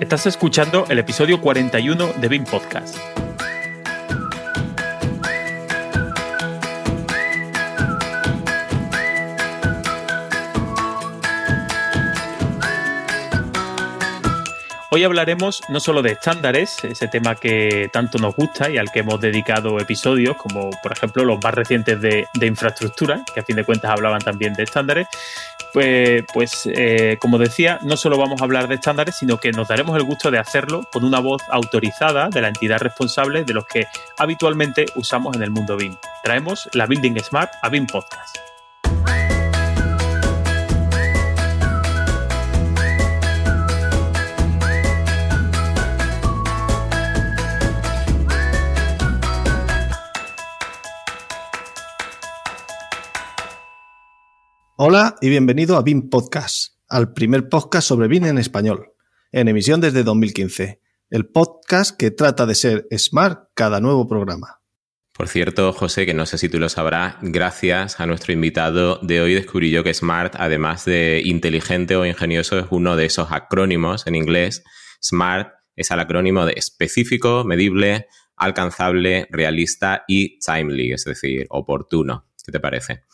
Estás escuchando el episodio 41 de BIM Podcast. Hoy hablaremos no solo de estándares, ese tema que tanto nos gusta y al que hemos dedicado episodios, como por ejemplo los más recientes de, infraestructura, que a fin de cuentas hablaban también de estándares. Pues, pues eh, como decía, no solo vamos a hablar de estándares, sino que nos daremos el gusto de hacerlo con una voz autorizada de la entidad responsable de los que habitualmente usamos en el mundo BIM. Traemos la Building Smart a BIM Podcast. Hola y bienvenido a BIM Podcast, al primer podcast sobre BIM en español, en emisión desde 2015, el podcast que trata de ser smart cada nuevo programa. Por cierto, José, que no sé si tú lo sabrás, gracias a nuestro invitado de hoy descubrí yo que SMART, además de inteligente o ingenioso, es uno de esos acrónimos en inglés. SMART es el acrónimo de específico, medible, alcanzable, realista y timely, es decir, oportuno. ¿Qué te parece?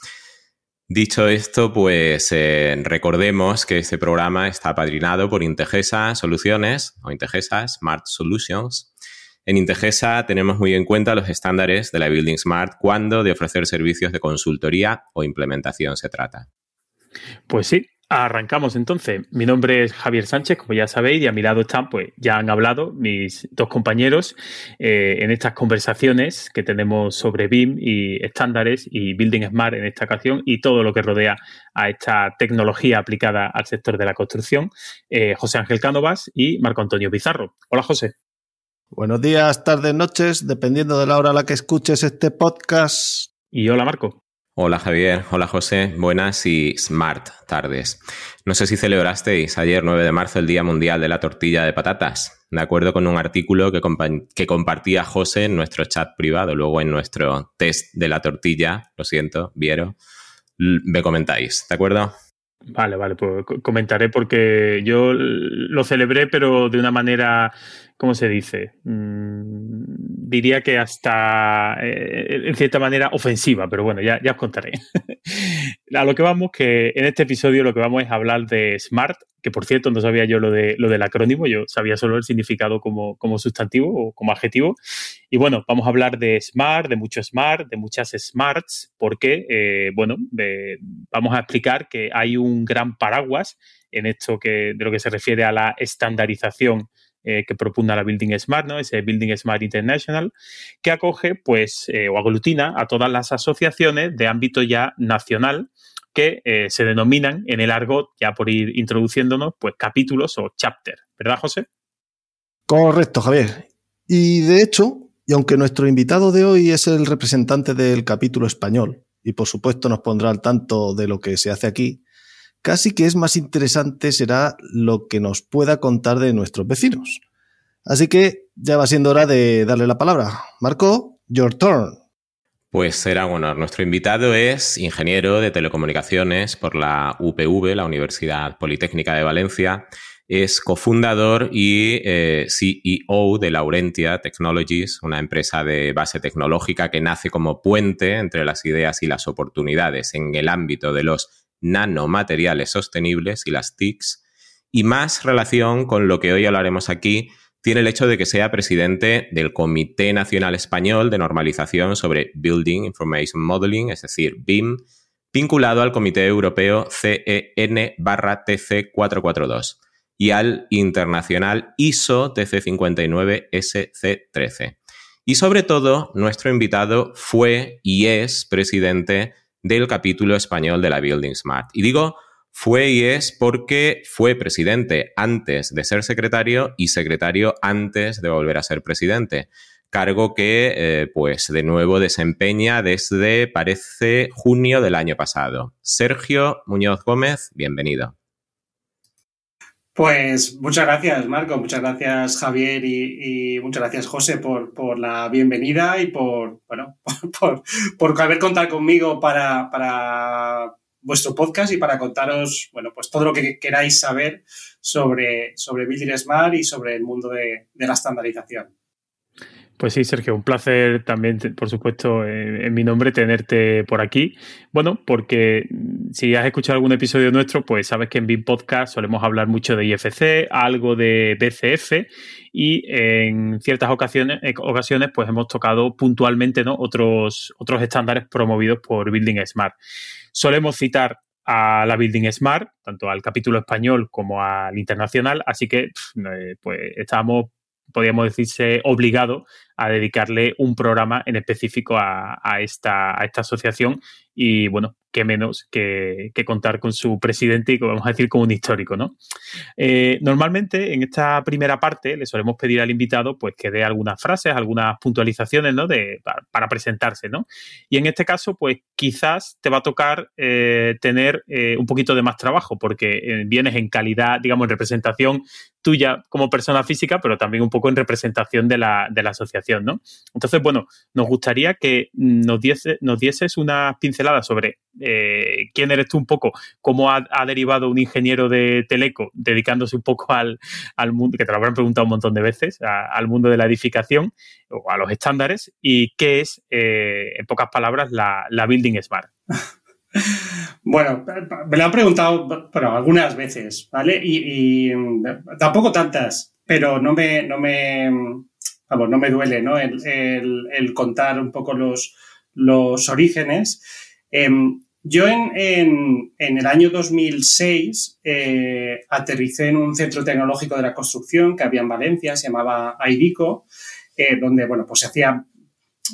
Dicho esto, pues eh, recordemos que este programa está apadrinado por Integesa Soluciones o Integesa Smart Solutions. En Integesa tenemos muy en cuenta los estándares de la Building Smart cuando de ofrecer servicios de consultoría o implementación se trata. Pues sí, Arrancamos entonces. Mi nombre es Javier Sánchez, como ya sabéis, y a mi lado están, pues ya han hablado mis dos compañeros eh, en estas conversaciones que tenemos sobre BIM y estándares y Building Smart en esta ocasión y todo lo que rodea a esta tecnología aplicada al sector de la construcción. Eh, José Ángel Cánovas y Marco Antonio Pizarro. Hola, José. Buenos días, tardes, noches, dependiendo de la hora a la que escuches este podcast. Y hola, Marco. Hola Javier, hola José, buenas y smart tardes. No sé si celebrasteis ayer 9 de marzo el Día Mundial de la Tortilla de Patatas, de acuerdo con un artículo que, compartía José en nuestro chat privado, luego en nuestro test de la tortilla, lo siento, Viero, me comentáis, ¿de acuerdo? Vale, vale, pues comentaré porque yo lo celebré, pero de una manera, ¿cómo se dice? Mm, diría que hasta, eh, en cierta manera, ofensiva, pero bueno, ya, ya os contaré. a lo que vamos, que en este episodio lo que vamos es hablar de Smart, que por cierto no sabía yo lo, de, lo del acrónimo, yo sabía solo el significado como, como sustantivo o como adjetivo. Y bueno, vamos a hablar de Smart, de mucho Smart, de muchas Smarts, porque, eh, bueno, vamos a explicar que hay un gran paraguas en esto que, de lo que se refiere a la estandarización eh, que propugna la Building Smart, ¿no? ese Building Smart International, que acoge pues, eh, o aglutina a todas las asociaciones de ámbito ya nacional que eh, se denominan en el argot, ya por ir introduciéndonos, pues capítulos o chapter, ¿verdad, José? Correcto, Javier. Y de hecho, y aunque nuestro invitado de hoy es el representante del capítulo español, y por supuesto nos pondrá al tanto de lo que se hace aquí, casi que es más interesante será lo que nos pueda contar de nuestros vecinos. Así que ya va siendo hora de darle la palabra. Marco, your turn. Pues será un honor. Nuestro invitado es ingeniero de telecomunicaciones por la UPV, la Universidad Politécnica de Valencia. Es cofundador y eh, CEO de Laurentia Technologies, una empresa de base tecnológica que nace como puente entre las ideas y las oportunidades en el ámbito de los nanomateriales sostenibles y las TICs, y más relación con lo que hoy hablaremos aquí, tiene el hecho de que sea presidente del Comité Nacional Español de Normalización sobre Building Information Modeling, es decir, BIM, vinculado al Comité Europeo CEN-TC442 y al internacional ISO TC59SC13. Y sobre todo, nuestro invitado fue y es presidente del capítulo español de la Building Smart. Y digo fue y es porque fue presidente antes de ser secretario y secretario antes de volver a ser presidente. Cargo que, eh, pues, de nuevo desempeña desde, parece, junio del año pasado. Sergio Muñoz Gómez, bienvenido. Pues muchas gracias, Marco, muchas gracias, Javier, y, muchas gracias, José, por, la bienvenida y por, bueno, por, por, haber contado conmigo para, para vuestro podcast y para contaros, bueno, pues todo lo que queráis saber sobre, sobre Building Smart y sobre el mundo de, la estandarización. Pues sí, Sergio, un placer también, por supuesto, en, mi nombre tenerte por aquí. Bueno, porque si has escuchado algún episodio nuestro, pues sabes que en BIM Podcast solemos hablar mucho de IFC, algo de BCF y en ciertas ocasiones, eh, ocasiones pues hemos tocado puntualmente ¿no? otros, otros estándares promovidos por Building Smart. Solemos citar a la Building Smart, tanto al capítulo español como al internacional, así que eh, pues estamos podríamos decirse, obligado a dedicarle un programa en específico a, esta, asociación y bueno, qué menos que, contar con su presidente y, vamos a decir, con un histórico, ¿no? Eh, normalmente en esta primera parte le solemos pedir al invitado pues que dé algunas frases, algunas puntualizaciones, ¿no? De, para, presentarse, ¿no? Y en este caso, pues quizás te va a tocar eh, tener eh, un poquito de más trabajo porque vienes en calidad, digamos, en representación tuya como persona física, pero también un poco en representación de la asociación, ¿no? Entonces, bueno, nos gustaría que nos, diese, nos dieses una pincelada sobre eh, quién eres tú un poco, cómo ha, derivado un ingeniero de Teleco dedicándose un poco al, mundo, que te lo habrán preguntado un montón de veces, al mundo de la edificación o a los estándares, y qué es, eh, en pocas palabras, la, Building Smart. Bueno, me lo han preguntado pero algunas veces, ¿vale? Y, tampoco tantas, pero no me, no me, no me duele, ¿no? El, contar un poco los, los orígenes. Em, yo en, el año 2006 eh, aterricé en un centro tecnológico de la construcción que había en Valencia, se llamaba AIDICO, eh, donde bueno, pues se hacían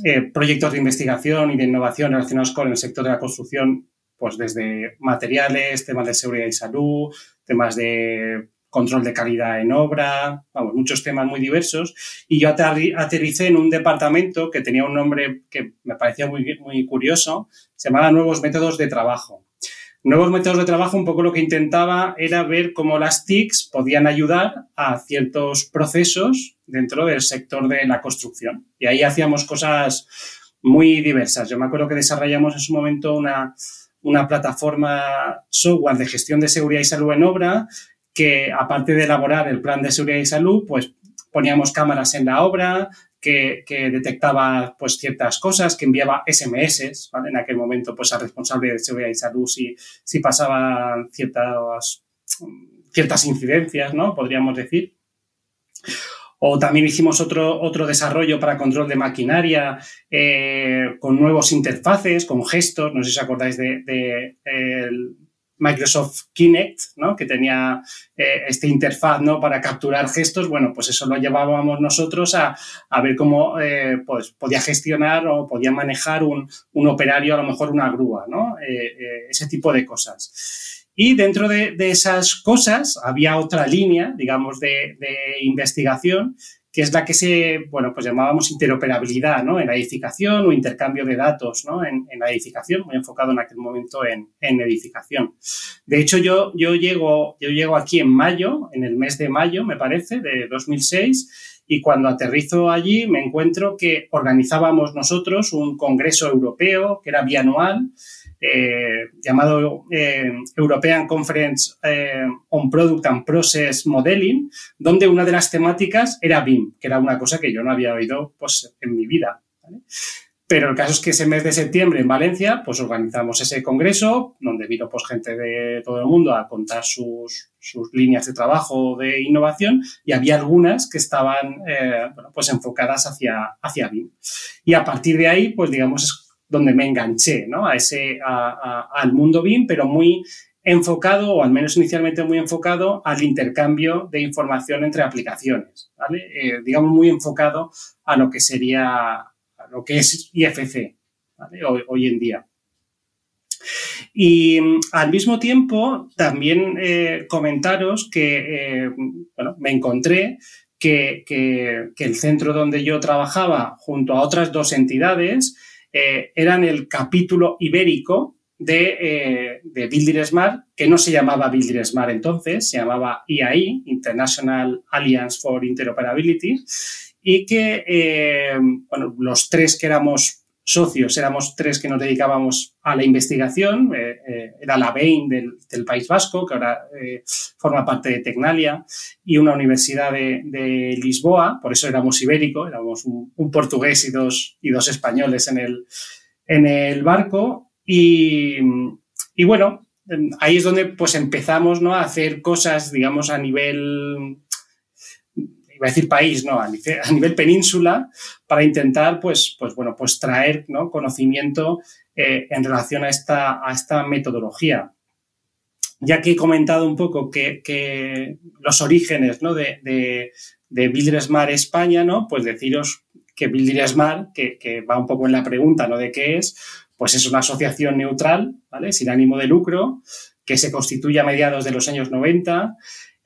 eh, proyectos de investigación y de innovación relacionados con el sector de la construcción, pues desde materiales, temas de seguridad y salud, temas de control de calidad en obra, vamos, muchos temas muy diversos. Y yo aterricé en un departamento que tenía un nombre que me parecía muy, muy curioso, se llamaba Nuevos Métodos de Trabajo. Nuevos métodos de trabajo, un poco lo que intentaba era ver cómo las TICs podían ayudar a ciertos procesos dentro del sector de la construcción. Y ahí hacíamos cosas muy diversas. Yo me acuerdo que desarrollamos en su momento una, una plataforma software de gestión de seguridad y salud en obra que aparte de elaborar el plan de seguridad y salud, pues poníamos cámaras en la obra, que, detectaba pues ciertas cosas, que enviaba SMS, En aquel momento, pues al responsable de seguridad y salud si, si pasaban ciertas, ciertas incidencias, ¿no? Podríamos decir. O también hicimos otro, otro desarrollo para control de maquinaria eh, con nuevos interfaces, con gestos. No sé si os acordáis de, Microsoft Kinect, ¿no? que tenía eh, este interfaz ¿no? para capturar gestos, bueno, pues eso lo llevábamos nosotros a, ver cómo eh, pues podía gestionar o podía manejar un, operario, a lo mejor una grúa, ¿no? Eh, ese tipo de cosas. Y dentro de, esas cosas había otra línea, digamos, de, de investigación que es la que se, bueno, pues llamábamos interoperabilidad, ¿no? En la edificación o intercambio de datos, ¿no? En, la edificación, muy enfocado en aquel momento en, edificación. De hecho, yo, yo, llego, yo llego aquí en mayo, en el mes de mayo, me parece, de 2006, y cuando aterrizo allí me encuentro que organizábamos nosotros un congreso europeo que era bianual, eh, llamado eh, European Conference eh, on Product and Process Modeling, donde una de las temáticas era BIM, que era una cosa que yo no había oído pues, en mi vida. Pero el caso es que ese mes de septiembre en Valencia, pues organizamos ese congreso, donde vino pues, gente de todo el mundo a contar sus, sus líneas de trabajo de innovación y había algunas que estaban bueno, pues enfocadas hacia, hacia BIM. Y a partir de ahí, pues digamos, donde me enganché, ¿no? A ese, al mundo BIM, pero muy enfocado, o al menos inicialmente muy enfocado, al intercambio de información entre aplicaciones, ¿vale? Eh, digamos, muy enfocado a lo que sería, a lo que es IFC, ¿vale? hoy, en día. Y al mismo tiempo, también eh, comentaros que, eh, bueno, me encontré que, que, el centro donde yo trabajaba, junto a otras dos entidades, eh, eran el capítulo ibérico de, eh, de Builder Smart, que no se llamaba Builder Smart entonces, se llamaba IAI, International Alliance for Interoperability, y que, eh, bueno, los tres que éramos socios éramos tres que nos dedicábamos a la investigación. era la Bain del, País Vasco, que ahora forma parte de Tecnalia, y una universidad de, Lisboa, por eso éramos ibérico, éramos un, portugués y dos, y dos españoles en el, en el barco. Y, y bueno, ahí es donde pues empezamos ¿no? a hacer cosas, digamos, a nivel, iba a decir país, no, a nivel, península, para intentar, pues, pues bueno, pues traer ¿no? conocimiento eh, en relación a esta, a esta metodología. Ya que he comentado un poco que, los orígenes ¿no? de, de, de España, ¿no? pues deciros que Bildersmar, que, que va un poco en la pregunta ¿no? de qué es, pues es una asociación neutral, ¿vale? Sin ánimo de lucro, que se constituye a mediados de los años 90,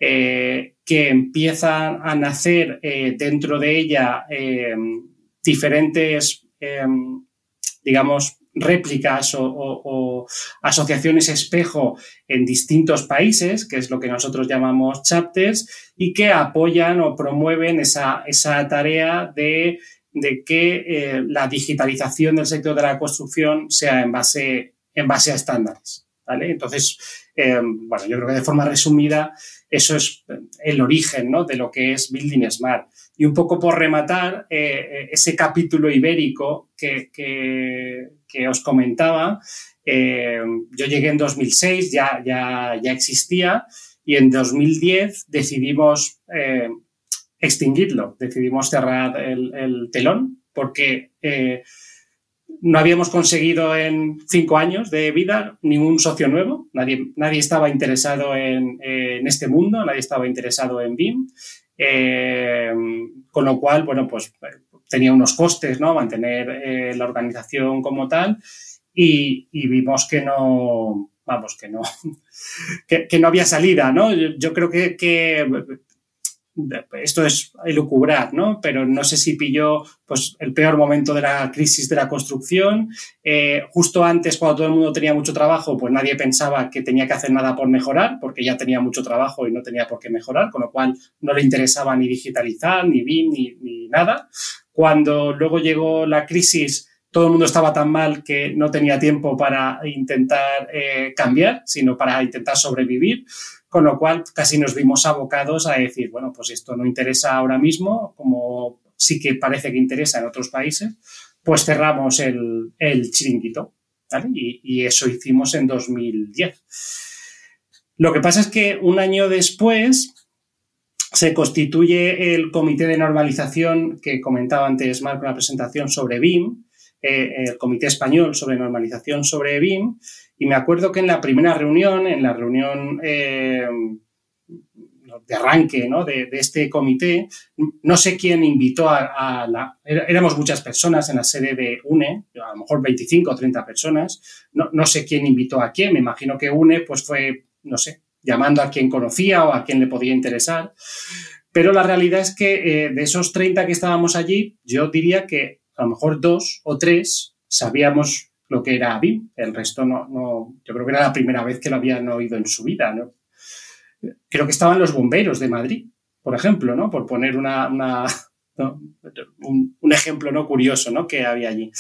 eh, que empieza a nacer eh, dentro de ella eh, diferentes, digamos, réplicas o, asociaciones espejo en distintos países, que es lo que nosotros llamamos chapters, y que apoyan o promueven esa, esa tarea de de que la digitalización del sector de la construcción sea en base, en base a estándares. Entonces, eh, bueno, yo creo que de forma resumida, eso es el origen ¿no? de lo que es Building Smart. Y un poco por rematar eh, ese capítulo ibérico que, os comentaba, yo llegué en 2006, ya, ya, ya existía, y en 2010 decidimos extinguirlo. Decidimos cerrar el, telón porque eh, no habíamos conseguido en cinco años de vida ningún socio nuevo. Nadie, nadie estaba interesado en, este mundo, nadie estaba interesado en BIM. Eh, con lo cual, bueno, pues tenía unos costes, ¿no? Mantener eh, la organización como tal y, vimos que no, vamos, que no, que, no había salida, ¿no? Yo, creo que, esto es elucubrar, ¿no? Pero no sé si pilló pues, el peor momento de la crisis de la construcción. Eh, justo antes, cuando todo el mundo tenía mucho trabajo, pues nadie pensaba que tenía que hacer nada por mejorar, porque ya tenía mucho trabajo y no tenía por qué mejorar, con lo cual no le interesaba ni digitalizar, ni BIM, ni, nada. Cuando luego llegó la crisis, todo el mundo estaba tan mal que no tenía tiempo para intentar eh, cambiar, sino para intentar sobrevivir con lo cual casi nos vimos abocados a decir, bueno, pues esto no interesa ahora mismo, como sí que parece que interesa en otros países, pues cerramos el, chiringuito. Y, eso hicimos en 2010. Lo que pasa es que un año después se constituye el comité de normalización que comentaba antes Marco en la presentación sobre BIM, eh, el comité español sobre normalización sobre BIM, y me acuerdo que en la primera reunión, en la reunión eh, de arranque de, este comité, no sé quién invitó a, la... Éramos muchas personas en la sede de UNE, a lo mejor 25 o 30 personas, no, sé quién invitó a quién, me imagino que UNE pues fue, no sé, llamando a quien conocía o a quien le podía interesar. Pero la realidad es que eh, de esos 30 que estábamos allí, yo diría que a lo mejor dos o tres sabíamos lo que era BIM. El resto no, no, yo creo que era la primera vez que lo habían oído en su vida. Creo que estaban los bomberos de Madrid, por ejemplo, ¿no? Por poner una, un, ejemplo ¿no? curioso ¿no? que había allí.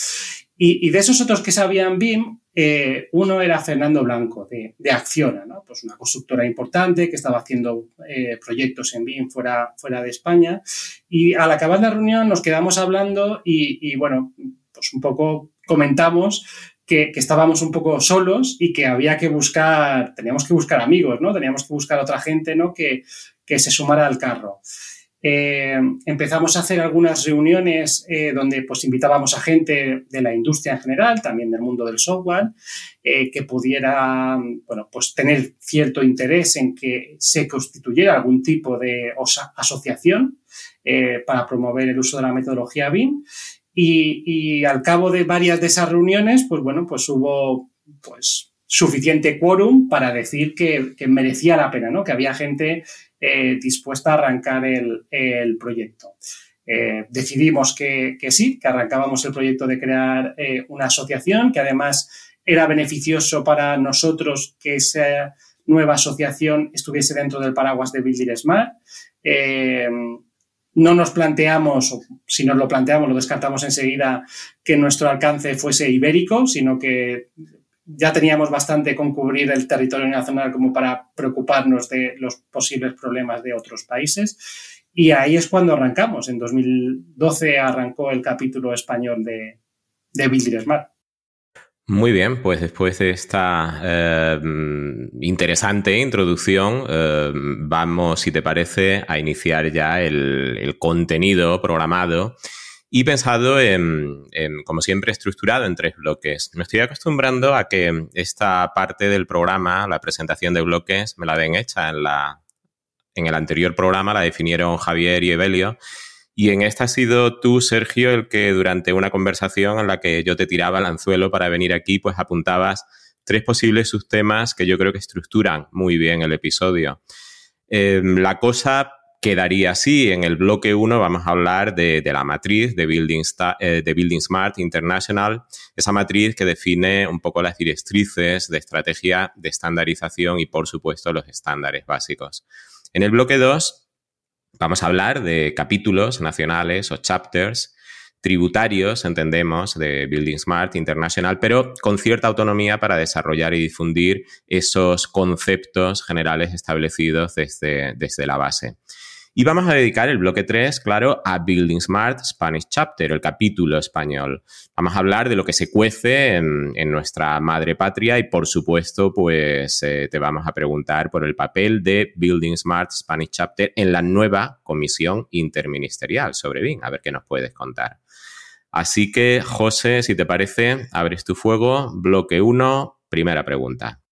Y, de esos otros que sabían BIM, eh, uno era Fernando Blanco, de, de, Acciona, ¿no? pues una constructora importante que estaba haciendo eh, proyectos en BIM fuera, fuera de España. Y al acabar la reunión nos quedamos hablando y bueno, pues un poco comentamos que, estábamos un poco solos y que había que buscar, teníamos que buscar amigos, ¿no? Teníamos que buscar otra gente, ¿no? Que, se sumara al carro. Eh, empezamos a hacer algunas reuniones eh, donde pues invitábamos a gente de la industria en general, también del mundo del software, eh, que pudiera bueno, pues tener cierto interés en que se constituyera algún tipo de asociación para promover el uso de la metodología BIM y, al cabo de varias de esas reuniones, pues bueno, pues hubo pues suficiente quórum para decir que, merecía la pena, ¿no? Que había gente eh, dispuesta a arrancar el, proyecto. Eh, decidimos que, sí, que arrancábamos el proyecto de crear eh, una asociación, que además era beneficioso para nosotros que esa nueva asociación estuviese dentro del paraguas de Building Smart no nos planteamos, o si nos lo planteamos, lo descartamos enseguida, que nuestro alcance fuese ibérico, sino que ya teníamos bastante con cubrir el territorio nacional como para preocuparnos de los posibles problemas de otros países. Y ahí es cuando arrancamos. En 2012 arrancó el capítulo español de, de Smart. Muy bien, pues después de esta eh, interesante introducción, eh, vamos, si te parece, a iniciar ya el, contenido programado y pensado en, como siempre, estructurado en tres bloques. Me estoy acostumbrando a que esta parte del programa, la presentación de bloques, me la den hecha en la, en el anterior programa, la definieron Javier y Evelio y en esta has sido tú, Sergio, el que durante una conversación en la que yo te tiraba el anzuelo para venir aquí, pues apuntabas tres posibles subtemas que yo creo que estructuran muy bien el episodio. Em, la cosa quedaría así. En el bloque 1 vamos a hablar de, la matriz de Building, eh, de Building Smart International, esa matriz que define un poco las directrices de estrategia de estandarización y, por supuesto, los estándares básicos. En el bloque 2 Vamos a hablar de capítulos nacionales o chapters tributarios, entendemos, de Building Smart International, pero con cierta autonomía para desarrollar y difundir esos conceptos generales establecidos desde, desde la base. Y vamos a dedicar el bloque 3, claro, a Building Smart Spanish Chapter, el capítulo español. Vamos a hablar de lo que se cuece en, nuestra madre patria y, por supuesto, pues eh, te vamos a preguntar por el papel de Building Smart Spanish Chapter en la nueva comisión interministerial sobre BIM. A ver qué nos puedes contar. Así que, José, si te parece, abres tu fuego. Bloque 1, primera pregunta.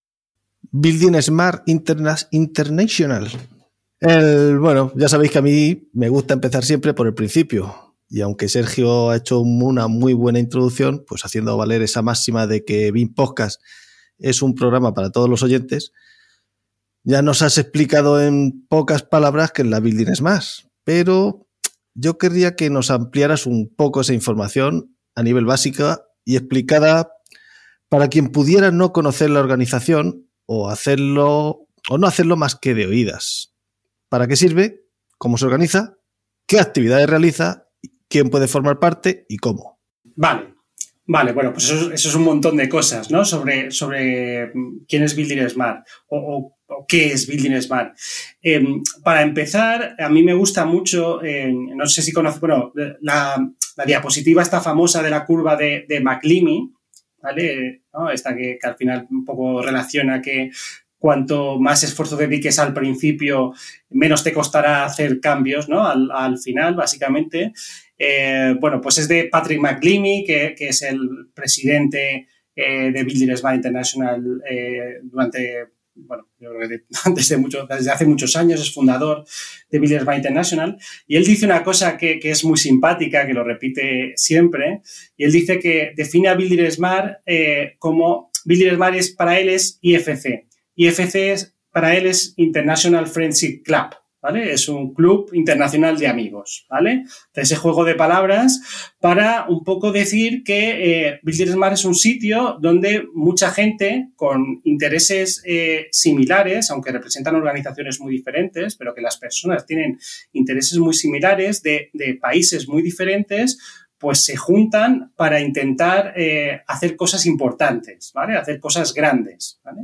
Building Smart International el, bueno, ya sabéis que a mí me gusta empezar siempre por el principio. Y aunque Sergio ha hecho una muy buena introducción, pues haciendo valer esa máxima de que BIM Podcast es un programa para todos los oyentes, ya nos has explicado en pocas palabras que en la Building es más. Pero yo querría que nos ampliaras un poco esa información a nivel básica y explicada para quien pudiera no conocer la organización o hacerlo o no hacerlo más que de oídas para qué sirve, cómo se organiza, qué actividades realiza, quién puede formar parte y cómo. Vale, vale, bueno, pues eso, es un montón de cosas, ¿no? Sobre, sobre quién es Building Smart o, qué es Building Smart. Em, para empezar, a mí me gusta mucho, no sé si conoces, bueno, la, diapositiva esta famosa de la curva de, de McLeamy, ¿vale? Esta que, que, al final un poco relaciona que cuanto más esfuerzo dediques al principio, menos te costará hacer cambios, ¿no? Al, final, básicamente. Eh, bueno, pues es de Patrick McLeamy, que, es el presidente eh, de Building Smart International eh, durante, bueno, desde, mucho, desde hace muchos años, es fundador de Building Smart International. Y él dice una cosa que, que, es muy simpática, que lo repite siempre, y él dice que define a Building Smart como Building Smart es, para él es IFC, IFC para él es International Friendship Club, ¿vale? Es un club internacional de amigos, ¿vale? Ese juego de palabras para un poco decir que eh, Smart es un sitio donde mucha gente con intereses eh, similares, aunque representan organizaciones muy diferentes, pero que las personas tienen intereses muy similares de, de países muy diferentes, pues se juntan para intentar eh, hacer cosas importantes, ¿vale? Hacer cosas grandes, ¿vale?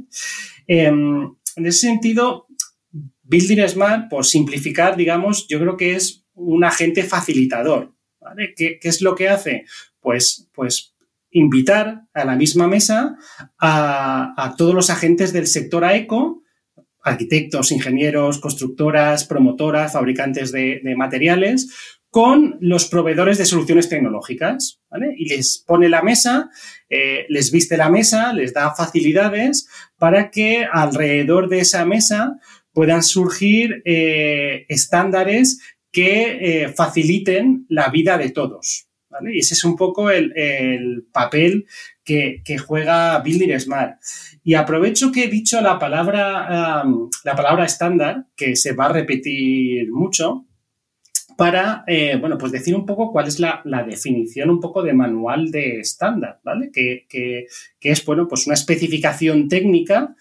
Em, en ese sentido, Building Smart, por simplificar, digamos, yo creo que es un agente facilitador. ¿Qué, es lo que hace? Pues, pues invitar a la misma mesa a, todos los agentes del sector AECO, arquitectos, ingenieros, constructoras, promotoras, fabricantes de materiales, con los proveedores de soluciones tecnológicas, ¿vale? Y les pone la mesa, eh, les viste la mesa, les da facilidades para que alrededor de esa mesa puedan surgir eh, estándares que eh, faciliten la vida de todos. ¿vale? Y ese es un poco el, papel que, juega Building Smart. Y aprovecho que he dicho la palabra, la palabra estándar, que se va a repetir mucho, para, eh, bueno, pues decir un poco cuál es la, definición un poco de manual de estándar, ¿vale? Que, es, bueno, pues una especificación técnica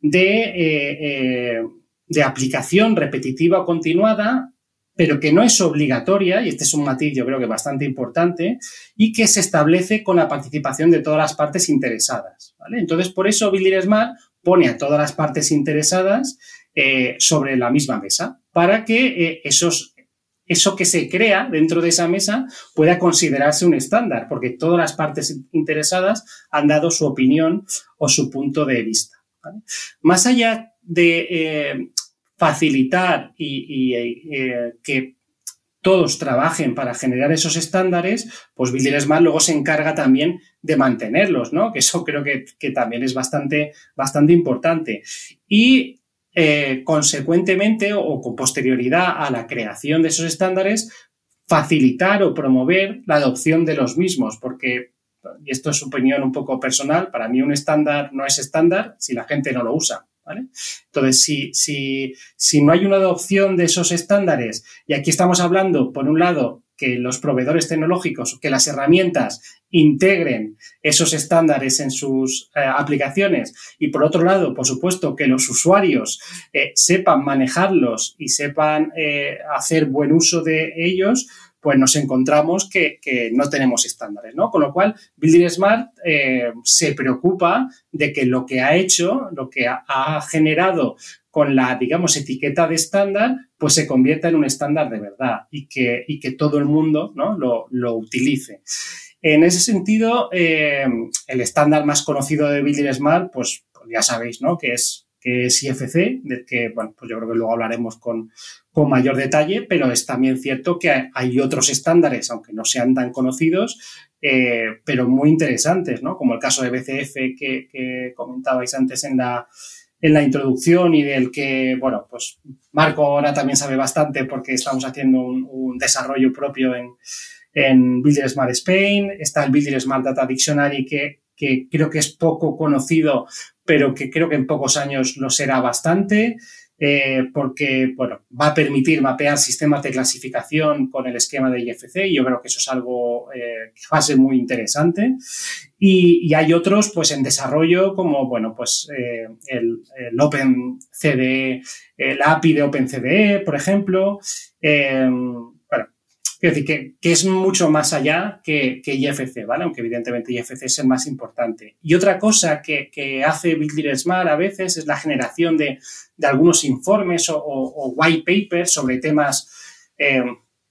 de, eh, eh, de aplicación repetitiva o continuada pero que no es obligatoria, y este es un matiz yo creo que bastante importante, y que se establece con la participación de todas las partes interesadas. Entonces, por eso Building Smart pone a todas las partes interesadas sobre la misma mesa, para que esos, eso que se crea dentro de esa mesa pueda considerarse un estándar, porque todas las partes interesadas han dado su opinión o su punto de vista. Más allá de eh, facilitar y, eh, que todos trabajen para generar esos estándares, pues Builder Smart luego se encarga también de mantenerlos, ¿no? Que eso creo que, también es bastante, bastante importante. Y eh, consecuentemente o con posterioridad a la creación de esos estándares, facilitar o promover la adopción de los mismos, porque, y esto es opinión un poco personal, para mí un estándar no es estándar si la gente no lo usa. Entonces, si, si, si no hay una adopción de esos estándares, y aquí estamos hablando, por un lado, que los proveedores tecnológicos, que las herramientas integren esos estándares en sus eh, aplicaciones y por otro lado, por supuesto, que los usuarios eh, sepan manejarlos y sepan eh, hacer buen uso de ellos, pues nos encontramos que, no tenemos estándares, ¿no? Con lo cual, Building Smart eh, se preocupa de que lo que ha hecho, lo que ha, generado con la, digamos, etiqueta de estándar, pues se convierta en un estándar de verdad y que, y que todo el mundo ¿no? lo, utilice. En ese sentido, eh, el estándar más conocido de Building Smart, pues, pues ya sabéis, ¿no? Que es que es IFC, del que, bueno, pues yo creo que luego hablaremos con, con mayor detalle, pero es también cierto que hay otros estándares, aunque no sean tan conocidos, eh, pero muy interesantes, ¿no? Como el caso de BCF que, comentabais antes en la, en la introducción y del que, bueno, pues Marco ahora también sabe bastante porque estamos haciendo un, desarrollo propio en, en Builder Smart Spain. Está el Builder Smart Data Dictionary que, que creo que es poco conocido pero que creo que en pocos años lo será bastante. Eh, porque bueno, va a permitir mapear sistemas de clasificación con el esquema de IFC y yo creo que eso es algo eh, que va a ser muy interesante. Y, hay otros pues en desarrollo como bueno, pues, eh, el, el OpenCDE, la API de OpenCDE, por ejemplo. Es decir, que, es mucho más allá que, IFC, ¿vale? Aunque evidentemente IFC es el más importante. Y otra cosa que, hace Builder Smart a veces es la generación de, algunos informes o, white papers sobre temas, eh,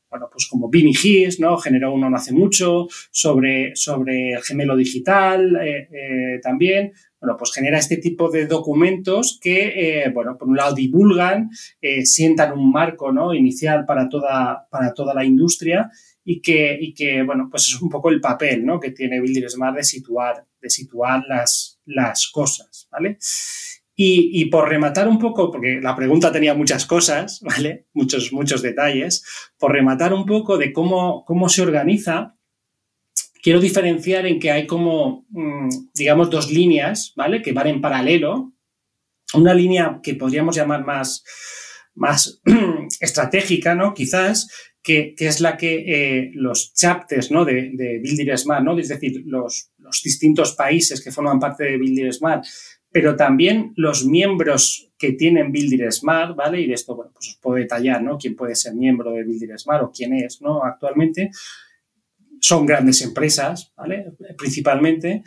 bueno, pues como Bini His, ¿no? Generó uno no hace mucho, sobre, sobre el gemelo digital eh, eh, también bueno, pues genera este tipo de documentos que, eh, bueno, por un lado divulgan, eh, sientan un marco ¿no? inicial para toda, para toda la industria y que, y que, bueno, pues es un poco el papel ¿no? que tiene Builder Smart de situar, de situar las, las cosas, ¿vale? Y, y, por rematar un poco, porque la pregunta tenía muchas cosas, ¿vale? Muchos, muchos detalles, por rematar un poco de cómo, cómo se organiza, quiero diferenciar en que hay como, mm, digamos, dos líneas, ¿vale? Que van en paralelo. Una línea que podríamos llamar más, más estratégica, ¿no? Quizás, que, es la que eh, los chapters, ¿no? De, de Builder Smart, ¿no? Es decir, los, los distintos países que forman parte de Builder Smart, pero también los miembros que tienen Builder Smart, ¿vale? Y de esto, bueno, pues os puedo detallar, ¿no? Quién puede ser miembro de Builder Smart o quién es, ¿no? Actualmente son grandes empresas, ¿vale? Principalmente,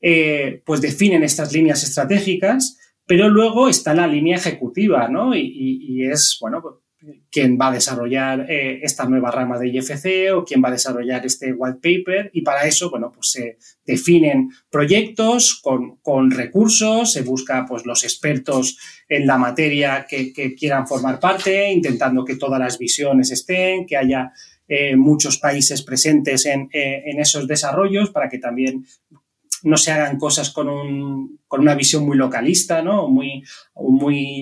eh, pues definen estas líneas estratégicas, pero luego está la línea ejecutiva, ¿no? Y, es, bueno, quién va a desarrollar eh, esta nueva rama de IFC o quién va a desarrollar este white paper y para eso, bueno, pues se definen proyectos con, recursos, se busca pues los expertos en la materia que quieran formar parte, intentando que todas las visiones estén, que haya eh, muchos países presentes en, eh, en, esos desarrollos para que también no se hagan cosas con, un, con una visión muy localista, ¿no? Muy,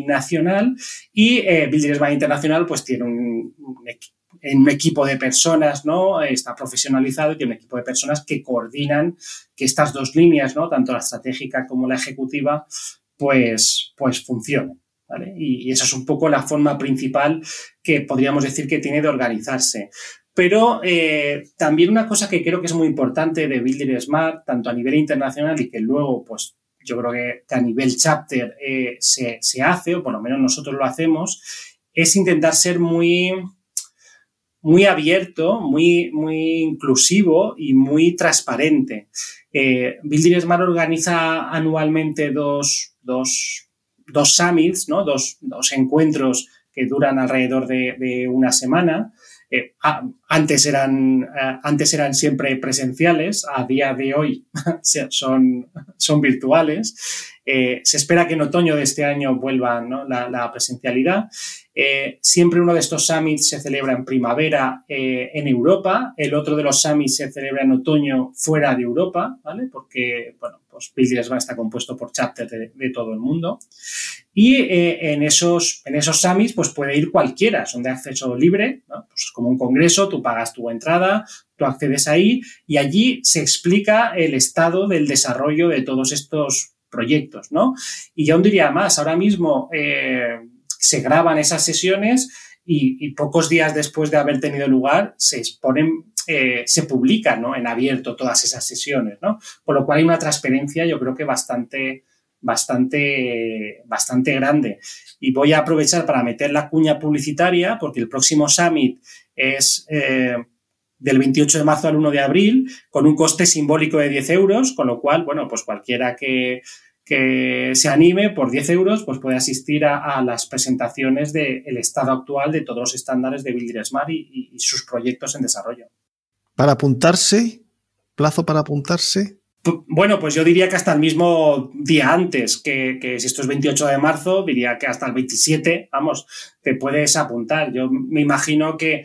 nacional. Y eh, Builders Internacional pues tiene un, equipo de personas, ¿no? Está profesionalizado y tiene un equipo de personas que coordinan que estas dos líneas. Tanto la estratégica como la ejecutiva, pues, pues funcionen. Y, esa es un poco la forma principal que podríamos decir que tiene de organizarse. Pero eh, también una cosa que creo que es muy importante de Builder Smart, tanto a nivel internacional y que luego, pues yo creo que, a nivel chapter eh, se, hace, o por lo menos nosotros lo hacemos, es intentar ser muy, muy abierto, muy, muy inclusivo y muy transparente. Eh, Smart organiza anualmente dos, dos, dos summits, ¿no? dos, dos encuentros que duran alrededor de, una semana. Eh, antes, eran, eh, antes eran siempre presenciales, a día de hoy son, son virtuales. Eh, se espera que en otoño de este año vuelva la, presencialidad. Siempre uno de estos summits se celebra en primavera en Europa, el otro de los summits se celebra en otoño fuera de Europa, ¿vale? Porque, bueno, pues Builders está compuesto por chapters de, todo el mundo. Y en, esos, en esos summits, pues puede ir cualquiera, son de acceso libre, pues como un congreso, tú pagas tu entrada, tú accedes ahí y allí se explica el estado del desarrollo de todos estos proyectos, ¿no? Y yo aún diría más, ahora mismo eh, se graban esas sesiones y, pocos días después de haber tenido lugar se exponen, eh, se publican, ¿no? En abierto todas esas sesiones, ¿no? Por lo cual hay una transparencia, yo creo que bastante, bastante, bastante grande. Y voy a aprovechar para meter la cuña publicitaria porque el próximo summit es... Eh, del 28 de marzo al 1 de abril, con un coste simbólico de 10 euros, con lo cual, bueno, pues cualquiera que, que se anime por 10 euros, pues puede asistir a, las presentaciones del estado actual de todos los estándares de Builder Smart y, sus proyectos en desarrollo. ¿Para apuntarse? ¿Plazo para apuntarse? Bueno, pues yo diría que hasta el mismo día antes, que, si esto es 28 de marzo, diría que hasta el 27, vamos, te puedes apuntar. Yo me imagino que,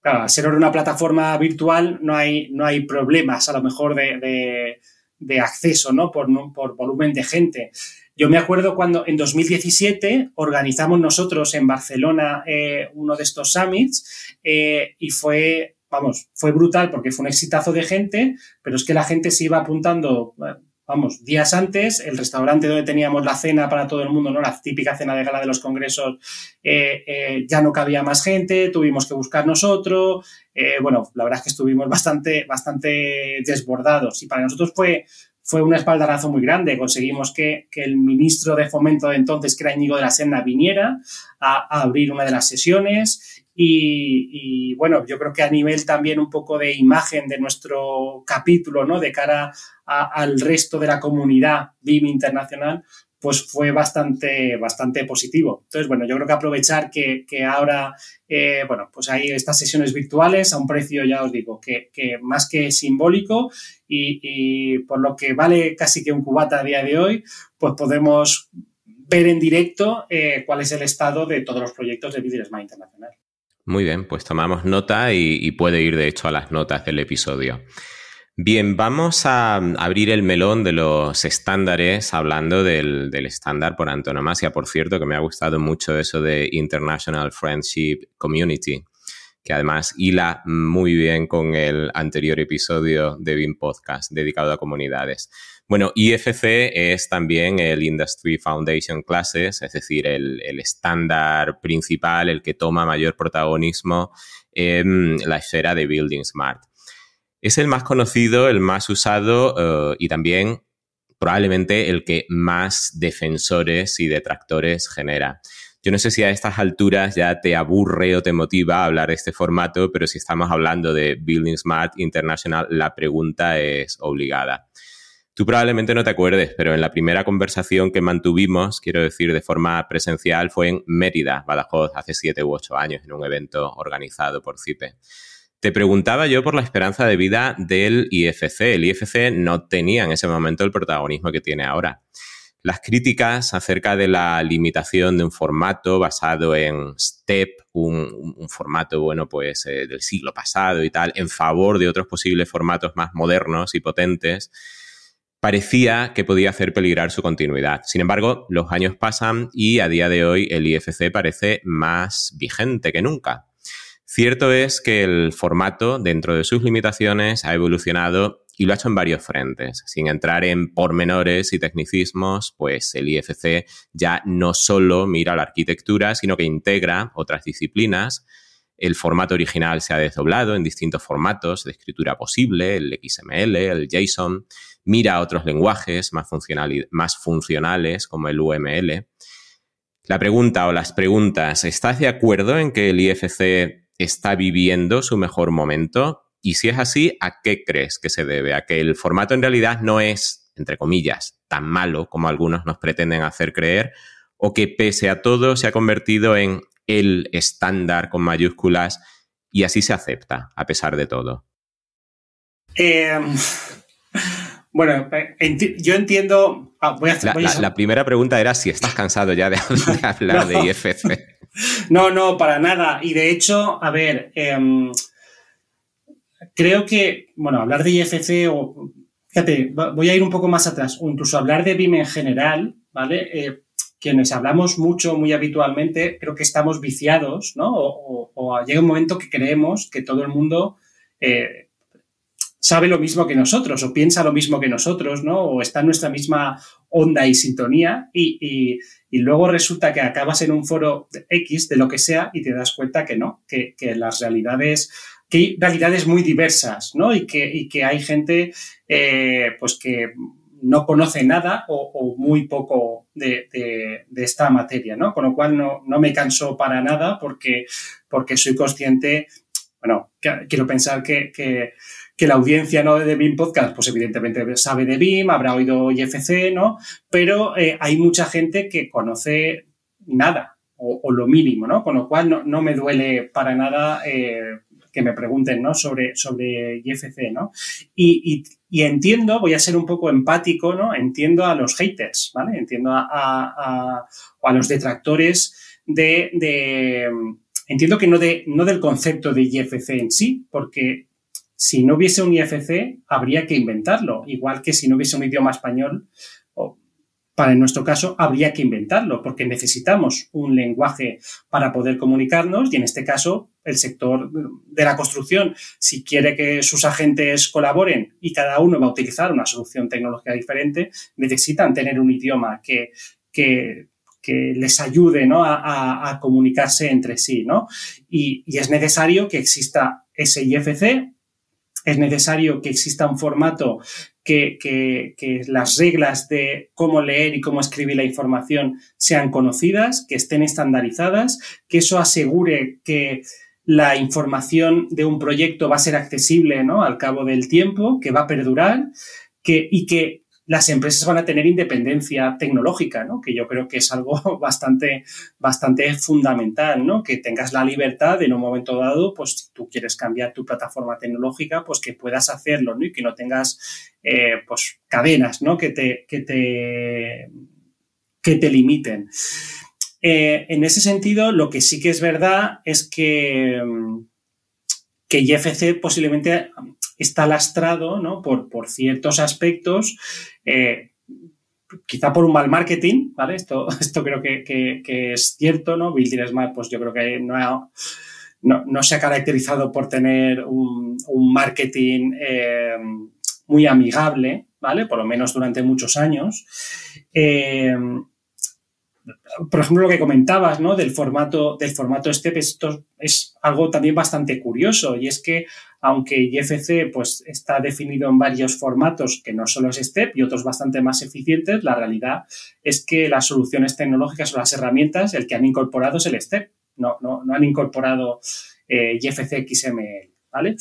claro, ser una plataforma virtual no hay, no hay problemas a lo mejor de de acceso, ¿no? Por, por volumen de gente. Yo me acuerdo cuando en 2017 organizamos nosotros en Barcelona eh, uno de estos summits eh, y fue, vamos, fue brutal porque fue un exitazo de gente, pero es que la gente se iba apuntando vamos, días antes, el restaurante donde teníamos la cena para todo el mundo, ¿no? La típica cena de gala de los congresos, eh, eh, ya no cabía más gente, tuvimos que buscar nosotros. Eh, bueno, la verdad es que estuvimos bastante, bastante desbordados y para nosotros fue, fue un espaldarazo muy grande. Conseguimos que, el ministro de fomento de entonces, que era Íñigo de la Sena, viniera a, abrir una de las sesiones. Y, bueno, yo creo que a nivel también un poco de imagen de nuestro capítulo, ¿no? De cara al resto de la comunidad BIM internacional, pues fue bastante, bastante positivo. Entonces, bueno, yo creo que aprovechar que, ahora, eh, bueno, pues hay estas sesiones virtuales a un precio, ya os digo, que, más que simbólico y, por lo que vale casi que un cubata a día de hoy, pues podemos ver en directo eh, cuál es el estado de todos los proyectos de Business Internacional. Muy bien, pues tomamos nota y puede ir de hecho a las notas del episodio. Bien, vamos a abrir el melón de los estándares hablando del, estándar por antonomasia. Por cierto, que me ha gustado mucho eso de International Friendship Community, que además hila muy bien con el anterior episodio de BIM Podcast dedicado a comunidades. Bueno, IFC es también el Industry Foundation Classes, es decir, el, estándar principal, el que toma mayor protagonismo en la esfera de Building Smart. Es el más conocido, el más usado eh, y también probablemente el que más defensores y detractores genera. Yo no sé si a estas alturas ya te aburre o te motiva hablar de este formato, pero si estamos hablando de Building Smart International, la pregunta es obligada. Tú probablemente no te acuerdes, pero en la primera conversación que mantuvimos, quiero decir de forma presencial, fue en Mérida, Badajoz, hace siete u ocho años, en un evento organizado por CIPE. Te preguntaba yo por la esperanza de vida del IFC. El IFC no tenía en ese momento el protagonismo que tiene ahora. Las críticas acerca de la limitación de un formato basado en STEP, un, formato, bueno, pues eh, del siglo pasado y tal, en favor de otros posibles formatos más modernos y potentes, parecía que podía hacer peligrar su continuidad. Sin embargo, los años pasan y a día de hoy el IFC parece más vigente que nunca. Cierto es que el formato, dentro de sus limitaciones, ha evolucionado y lo ha hecho en varios frentes. Sin entrar en pormenores y tecnicismos, pues el IFC ya no solo mira la arquitectura, sino que integra otras disciplinas. El formato original se ha desdoblado en distintos formatos de escritura posible, el XML, el JSON, mira otros lenguajes más, más funcionales como el UML. La pregunta o las preguntas, ¿estás de acuerdo en que el IFC está viviendo su mejor momento? Y si es así, ¿a qué crees que se debe? ¿A que el formato en realidad no es, entre comillas, tan malo como algunos nos pretenden hacer creer? ¿O que pese a todo se ha convertido en el estándar con mayúsculas y así se acepta, a pesar de todo? Eh, bueno, yo entiendo. Ah, la, primera pregunta era si estás cansado ya de, hablar de IFC. No, no, para nada. Y de hecho, a ver, em, creo que, bueno, hablar de IFC o. Fíjate, voy a ir un poco más atrás, o incluso hablar de BIM en general, ¿vale? Eh, quienes hablamos mucho, muy habitualmente, creo que estamos viciados, ¿no? O, llega un momento que creemos que todo el mundo eh, sabe lo mismo que nosotros o piensa lo mismo que nosotros, ¿no? O está en nuestra misma onda y sintonía y, luego resulta que acabas en un foro X de lo que sea y te das cuenta que no, que, las realidades que hay realidades muy diversas, ¿no? Y que, que hay gente, eh, pues que no conoce nada o, muy poco de, esta materia, ¿no? Con lo cual no, me canso para nada porque, porque soy consciente, bueno, quiero pensar que, la audiencia ¿no? de BIM Podcast, pues evidentemente sabe de BIM, habrá oído IFC, ¿no? Pero eh, hay mucha gente que conoce nada o, lo mínimo, ¿no? Con lo cual no, me duele para nada eh, que me pregunten, ¿no? Sobre, sobre IFC, ¿no? Y, entiendo, voy a ser un poco empático, ¿no? Entiendo a los haters, ¿vale? Entiendo a, a, a, los detractores de, Entiendo que no, de, no del concepto de IFC en sí, porque si no hubiese un IFC, habría que inventarlo, igual que si no hubiese un idioma español, para en nuestro caso habría que inventarlo, porque necesitamos un lenguaje para poder comunicarnos y en este caso el sector de la construcción, si quiere que sus agentes colaboren y cada uno va a utilizar una solución tecnológica diferente, necesitan tener un idioma que, que, les ayude a, comunicarse entre sí. ¿no? Y, y es necesario que exista ese IFC, es necesario que exista un formato que, las reglas de cómo leer y cómo escribir la información sean conocidas, que estén estandarizadas, que eso asegure que la información de un proyecto va a ser accesible ¿no? al cabo del tiempo, que va a perdurar que, y que las empresas van a tener independencia tecnológica, ¿no? Que yo creo que es algo bastante, bastante fundamental, ¿no? Que tengas la libertad de en un momento dado, pues si tú quieres cambiar tu plataforma tecnológica, pues que puedas hacerlo, ¿no? Y que no tengas, eh, pues, cadenas, ¿no? Que te, que te, que te limiten. Eh, en ese sentido, lo que sí que es verdad es que, que IFC posiblemente está lastrado ¿no? por, por ciertos aspectos, eh, quizá por un mal marketing, ¿vale? Esto, esto creo que, es cierto, ¿no? Building Smart, pues yo creo que no, no, se ha caracterizado por tener un, marketing eh, muy amigable, ¿vale? Por lo menos durante muchos años. Eh, por ejemplo, lo que comentabas, ¿no? Del formato, del formato STEP, esto es algo también bastante curioso y es que aunque IFC pues, está definido en varios formatos que no solo es STEP y otros bastante más eficientes, la realidad es que las soluciones tecnológicas o las herramientas, el que han incorporado es el STEP, no, no, han incorporado eh, IFC XML. ¿Vale?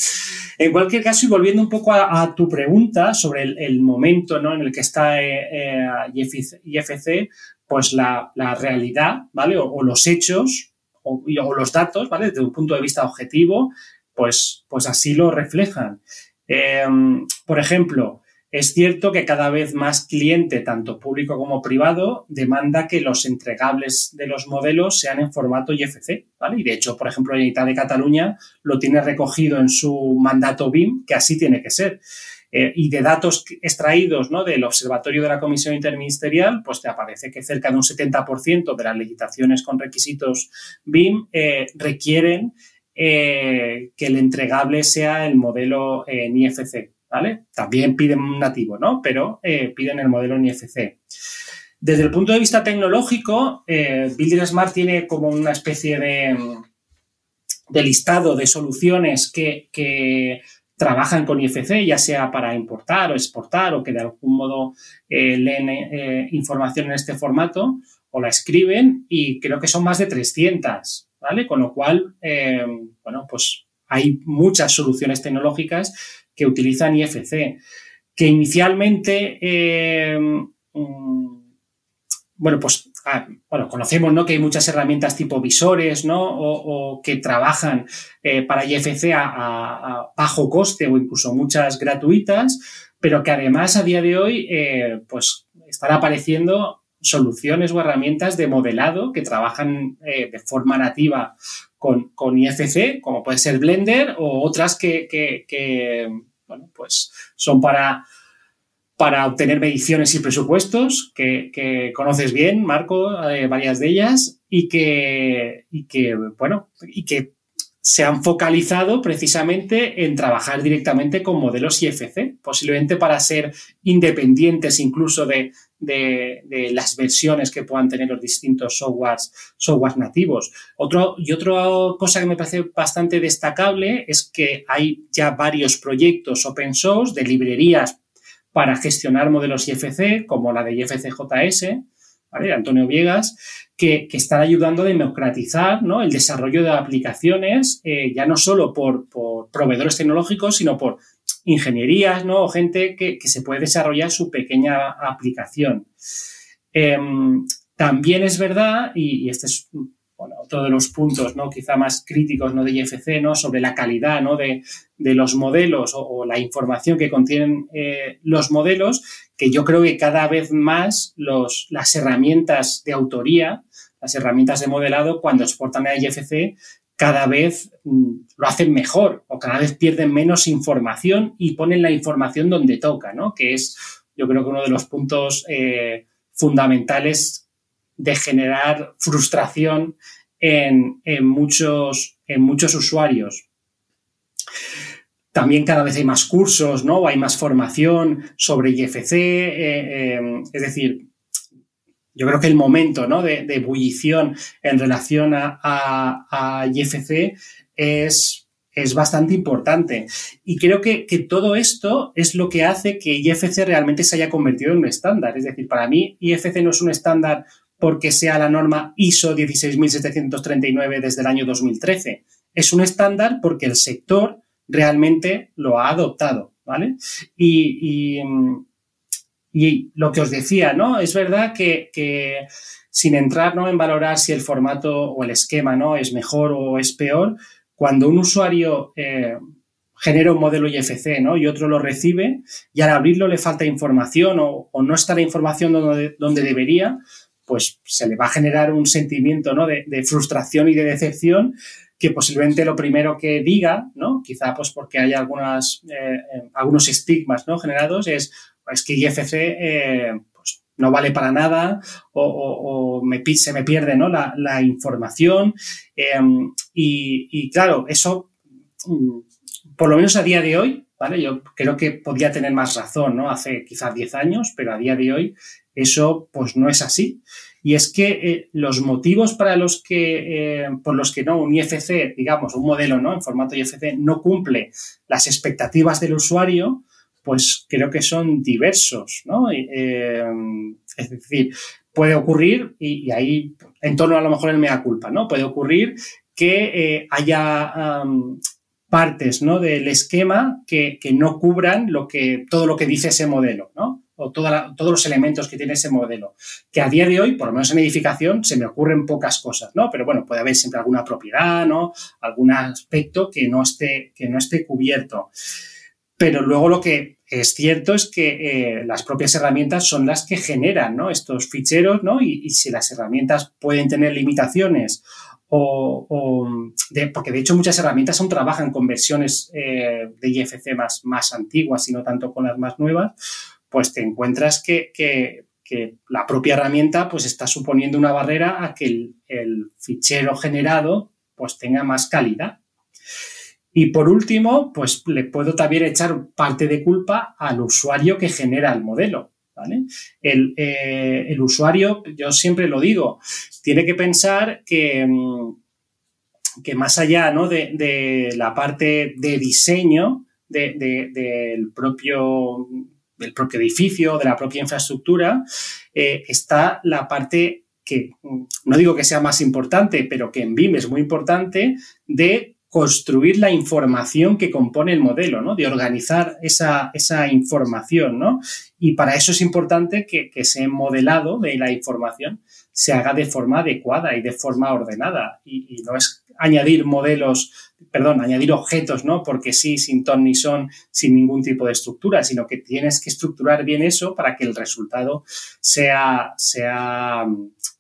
En cualquier caso, y volviendo un poco a, tu pregunta sobre el, momento ¿no? en el que está eh, eh, IFC, pues la, realidad, ¿vale? O, los hechos o, los datos, ¿vale? Desde un punto de vista objetivo, pues, pues así lo reflejan. Em, por ejemplo, es cierto que cada vez más cliente, tanto público como privado, demanda que los entregables de los modelos sean en formato IFC, ¿vale? Y de hecho, por ejemplo, la Unidad de Cataluña lo tiene recogido en su mandato BIM, que así tiene que ser. Eh, y de datos extraídos ¿no? del Observatorio de la Comisión Interministerial, pues te aparece que cerca de un 70% de las licitaciones con requisitos BIM eh, requieren eh, que el entregable sea el modelo en IFC. ¿vale? También piden un nativo, ¿no? Pero piden el modelo en IFC. Desde el punto de vista tecnológico, Building Smart tiene como una especie de, de listado de soluciones que, trabajan con IFC, ya sea para importar o exportar o que de algún modo eh, leen eh, información en este formato o la escriben y creo que son más de 300. Con lo cual, eh, bueno, pues hay muchas soluciones tecnológicas que utilizan IFC, que inicialmente, eh, mm, bueno, pues ah, bueno, conocemos ¿no? que hay muchas herramientas tipo visores ¿no? o, que trabajan para IFC a, bajo coste o incluso muchas gratuitas, pero que además a día de hoy pues están apareciendo soluciones o herramientas de modelado que trabajan eh, de forma nativa con, con, IFC, como puede ser Blender, o otras que, bueno, pues son para, para obtener mediciones y presupuestos, que, conoces bien, Marco, eh, varias de ellas, y que, y que, bueno, y que se han focalizado precisamente en trabajar directamente con modelos IFC, posiblemente para ser independientes incluso de, las versiones que puedan tener los distintos softwares, nativos. Otro, y otra cosa que me parece bastante destacable es que hay ya varios proyectos open source de librerías para gestionar modelos IFC, como la de IFCJS, ¿vale? Antonio Viegas, que, están ayudando a democratizar el desarrollo de aplicaciones, eh, ya no solo por, proveedores tecnológicos, sino por ingenierías ¿no? o gente que, se puede desarrollar su pequeña aplicación. Em, también es verdad, y, este es otro de los puntos ¿no? quizá más críticos ¿no? de IFC, ¿no? sobre la calidad ¿no? de, los modelos o, la información que contienen eh, los modelos, que yo creo que cada vez más los, las herramientas de autoría, las herramientas de modelado, cuando exportan a IFC, cada vez mm, lo hacen mejor o cada vez pierden menos información y ponen la información donde toca, ¿no? Que es, yo creo que uno de los puntos eh, fundamentales de generar frustración en, en, muchos, en muchos usuarios. También cada vez hay más cursos, ¿no? Hay más formación sobre IFC. Eh, eh, es decir, yo creo que el momento ¿no? de, ebullición en relación a, IFC es, es, bastante importante. Y creo que, todo esto es lo que hace que IFC realmente se haya convertido en un estándar. Es decir, para mí IFC no es un estándar porque sea la norma ISO 16739 desde el año 2013. Es un estándar porque el sector realmente lo ha adoptado, ¿vale? Y, lo que os decía, ¿no? Es verdad que, sin entrar ¿no? en valorar si el formato o el esquema ¿no? es mejor o es peor, cuando un usuario eh, genera un modelo IFC ¿no? y otro lo recibe y al abrirlo le falta información o, no está la información donde, donde, debería, pues se le va a generar un sentimiento ¿no? de, de frustración y de decepción que posiblemente lo primero que diga, ¿no? Quizá pues porque hay algunas, eh, eh, algunos estigmas ¿no? generados, es, es que IFC eh, pues no vale para nada o, se me pierde ¿no? la, información. Em, y, claro, eso, mm, por lo menos a día de hoy, ¿vale? Yo creo que podía tener más razón, ¿no? Hace quizás 10 años, pero a día de hoy eso pues no es así. Y es que eh, los motivos para los que, eh, por los que no un IFC, digamos, un modelo ¿no? en formato IFC no cumple las expectativas del usuario, pues creo que son diversos, ¿no? Eh, es decir, puede ocurrir, y, ahí en torno a lo mejor el mea culpa, ¿no? Puede ocurrir que haya partes ¿no? del esquema que, que, no cubran lo que, todo lo que dice ese modelo, ¿no? o todos los elementos que tiene ese modelo. Que a día de hoy, por lo menos en edificación, se me ocurren pocas cosas, ¿no? Pero bueno, puede haber siempre alguna propiedad, ¿no? Algún aspecto que no esté, que no esté cubierto. Pero luego lo que es cierto es que eh, las propias herramientas son las que generan ¿no? estos ficheros, ¿no? Y, si las herramientas pueden tener limitaciones o, porque de hecho muchas herramientas aún trabajan con versiones eh, de IFC más, más antiguas y no tanto con las más nuevas, pues te encuentras que, la propia herramienta pues está suponiendo una barrera a que el, fichero generado pues tenga más calidad. Y por último, pues le puedo también echar parte de culpa al usuario que genera el modelo. El, eh, usuario, yo siempre lo digo, tiene que pensar que, mm, que más allá de, la parte de diseño del propio del propio edificio, de la propia infraestructura, eh, está la parte que mm, no digo que sea más importante, pero que en BIM es muy importante, de construir la información que compone el modelo, ¿no? De organizar esa, esa información, ¿no? Y para eso es importante que, que, ese modelado de la información se haga de forma adecuada y de forma ordenada. Y, y no es añadir modelos, perdón, añadir objetos, ¿no? Porque sí, sin ton ni son, sin ningún tipo de estructura, sino que tienes que estructurar bien eso para que el resultado sea, sea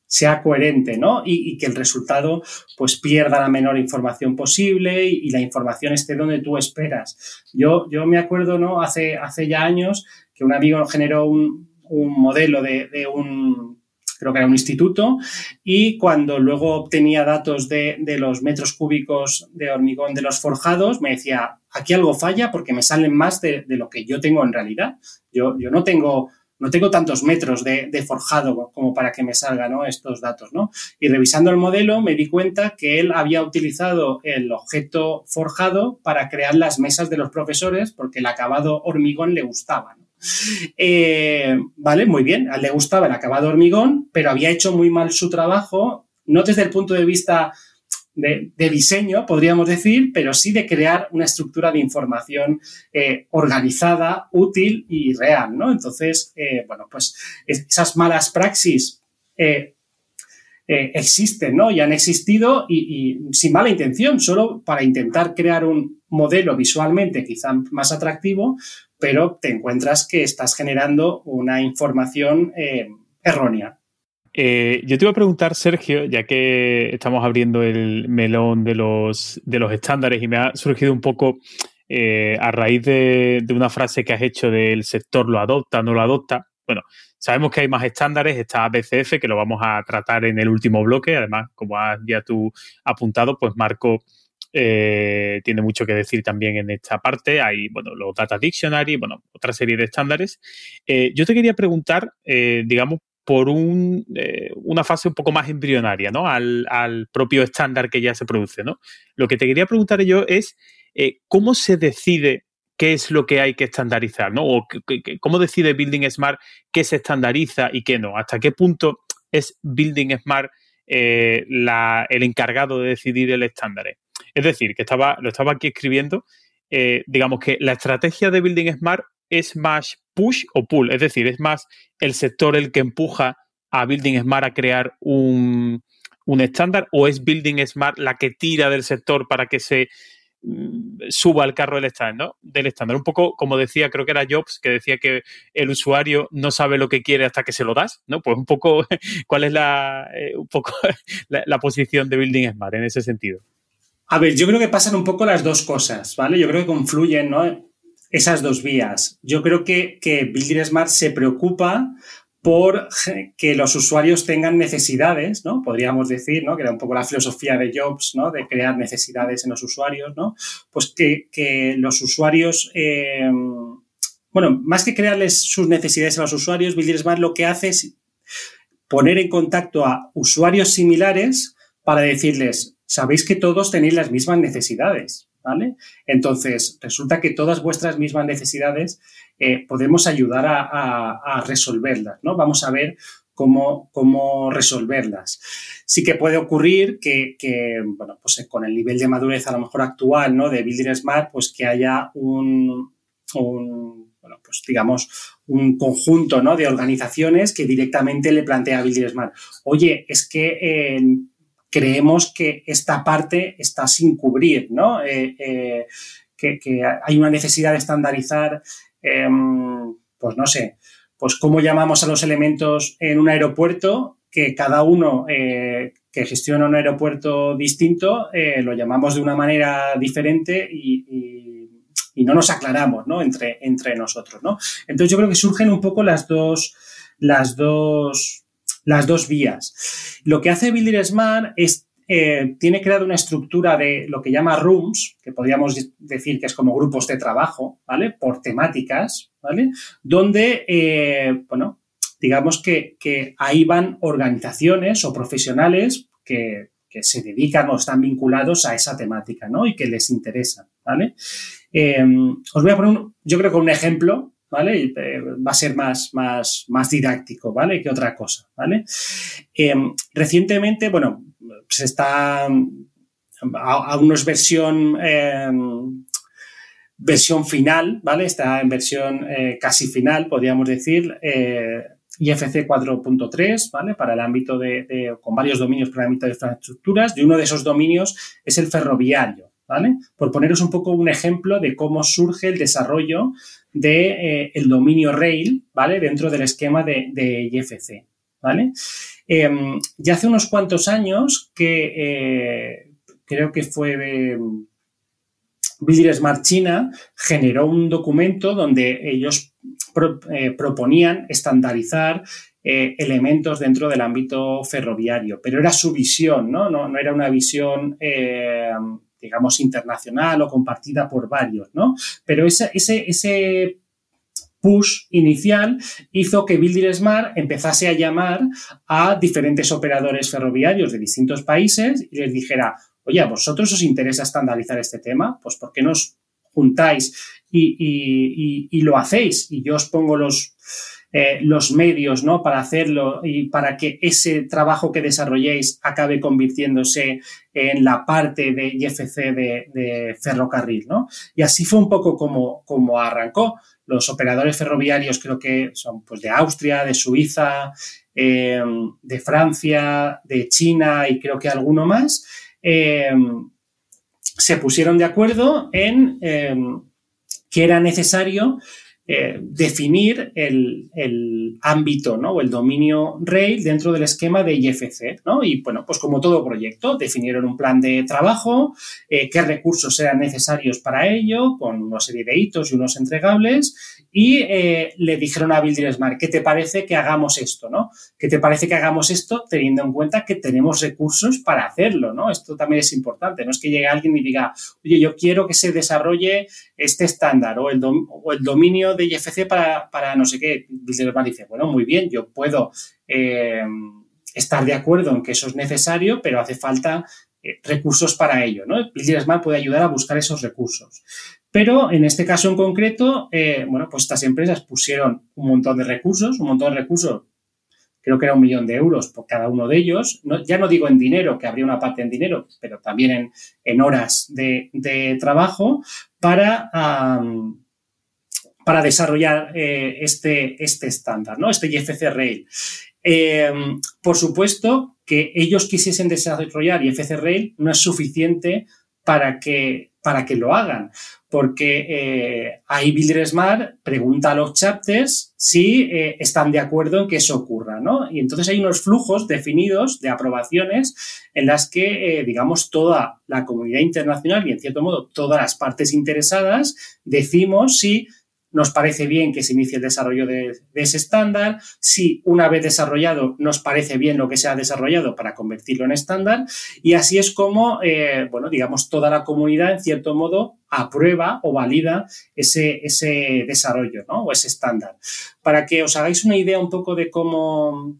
sea coherente, ¿no? Y, que el resultado pues pierda la menor información posible y, la información esté donde tú esperas. Yo, yo me acuerdo, ¿no? Hace, hace ya años que un amigo generó un, modelo de, un, creo que era un instituto, y cuando luego obtenía datos de, los metros cúbicos de hormigón de los forjados, me decía, aquí algo falla porque me salen más de, lo que yo tengo en realidad. Yo, yo no tengo no tengo tantos metros de, forjado como para que me salgan estos datos. ¿no? Y revisando el modelo me di cuenta que él había utilizado el objeto forjado para crear las mesas de los profesores porque el acabado hormigón le gustaba. Eh, vale, muy bien, a le gustaba el acabado hormigón, pero había hecho muy mal su trabajo, no desde el punto de vista de, diseño, podríamos decir, pero sí de crear una estructura de información eh, organizada, útil y real, ¿no? Entonces, eh, bueno, pues esas malas praxis eh, existen, ¿no? Y han existido y, sin mala intención, solo para intentar crear un modelo visualmente quizá más atractivo, pero te encuentras que estás generando una información errónea. Eh, yo te iba a preguntar, Sergio, ya que estamos abriendo el melón de los, de los estándares y me ha surgido un poco eh, a raíz de, una frase que has hecho del sector lo adopta, no lo adopta. Bueno, sabemos que hay más estándares, está BCF, que lo vamos a tratar en el último bloque. Además, como has ya tú apuntado, pues Marco eh, tiene mucho que decir también en esta parte. Hay, bueno, los Data Dictionary, bueno, otra serie de estándares. yo te quería preguntar, digamos, por eh, una fase un poco más embrionaria, ¿no? Al, propio estándar que ya se produce, ¿no? Lo que te quería preguntar yo es eh, cómo se decide qué es lo que hay que estandarizar, ¿no? O cómo decide Building Smart qué se estandariza y qué no. ¿Hasta qué punto es Building Smart eh, el encargado de decidir el estándar? Es decir, que estaba, lo estaba aquí escribiendo, digamos que la estrategia de Building Smart es más push o pull, es decir, es más el sector el que empuja a Building Smart a crear un, estándar o es Building Smart la que tira del sector para que se mm, suba al carro del estándar, ¿no? Del estándar. Un poco como decía, creo que era Jobs, que decía que el usuario no sabe lo que quiere hasta que se lo das, ¿no? Pues un poco, ¿cuál es la, eh, un poco la, posición de Building Smart en ese sentido? A ver, yo creo que pasan un poco las dos cosas, ¿vale? Yo creo que confluyen, ¿no? Esas dos vías. Yo creo que, que Building Smart se preocupa por que los usuarios tengan necesidades, ¿no? Podríamos decir, ¿no? Que era un poco la filosofía de Jobs, ¿no? De crear necesidades en los usuarios, ¿no? Pues que, los usuarios, eh, bueno, más que crearles sus necesidades a los usuarios, Building Smart lo que hace es poner en contacto a usuarios similares para decirles, sabéis que todos tenéis las mismas necesidades, ¿vale? Entonces, resulta que todas vuestras mismas necesidades eh, podemos ayudar a, resolverlas, ¿no? Vamos a ver cómo, cómo resolverlas. Sí que puede ocurrir que, bueno, pues con el nivel de madurez a lo mejor actual, ¿no? De Building Smart, pues que haya un, bueno, pues digamos, un conjunto ¿no? de organizaciones que directamente le plantea a Building Smart, oye, es que eh, creemos que esta parte está sin cubrir, ¿no? Eh, eh, que, hay una necesidad de estandarizar, em, pues no sé, pues cómo llamamos a los elementos en un aeropuerto, que cada uno eh, que gestiona un aeropuerto distinto lo llamamos de una manera diferente y, y, no nos aclaramos, ¿no? Entre, entre nosotros, ¿no? Entonces yo creo que surgen un poco las dos, las dos las dos vías. Lo que hace Builder Smart es eh, tiene creado una estructura de lo que llama rooms, que podríamos decir que es como grupos de trabajo, ¿vale? Por temáticas, ¿vale? Donde, eh, bueno, digamos que, ahí van organizaciones o profesionales que, se dedican o están vinculados a esa temática, ¿no? Y que les interesa, ¿vale? Eh, os voy a poner, yo creo que un ejemplo ¿vale? Va a ser más, más, más didáctico, ¿vale? Que otra cosa, ¿vale? Em, recientemente, bueno, se está, aún no es versión, em, versión final, ¿vale? Está en versión eh, casi final, podríamos decir, eh, IFC 4.3, ¿vale? Para el ámbito de, con varios dominios para el ámbito de infraestructuras, y uno de esos dominios es el ferroviario, ¿vale? Por poneros un poco un ejemplo de cómo surge el desarrollo de, eh, dominio rail, ¿vale? Dentro del esquema de, de IFC, ¿vale? Em, ya hace unos cuantos años que eh, creo que fue... Builder Smart China generó un documento donde ellos eh, proponían estandarizar elementos dentro del ámbito ferroviario, pero era su visión, ¿no? No, era una visión, eh, digamos, internacional o compartida por varios, ¿no? Pero ese, ese, ese push inicial hizo que Builder Smart empezase a llamar a diferentes operadores ferroviarios de distintos países y les dijera, oye, ¿a vosotros os interesa estandarizar este tema? Pues ¿por qué no os juntáis y, lo hacéis? Y yo os pongo los, eh, los medios ¿no? para hacerlo y para que ese trabajo que desarrolléis acabe convirtiéndose en la parte de IFC de, ferrocarril. ¿no? Y así fue un poco como, como arrancó. Los operadores ferroviarios creo que son pues, de Austria, de Suiza, eh, de Francia, de China y creo que alguno más Em, se pusieron de acuerdo en que era necesario eh, definir el, ámbito ¿no? o el dominio Rail dentro del esquema de IFC. ¿no? Y bueno, pues como todo proyecto, definieron un plan de trabajo, eh, qué recursos eran necesarios para ello, con una serie de hitos y unos entregables, y eh, le dijeron a Bill Smart, ¿qué te parece que hagamos esto? ¿no? ¿Qué te parece que hagamos esto teniendo en cuenta que tenemos recursos para hacerlo? ¿no? Esto también es importante. No es que llegue alguien y diga, oye, yo quiero que se desarrolle este estándar o el, dominio de IFC para, no sé qué. Bill Smart dice, bueno, muy bien, yo puedo eh, estar de acuerdo en que eso es necesario, pero hace falta eh, recursos para ello. ¿no? Bill Smart puede ayudar a buscar esos recursos. Pero en este caso en concreto, eh, bueno, pues estas empresas pusieron un montón de recursos, un montón de recursos, creo que era un millón de euros por cada uno de ellos. ya no digo en dinero, que habría una parte en dinero, pero también en, horas de, trabajo para, para desarrollar eh, este, este estándar, ¿no? Este IFC Rail. Eh, por supuesto que ellos quisiesen desarrollar IFC Rail no es suficiente para que, para que lo hagan porque eh, ahí Builder Smart pregunta a los chapters si eh, están de acuerdo en que eso ocurra, ¿no? Y entonces hay unos flujos definidos de aprobaciones en las que, eh, digamos, toda la comunidad internacional y, en cierto modo, todas las partes interesadas decimos si nos parece bien que se inicie el desarrollo de, ese estándar, si una vez desarrollado nos parece bien lo que se ha desarrollado para convertirlo en estándar y así es como, eh, bueno, digamos, toda la comunidad en cierto modo aprueba o valida ese, ese desarrollo, ¿no? O ese estándar. Para que os hagáis una idea un poco de cómo,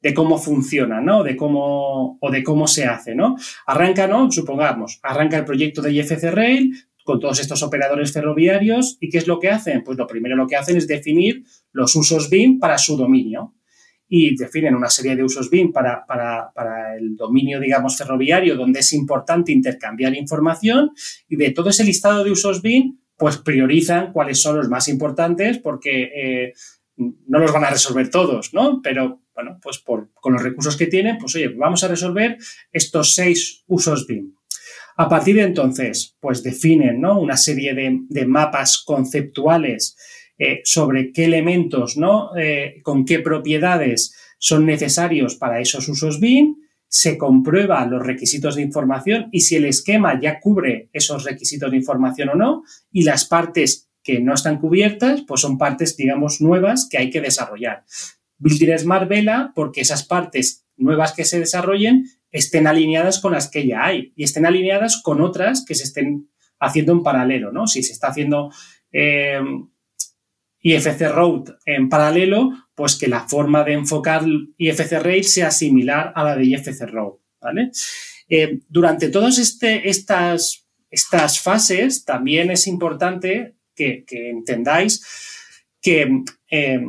de cómo funciona, ¿no? De cómo, o de cómo se hace, ¿no? Arranca, ¿no? Supongamos, arranca el proyecto de IFC Rail, con todos estos operadores ferroviarios. ¿Y qué es lo que hacen? Pues lo primero lo que hacen es definir los usos BIM para su dominio. Y definen una serie de usos BIM para, para, el dominio, digamos, ferroviario, donde es importante intercambiar información. Y de todo ese listado de usos BIM, pues priorizan cuáles son los más importantes porque eh, no los van a resolver todos, ¿no? Pero, bueno, pues con los recursos que tienen, pues oye, vamos a resolver estos seis usos BIM. A partir de entonces, pues definen una serie de, mapas conceptuales eh, sobre qué elementos, ¿no? Eh, con qué propiedades son necesarios para esos usos BIM, se comprueba los requisitos de información y si el esquema ya cubre esos requisitos de información o no, y las partes que no están cubiertas, pues son partes, digamos, nuevas que hay que desarrollar. Builder Smart vela porque esas partes nuevas que se desarrollen estén alineadas con las que ya hay y estén alineadas con otras que se estén haciendo en paralelo, ¿no? Si se está haciendo eh, IFC Road en paralelo, pues que la forma de enfocar IFC Rail sea similar a la de IFC Road, ¿vale? Eh, durante todas este, estas, estas fases también es importante que, que entendáis que eh,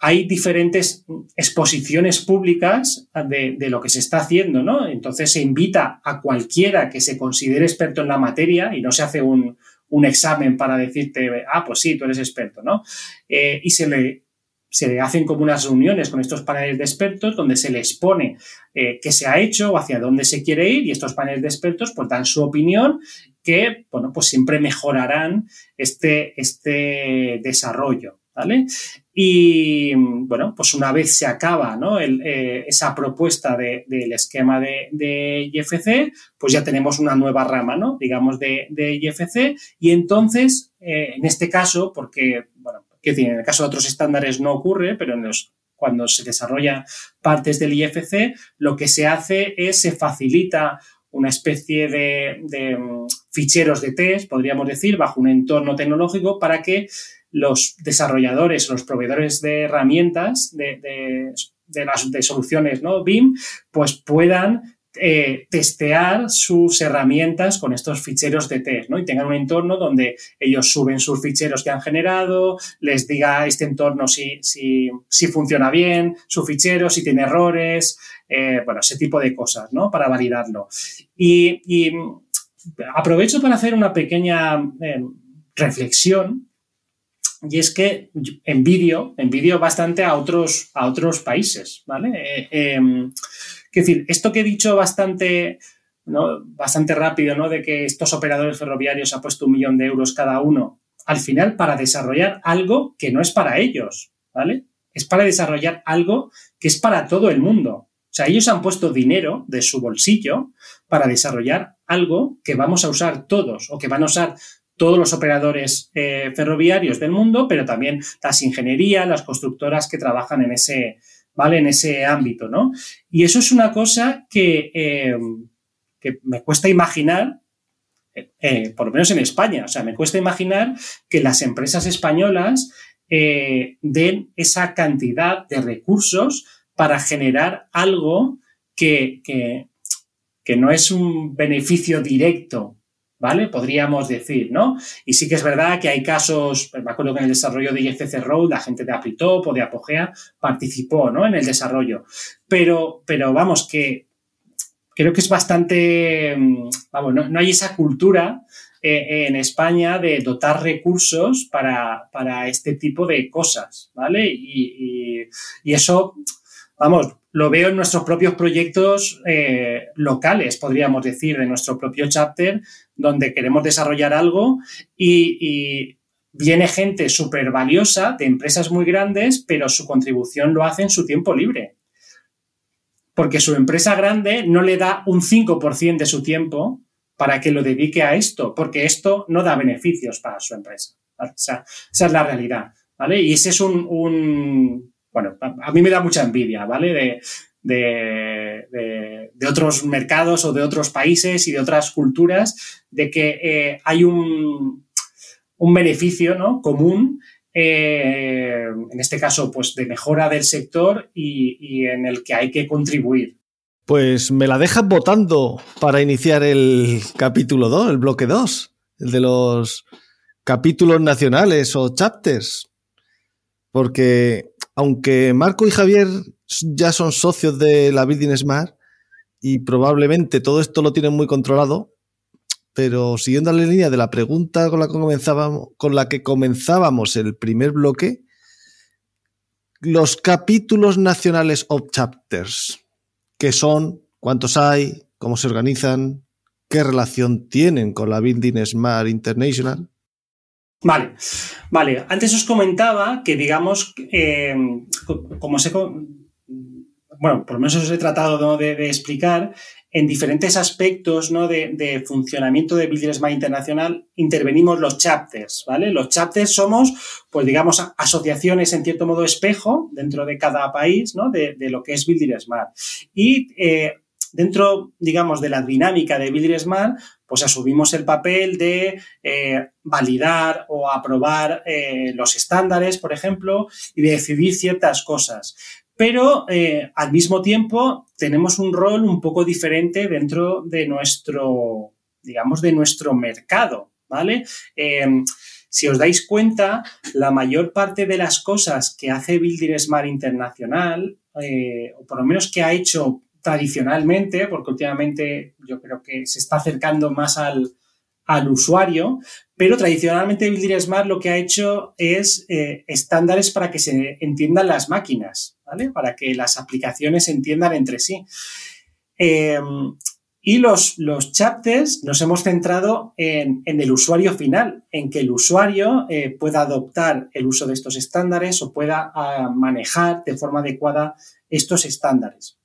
hay diferentes exposiciones públicas de, lo que se está haciendo, ¿no? Entonces se invita a cualquiera que se considere experto en la materia y no se hace un, examen para decirte, ah, pues sí, tú eres experto, ¿no? Eh, y se le, hacen como unas reuniones con estos paneles de expertos donde se les expone eh, qué se ha hecho o hacia dónde se quiere ir y estos paneles de expertos pues dan su opinión que, bueno, pues siempre mejorarán este, este desarrollo. Y bueno, pues una vez se acaba ¿no? Eh, esa propuesta del esquema de, IFC, pues ya tenemos una nueva rama, ¿no? digamos, de, IFC. Y entonces, eh, en este caso, porque, bueno, en el caso de otros estándares no ocurre, pero cuando se desarrolla partes del IFC, lo que se hace es se facilita una especie de, de mm, ficheros de test, podríamos decir, bajo un entorno tecnológico para que los desarrolladores, los proveedores de herramientas de, las de soluciones ¿no? BIM, pues puedan eh, testear sus herramientas con estos ficheros de test, ¿no? Y tengan un entorno donde ellos suben sus ficheros que han generado, les diga este entorno si, si, si funciona bien, su fichero, si tiene errores, eh, bueno, ese tipo de cosas, ¿no? Para validarlo. Y, aprovecho para hacer una pequeña eh, reflexión y es que envidio, envidio bastante a otros, a otros países, ¿vale? Eh, em, es decir, esto que he dicho bastante, ¿no? bastante rápido, ¿no? De que estos operadores ferroviarios han puesto un millón de euros cada uno, al final para desarrollar algo que no es para ellos, ¿vale? Es para desarrollar algo que es para todo el mundo. O sea, ellos han puesto dinero de su bolsillo para desarrollar algo que vamos a usar todos o que van a usar todos los operadores eh, ferroviarios del mundo, pero también las ingenierías, las constructoras que trabajan en ese, ¿vale? En ese ámbito, ¿no? Y eso es una cosa que, eh, que me cuesta imaginar, eh, por lo menos en España, o sea, me cuesta imaginar que las empresas españolas den esa cantidad de recursos para generar algo que, que no es un beneficio directo ¿vale? Podríamos decir, ¿no? Y sí que es verdad que hay casos, pues me acuerdo que en el desarrollo de IFC Road, la gente de Apritop o de Apogea participó, ¿no? En el desarrollo. Pero, pero vamos, que creo que es bastante, mm, vamos, no, hay esa cultura eh, en España de dotar recursos para, este tipo de cosas, ¿vale? Y, y eso, vamos, lo veo en nuestros propios proyectos eh, locales, podríamos decir, de nuestro propio chapter, donde queremos desarrollar algo y, viene gente súper valiosa de empresas muy grandes, pero su contribución lo hace en su tiempo libre. Porque su empresa grande no le da un 5% de su tiempo para que lo dedique a esto, porque esto no da beneficios para su empresa. esa es la realidad. ¿vale? Y ese es un bueno, a, mí me da mucha envidia, ¿vale? De, otros mercados o de otros países y de otras culturas, de que eh, hay un, beneficio ¿no? común, eh, en este caso, pues de mejora del sector y, en el que hay que contribuir. Pues me la dejas votando para iniciar el capítulo 2, el bloque 2, el de los capítulos nacionales o chapters. Porque aunque Marco y Javier ya son socios de la Building Smart y probablemente todo esto lo tienen muy controlado, pero siguiendo la línea de la pregunta con la que comenzábamos, con la que comenzábamos el primer bloque, los capítulos nacionales of chapters, ¿qué son? ¿Cuántos hay? ¿Cómo se organizan? ¿Qué relación tienen con la Building Smart International? Vale, vale. Antes os comentaba que, digamos, eh, como sé, bueno, por lo menos os he tratado de, explicar, en diferentes aspectos ¿no? de, funcionamiento de Builders Internacional intervenimos los chapters, ¿vale? Los chapters somos, pues digamos, asociaciones en cierto modo espejo dentro de cada país, ¿no? De, lo que es Builder Smart. Y eh, dentro, digamos, de la dinámica de Builder Smart, pues asumimos el papel de eh, validar o aprobar eh, los estándares, por ejemplo, y de decidir ciertas cosas. Pero eh, al mismo tiempo tenemos un rol un poco diferente dentro de nuestro, digamos, de nuestro mercado. ¿vale? Si os dais cuenta, la mayor parte de las cosas que hace Building Smart Internacional, o por lo menos que ha hecho tradicionalmente, porque últimamente yo creo que se está acercando más al, usuario, pero tradicionalmente Building Smart lo que ha hecho es eh, estándares para que se entiendan las máquinas, ¿vale? Para que las aplicaciones se entiendan entre sí. Em, y los, los chapters nos hemos centrado en, el usuario final, en que el usuario eh, pueda adoptar el uso de estos estándares o pueda ah, manejar de forma adecuada estos estándares.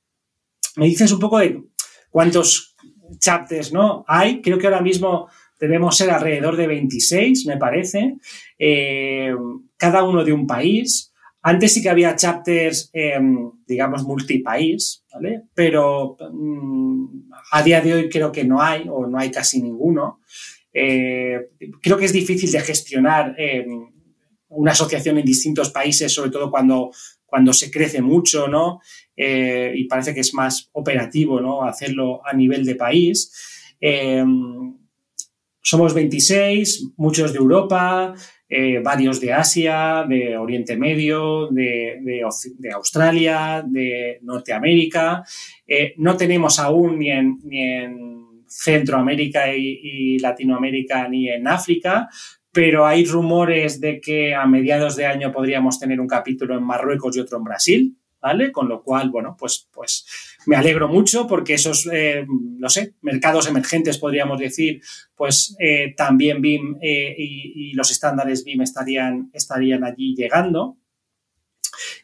Me dices un poco de cuántos chapters ¿no? hay. Creo que ahora mismo debemos ser alrededor de 26, me parece, eh, cada uno de un país. Antes sí que había chapters, em, digamos, multipaís, ¿vale? Pero mm, a día de hoy creo que no hay o no hay casi ninguno. Eh, creo que es difícil de gestionar em, una asociación en distintos países, sobre todo cuando, cuando se crece mucho, ¿no? Eh, y parece que es más operativo, ¿no? Hacerlo a nivel de país. Em, somos 26, muchos de Europa, eh, varios de Asia, de Oriente Medio, de, Australia, de Norteamérica. Eh, no tenemos aún ni en, Centroamérica y, Latinoamérica ni en África, pero hay rumores de que a mediados de año podríamos tener un capítulo en Marruecos y otro en Brasil. Con lo cual, bueno, pues, pues me alegro mucho porque esos, eh, no sé, mercados emergentes, podríamos decir, pues eh, también BIM eh, y, los estándares BIM estarían, estarían allí llegando.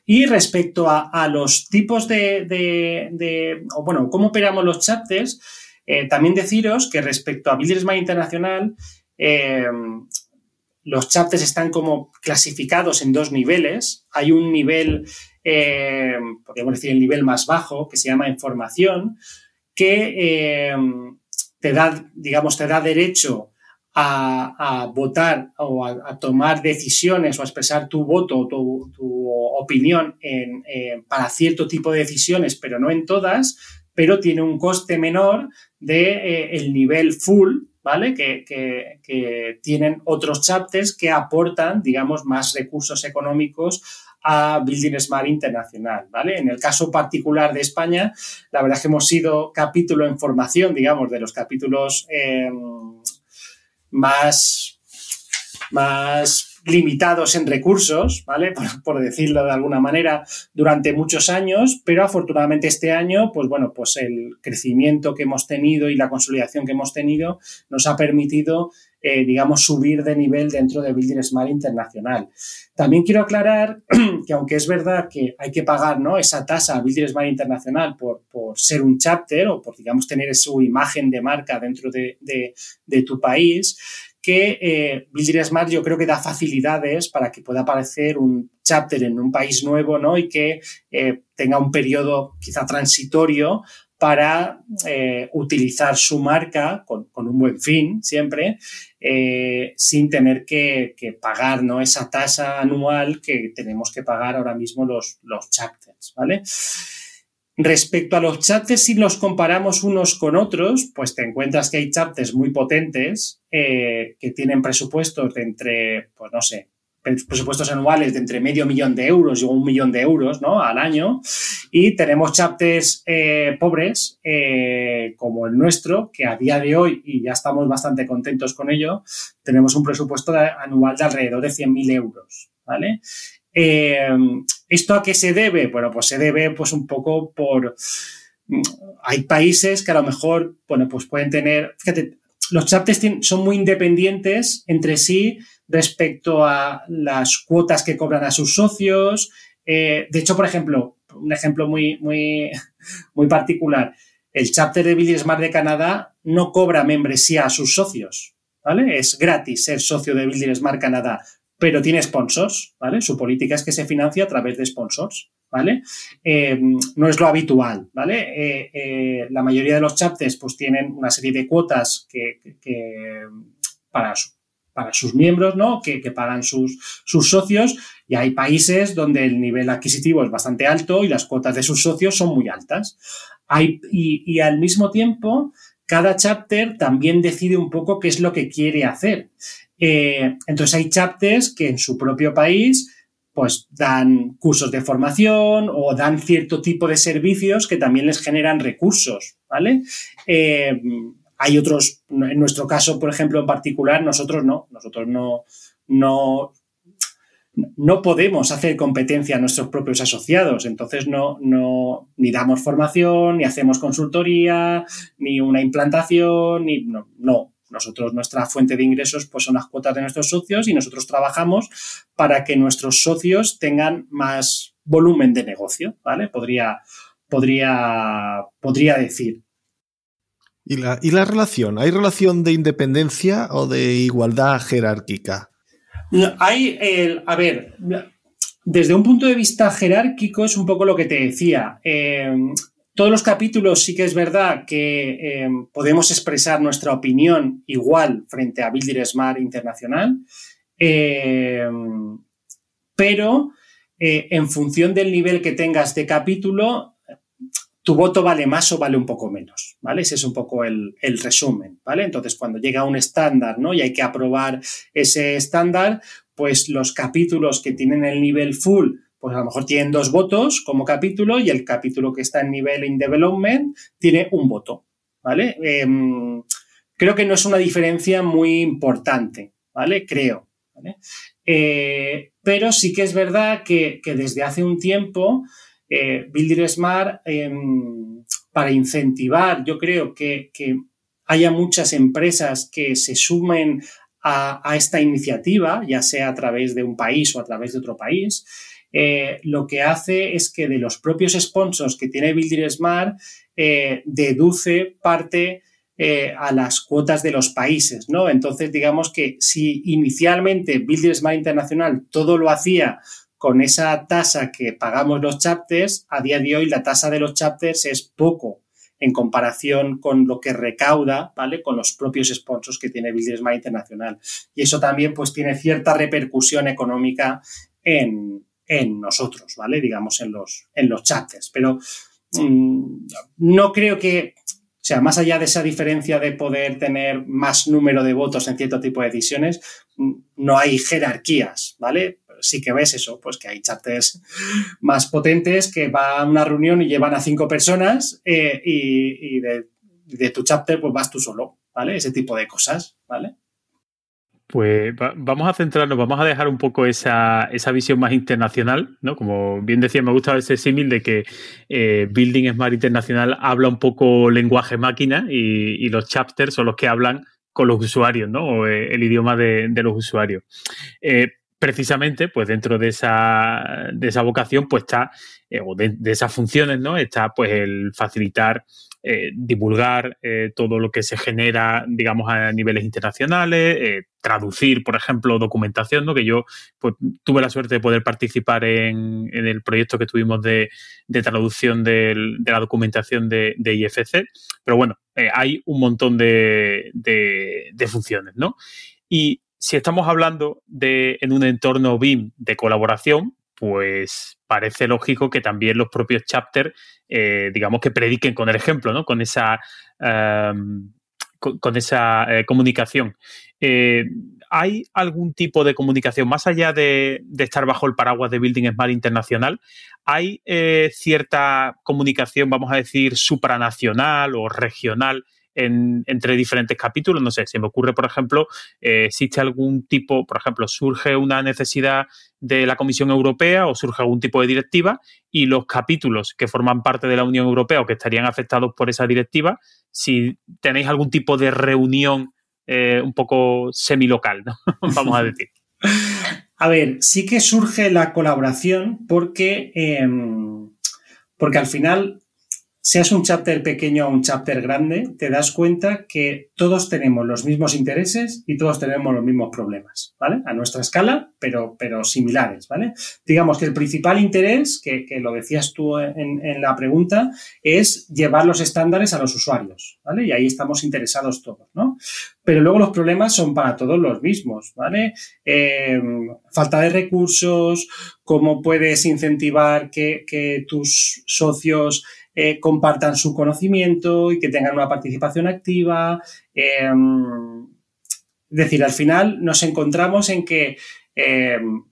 Y respecto a, los tipos de, o bueno, cómo operamos los chapters, también deciros que respecto a Builders Internacional, los chapters están como clasificados en dos niveles. Hay un nivel eh, podríamos decir el nivel más bajo, que se llama información, que eh, te da, digamos, te da derecho a, votar o a, tomar decisiones o a expresar tu voto o tu, opinión para cierto tipo de decisiones, pero no en todas, pero tiene un coste menor de eh, el nivel full, ¿vale? Que, que, tienen otros chapters que aportan, digamos, más recursos económicos a Building Smart Internacional, ¿vale? En el caso particular de España, la verdad es que hemos sido capítulo en formación, digamos, de los capítulos em, más, más limitados en recursos, ¿vale? Por, decirlo de alguna manera, durante muchos años, pero afortunadamente este año, pues bueno, pues el crecimiento que hemos tenido y la consolidación que hemos tenido nos ha permitido, eh, digamos, subir de nivel dentro de Building Smart Internacional. También quiero aclarar que aunque es verdad que hay que pagar ¿no? esa tasa a Building Smart Internacional por, por, ser un chapter o por, digamos, tener su imagen de marca dentro de, de, tu país, que eh, Building Smart yo creo que da facilidades para que pueda aparecer un chapter en un país nuevo, ¿no? Y que eh, tenga un periodo quizá transitorio para eh, utilizar su marca con, un buen fin siempre, eh, sin tener que, pagar ¿no? esa tasa anual que tenemos que pagar ahora mismo los, los chapters, ¿vale? Respecto a los chapters, si los comparamos unos con otros, pues te encuentras que hay chapters muy potentes eh, que tienen presupuestos de entre, pues no sé, presupuestos anuales de entre medio millón de euros y un millón de euros ¿no? al año. Y tenemos chapters eh, pobres, eh, como el nuestro, que a día de hoy, y ya estamos bastante contentos con ello, tenemos un presupuesto anual de alrededor de 100.000 euros. ¿vale? ¿Esto a qué se debe? Bueno, pues se debe pues un poco por... Hay países que a lo mejor, bueno, pues pueden tener... Fíjate, los chapters son muy independientes entre sí respecto a las cuotas que cobran a sus socios. Eh, de hecho, por ejemplo, un ejemplo muy, muy, muy particular, el chapter de Billy Smart de Canadá no cobra membresía a sus socios, ¿vale? Es gratis ser socio de Building Smart Canadá pero tiene sponsors, ¿vale? Su política es que se financia a través de sponsors, ¿vale? Eh, no es lo habitual, ¿vale? Eh, eh, la mayoría de los chapters pues tienen una serie de cuotas que, para, sus miembros, ¿no? Que, pagan sus, socios y hay países donde el nivel adquisitivo es bastante alto y las cuotas de sus socios son muy altas. Hay, y, y al mismo tiempo cada chapter también decide un poco qué es lo que quiere hacer. Entonces hay chapters que en su propio país pues dan cursos de formación o dan cierto tipo de servicios que también les generan recursos, ¿vale? Eh, hay otros, en nuestro caso, por ejemplo, en particular, nosotros no, nosotros no, no, no podemos hacer competencia a nuestros propios asociados, entonces no, no ni damos formación, ni hacemos consultoría, ni una implantación, ni no, no. Nosotros, nuestra fuente de ingresos, pues son las cuotas de nuestros socios y nosotros trabajamos para que nuestros socios tengan más volumen de negocio, ¿vale? Podría, podría, podría decir. ¿Y la, ¿Y la relación? ¿Hay relación de independencia o de igualdad jerárquica? Hay, el, a ver, desde un punto de vista jerárquico es un poco lo que te decía. Eh, todos los capítulos sí que es verdad que eh, podemos expresar nuestra opinión igual frente a Builder Smart Internacional, eh, pero en función del nivel que tengas de capítulo, tu voto vale más o vale un poco menos, ¿vale? Ese es un poco el, resumen, ¿vale? Entonces, cuando llega un estándar, ¿no? Y hay que aprobar ese estándar, pues los capítulos que tienen el nivel full, pues a lo mejor tienen dos votos como capítulo y el capítulo que está en nivel in development tiene un voto, ¿vale? Em, creo que no es una diferencia muy importante, ¿vale? Creo. Eh, pero sí que es verdad que, que desde hace un tiempo eh, Builder Smart em, para incentivar, yo creo que, haya muchas empresas que se sumen a, esta iniciativa, ya sea a través de un país o a través de otro país, eh, lo que hace es que de los propios sponsors que tiene Builder Smart, eh, deduce parte a las cuotas de los países, ¿no? Entonces, digamos que si inicialmente Builder Smart Internacional todo lo hacía con esa tasa que pagamos los chapters, a día de hoy la tasa de los chapters es poco en comparación con lo que recauda, ¿vale? Con los propios sponsors que tiene Business Internacional. Y eso también, pues, tiene cierta repercusión económica en, nosotros, ¿vale? Digamos, en los, en los chapters. Pero mm, no creo que, o sea, más allá de esa diferencia de poder tener más número de votos en cierto tipo de decisiones, mm, no hay jerarquías, ¿vale? sí que ves eso, pues que hay chapters más potentes que van a una reunión y llevan a cinco personas eh, y, de, tu chapter pues vas tú solo, ¿vale? Ese tipo de cosas, ¿vale? Pues vamos a centrarnos, vamos a dejar un poco esa, visión más internacional, ¿no? Como bien decía, me gusta ese símil de que eh, Building Smart Internacional habla un poco lenguaje máquina y, los chapters son los que hablan con los usuarios, ¿no? O eh, el idioma de, los usuarios precisamente, pues dentro de esa, de esa vocación, pues está, eh, o de, esas funciones, ¿no? Está pues el facilitar, eh, divulgar eh, todo lo que se genera, digamos, a niveles internacionales, traducir, por ejemplo, documentación, ¿no? Que yo pues, tuve la suerte de poder participar en, el proyecto que tuvimos de, traducción de la documentación de, IFC. Pero bueno, hay un montón de, de funciones, ¿no? Y si estamos hablando de en un entorno BIM de colaboración, pues parece lógico que también los propios chapters, eh, digamos que prediquen con el ejemplo, ¿no? Con esa, em, con, esa eh, comunicación. Eh, ¿Hay algún tipo de comunicación, más allá de, de, estar bajo el paraguas de Building Smart Internacional, hay cierta comunicación, vamos a decir, supranacional o regional entre diferentes capítulos. No sé, se me ocurre, por ejemplo, eh, existe algún tipo, por ejemplo, surge una necesidad de la Comisión Europea o surge algún tipo de directiva y los capítulos que forman parte de la Unión Europea o que estarían afectados por esa directiva, si tenéis algún tipo de reunión eh, un poco semilocal, ¿no? vamos a decir. A ver, sí que surge la colaboración porque, em, porque al final seas un chapter pequeño o un chapter grande, te das cuenta que todos tenemos los mismos intereses y todos tenemos los mismos problemas, ¿vale? A nuestra escala, pero, pero similares, ¿vale? Digamos que el principal interés, que, lo decías tú en, la pregunta, es llevar los estándares a los usuarios, ¿vale? Y ahí estamos interesados todos, ¿no? Pero luego los problemas son para todos los mismos, ¿vale? Eh, falta de recursos, cómo puedes incentivar que, que tus socios eh, compartan su conocimiento y que tengan una participación activa. Em, es decir, al final nos encontramos en que, em,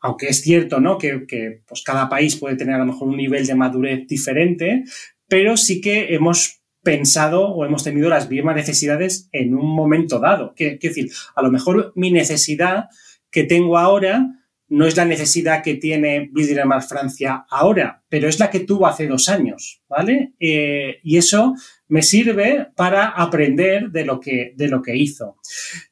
aunque es cierto ¿no? que, que pues cada país puede tener a lo mejor un nivel de madurez diferente, pero sí que hemos pensado o hemos tenido las mismas necesidades en un momento dado. Quiero decir, a lo mejor mi necesidad que tengo ahora no es la necesidad que tiene Mar Francia ahora, pero es la que tuvo hace dos años, ¿vale? Eh, y eso me sirve para aprender de lo, que, de lo que hizo.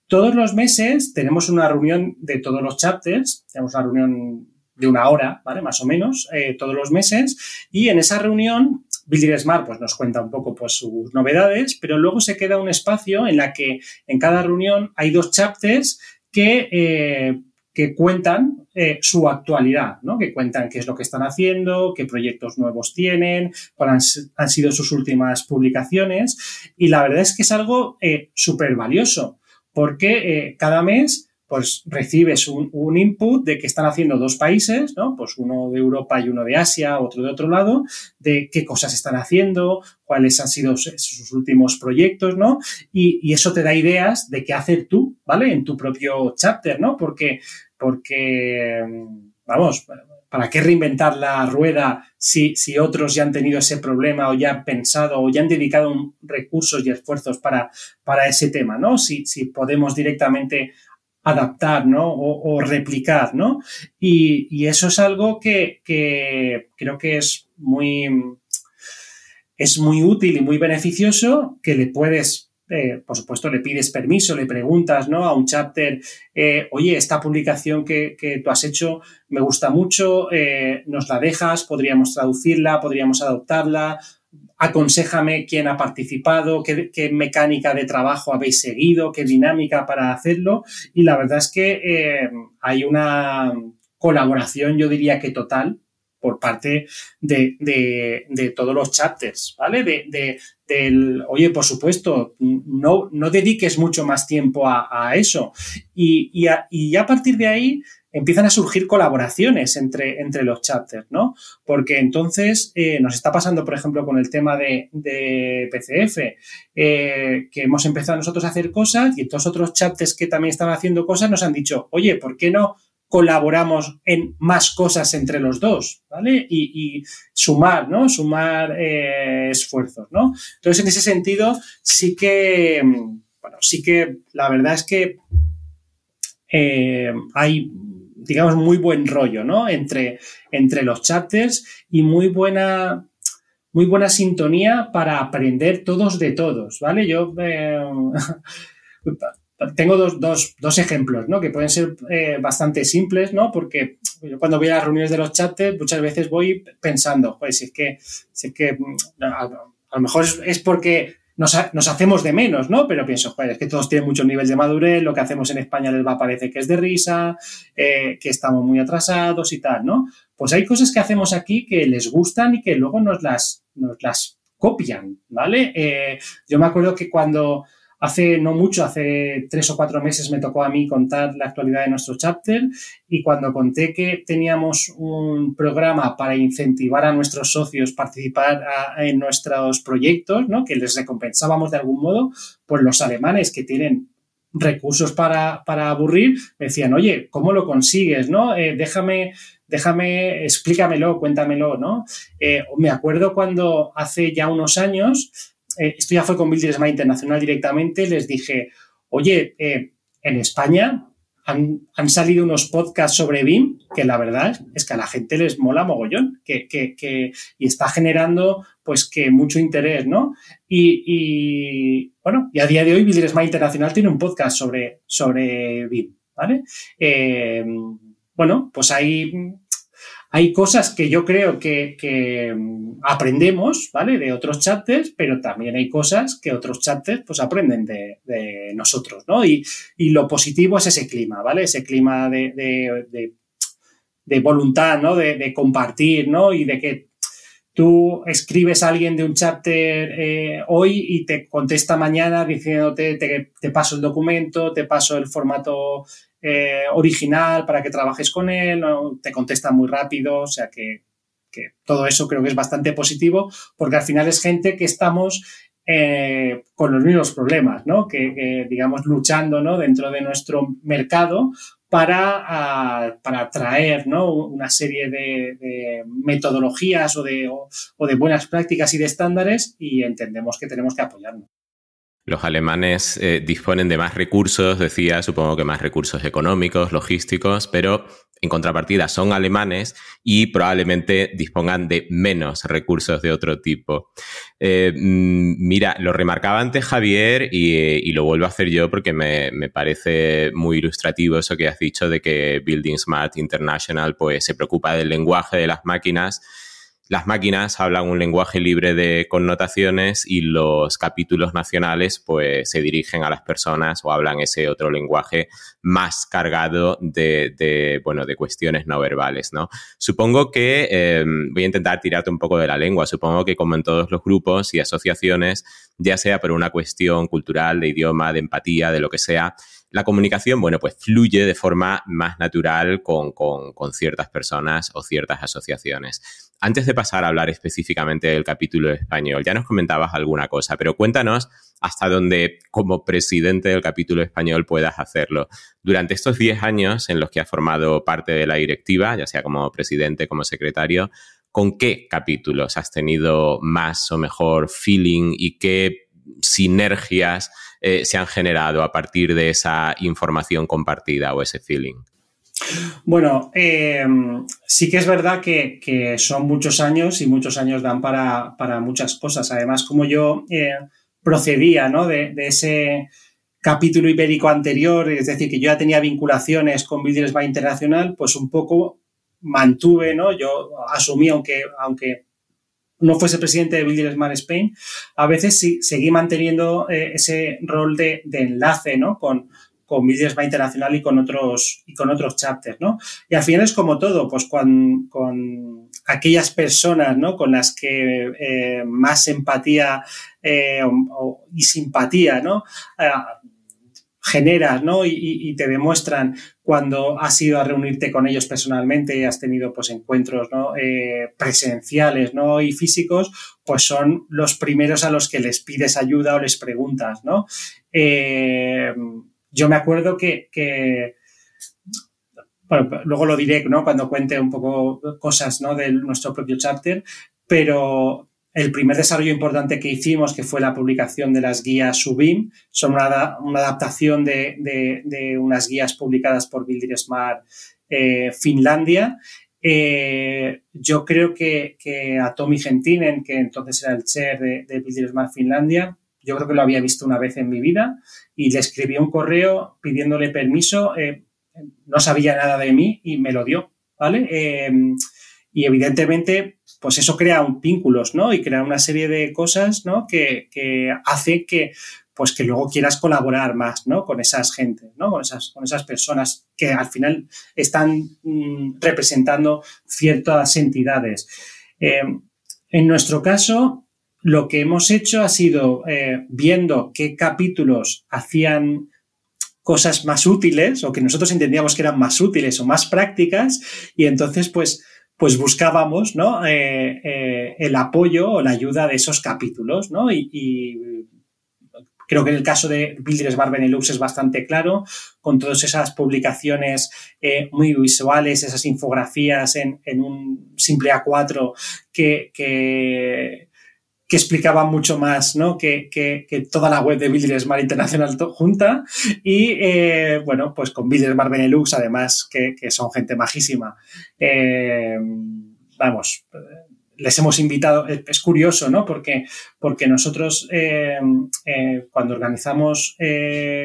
Todos los meses tenemos una reunión de todos los chapters, tenemos una reunión de una hora, ¿vale? Más o menos, eh, todos los meses, y en esa reunión Builder Smart pues, nos cuenta un poco pues, sus novedades, pero luego se queda un espacio en la que en cada reunión hay dos chapters que, eh, que cuentan eh, su actualidad, ¿no? que cuentan qué es lo que están haciendo, qué proyectos nuevos tienen, cuáles han, sido sus últimas publicaciones. Y la verdad es que es algo eh, súper valioso, porque cada mes pues recibes un, input de que están haciendo dos países, ¿no? Pues uno de Europa y uno de Asia, otro de otro lado, de qué cosas están haciendo, cuáles han sido sus últimos proyectos, ¿no? Y, eso te da ideas de qué hacer tú, ¿vale? En tu propio chapter, ¿no? Porque, porque, vamos, ¿para qué reinventar la rueda si, si, otros ya han tenido ese problema o ya han pensado o ya han dedicado recursos y esfuerzos para, para ese tema, ¿no? Si, si podemos directamente adaptar, ¿no? O, replicar, ¿no? Y, eso es algo que, creo que es muy, es muy útil y muy beneficioso, que le puedes, eh, por supuesto, le pides permiso, le preguntas, ¿no? A un chapter, eh, oye, esta publicación que, tú has hecho me gusta mucho, eh, nos la dejas, podríamos traducirla, podríamos adoptarla, aconsejame quién ha participado, qué, mecánica de trabajo habéis seguido, qué dinámica para hacerlo. Y la verdad es que eh, hay una colaboración, yo diría que total, por parte de, todos los chapters, ¿vale? De, del, oye, por supuesto, no, no dediques mucho más tiempo a, eso. Y, y, y a partir de ahí empiezan a surgir colaboraciones entre, entre los chapters, ¿no? Porque entonces eh, nos está pasando, por ejemplo, con el tema de, PCF, eh, que hemos empezado nosotros a hacer cosas y estos otros chapters que también están haciendo cosas nos han dicho, oye, ¿por qué no colaboramos en más cosas entre los dos, ¿vale? Y, sumar, ¿no? Sumar eh, esfuerzos, ¿no? Entonces, en ese sentido, sí que, bueno, sí que la verdad es que hay digamos, muy buen rollo, ¿no? Entre, entre los chapters y muy buena, muy buena sintonía para aprender todos de todos, ¿vale? Yo eh, tengo dos, ejemplos, ¿no? Que pueden ser eh, bastante simples, ¿no? Porque yo cuando voy a las reuniones de los chapters muchas veces voy pensando, pues si es que, es que a, lo mejor es porque nos, hacemos de menos, ¿no? Pero pienso, joder, es que todos tienen mucho nivel de madurez, lo que hacemos en España les va a parecer que es de risa, eh, que estamos muy atrasados y tal, ¿no? Pues hay cosas que hacemos aquí que les gustan y que luego nos las, copian, ¿vale? Eh, yo me acuerdo que cuando Hace no mucho, hace tres o cuatro meses me tocó a mí contar la actualidad de nuestro chapter y cuando conté que teníamos un programa para incentivar a nuestros socios participar en nuestros proyectos, ¿no? que les recompensábamos de algún modo, pues los alemanes que tienen recursos para, aburrir, me decían, oye, ¿cómo lo consigues? ¿no? Eh, déjame, déjame, explícamelo, cuéntamelo, ¿no? Eh, me acuerdo cuando hace ya unos años eh, esto ya fue con Builders Mind Internacional directamente, les dije, oye, eh, en España han, salido unos podcasts sobre BIM que la verdad es que a la gente les mola mogollón que, que, y está generando pues que mucho interés, ¿no? Y, bueno, y a día de hoy Builders Mind Internacional tiene un podcast sobre, sobre BIM, ¿vale? Eh, bueno, pues ahí hay cosas que yo creo que, mm, aprendemos, ¿vale? De otros chapters, pero también hay cosas que otros chapters pues aprenden de, nosotros, ¿no? Y, lo positivo es ese clima, ¿vale? Ese clima de, voluntad, ¿no? De, compartir, ¿no? Y de que tú escribes a alguien de un chapter eh, hoy y te contesta mañana diciéndote te, te, paso el documento, te paso el formato eh, original para que trabajes con él, te contesta muy rápido, o sea que, todo eso creo que es bastante positivo, porque al final es gente que estamos eh, con los mismos problemas, ¿no? Que, digamos, luchando, ¿no? Dentro de nuestro mercado para, ah, para traer, ¿no? Una serie de, metodologías o de buenas prácticas y de estándares y entendemos que tenemos que apoyarnos. Los alemanes eh, disponen de más recursos, decía, supongo que más recursos económicos, logísticos, pero en contrapartida son alemanes y probablemente dispongan de menos recursos de otro tipo. Eh, mm, mira, lo remarcaba antes Javier y, lo vuelvo a hacer yo porque me, me, parece muy ilustrativo eso que has dicho de que Building Smart International pues, se preocupa del lenguaje de las máquinas las máquinas hablan un lenguaje libre de connotaciones y los capítulos nacionales pues se dirigen a las personas o hablan ese otro lenguaje más cargado de, bueno, de cuestiones no verbales, ¿no? Supongo que, em, voy a intentar tirarte un poco de la lengua, supongo que como en todos los grupos y asociaciones, ya sea por una cuestión cultural, de idioma, de empatía, de lo que sea, la comunicación, bueno, pues fluye de forma más natural con, ciertas personas o ciertas asociaciones. Antes de pasar a hablar específicamente del capítulo español, ya nos comentabas alguna cosa, pero cuéntanos hasta dónde, como presidente del capítulo español, puedas hacerlo. Durante estos 10 años en los que has formado parte de la directiva, ya sea como presidente, como secretario, ¿con qué capítulos has tenido más o mejor feeling y qué sinergias eh, se han generado a partir de esa información compartida o ese feeling? Bueno, eh, sí que es verdad que, son muchos años y muchos años dan para, muchas cosas. Además, como yo eh, procedía de, ese capítulo ibérico anterior, es decir, que yo ya tenía vinculaciones con Builders by Internacional, pues un poco mantuve, ¿no? Yo asumí, aunque, aunque no fuese presidente de Building Smart Spain, a veces sí, seguí manteniendo eh, ese rol de, enlace ¿no? con, con Building Internacional y con otros y con otros chapters, ¿no? Y al final es como todo, pues con, con aquellas personas, ¿no? Con las que eh, más empatía eh, y simpatía, ¿no? Generas, ¿no? Y, te demuestran cuando has ido a reunirte con ellos personalmente has tenido, pues, encuentros, ¿no? Eh, presenciales, ¿no? Y físicos, pues son los primeros a los que les pides ayuda o les preguntas, ¿no? Eh, yo me acuerdo que, que bueno, luego lo diré, ¿no? Cuando cuente un poco cosas, ¿no? De nuestro propio chapter, pero, el primer desarrollo importante que hicimos, que fue la publicación de las guías Subim, son una, adaptación de, unas guías publicadas por Builder Smart eh, Finlandia. Eh, yo creo que, a Tommy Gentinen, que entonces era el chair de, de Smart Finlandia, yo creo que lo había visto una vez en mi vida y le escribí un correo pidiéndole permiso. Eh, no sabía nada de mí y me lo dio, ¿vale? y evidentemente pues eso crea un vínculos, ¿no? Y crea una serie de cosas, ¿no? Que, hace que, pues que luego quieras colaborar más, ¿no? Con esas gentes, ¿no? Con esas, con esas personas que al final están mm, representando ciertas entidades. Eh, en nuestro caso, lo que hemos hecho ha sido eh, viendo qué capítulos hacían cosas más útiles o que nosotros entendíamos que eran más útiles o más prácticas y entonces pues pues buscábamos ¿no? Eh, eh, el apoyo o la ayuda de esos capítulos, ¿no? Y, creo que en el caso de Builders Bar Benelux es bastante claro, con todas esas publicaciones eh, muy visuales, esas infografías en, en un simple A4 que, que que explicaba mucho más ¿no? que, toda la web de Builder Smart Internacional junta. Y eh, bueno, pues con Builder Smart Benelux, además, que, son gente majísima. Eh, vamos, les hemos invitado, es curioso, ¿no? Porque, porque nosotros eh, cuando organizamos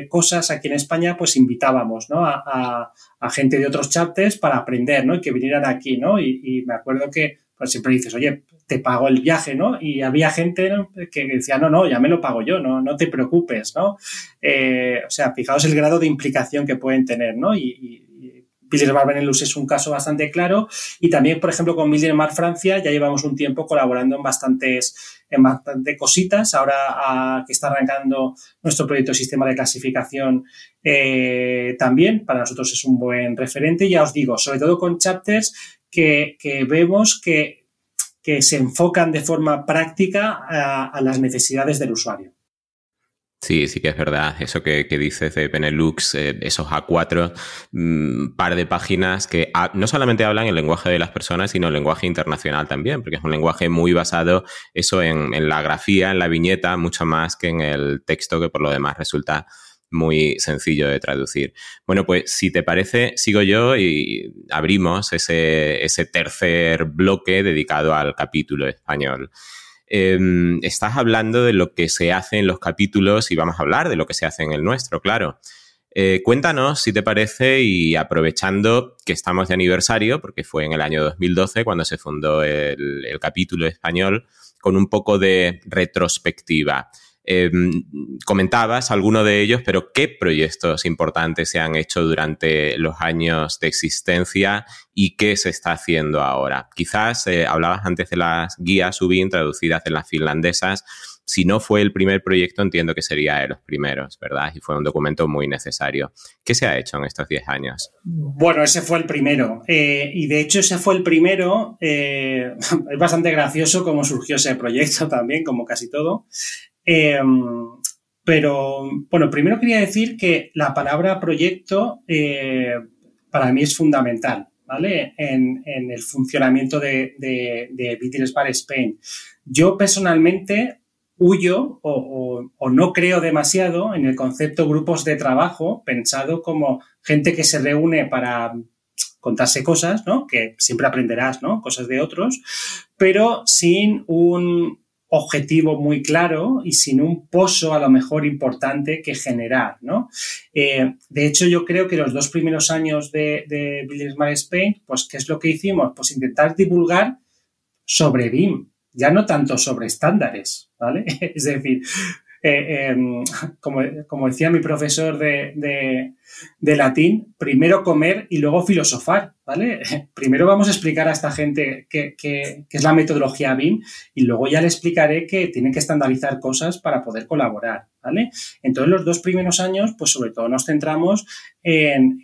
cosas aquí en España, pues invitábamos ¿no? a, gente de otros chapters para aprender, ¿no? Y que vinieran aquí, ¿no? Y me acuerdo que pues siempre dices, oye, te pago el viaje, ¿no? Y había gente que decía, no, no, ya me lo pago yo, no, no te preocupes, ¿no? Eh, o sea, fijaos el grado de implicación que pueden tener, ¿no? Y, y Bar Benelux es un caso bastante claro. Y también, por ejemplo, con Mar Francia ya llevamos un tiempo colaborando en bastantes, en bastantes cositas. Ahora que está arrancando nuestro proyecto de sistema de clasificación eh, también, para nosotros es un buen referente. Ya os digo, sobre todo con chapters que, vemos que que se enfocan de forma práctica a las necesidades del usuario. Sí, sí que es verdad. Eso que, dices de Benelux, eh, esos A4, mm, par de páginas que no solamente hablan el lenguaje de las personas, sino el lenguaje internacional también, porque es un lenguaje muy basado eso en, en la grafía, en la viñeta, mucho más que en el texto, que por lo demás resulta muy sencillo de traducir. Bueno, pues si te parece, sigo yo y abrimos ese, ese tercer bloque dedicado al capítulo español. Em, estás hablando de lo que se hace en los capítulos y vamos a hablar de lo que se hace en el nuestro, claro. Eh, cuéntanos, si te parece, y aprovechando que estamos de aniversario, porque fue en el año 2012 cuando se fundó el capítulo español, con un poco de retrospectiva. Em, comentabas alguno de ellos, pero ¿qué proyectos importantes se han hecho durante los años de existencia y qué se está haciendo ahora? Quizás eh, hablabas antes de las guías UBIN traducidas en las finlandesas. Si no fue el primer proyecto, entiendo que sería de los primeros, ¿verdad? Y fue un documento muy necesario. ¿Qué se ha hecho en estos 10 años? Bueno, ese fue el primero. Eh, y de hecho, ese fue el primero. Eh, es bastante gracioso cómo surgió ese proyecto también, como casi todo. Em, pero, bueno, primero quería decir que la palabra proyecto eh, para mí es fundamental, ¿vale? En, el funcionamiento de, de, Bar Spain. Yo personalmente huyo o, no creo demasiado en el concepto grupos de trabajo pensado como gente que se reúne para contarse cosas, ¿no? Que siempre aprenderás, ¿no? Cosas de otros, pero sin un, objetivo muy claro y sin un pozo a lo mejor importante que generar, ¿no? Eh, de hecho, yo creo que los dos primeros años de, de Building Smart Spain, pues, ¿qué es lo que hicimos? Pues intentar divulgar sobre BIM, ya no tanto sobre estándares, ¿vale? es decir, eh, em, como, decía mi profesor de, de latín, primero comer y luego filosofar, ¿vale? Primero vamos a explicar a esta gente qué, es la metodología BIM y luego ya le explicaré que tienen que estandarizar cosas para poder colaborar, ¿vale? Entonces, los dos primeros años, pues sobre todo nos centramos en,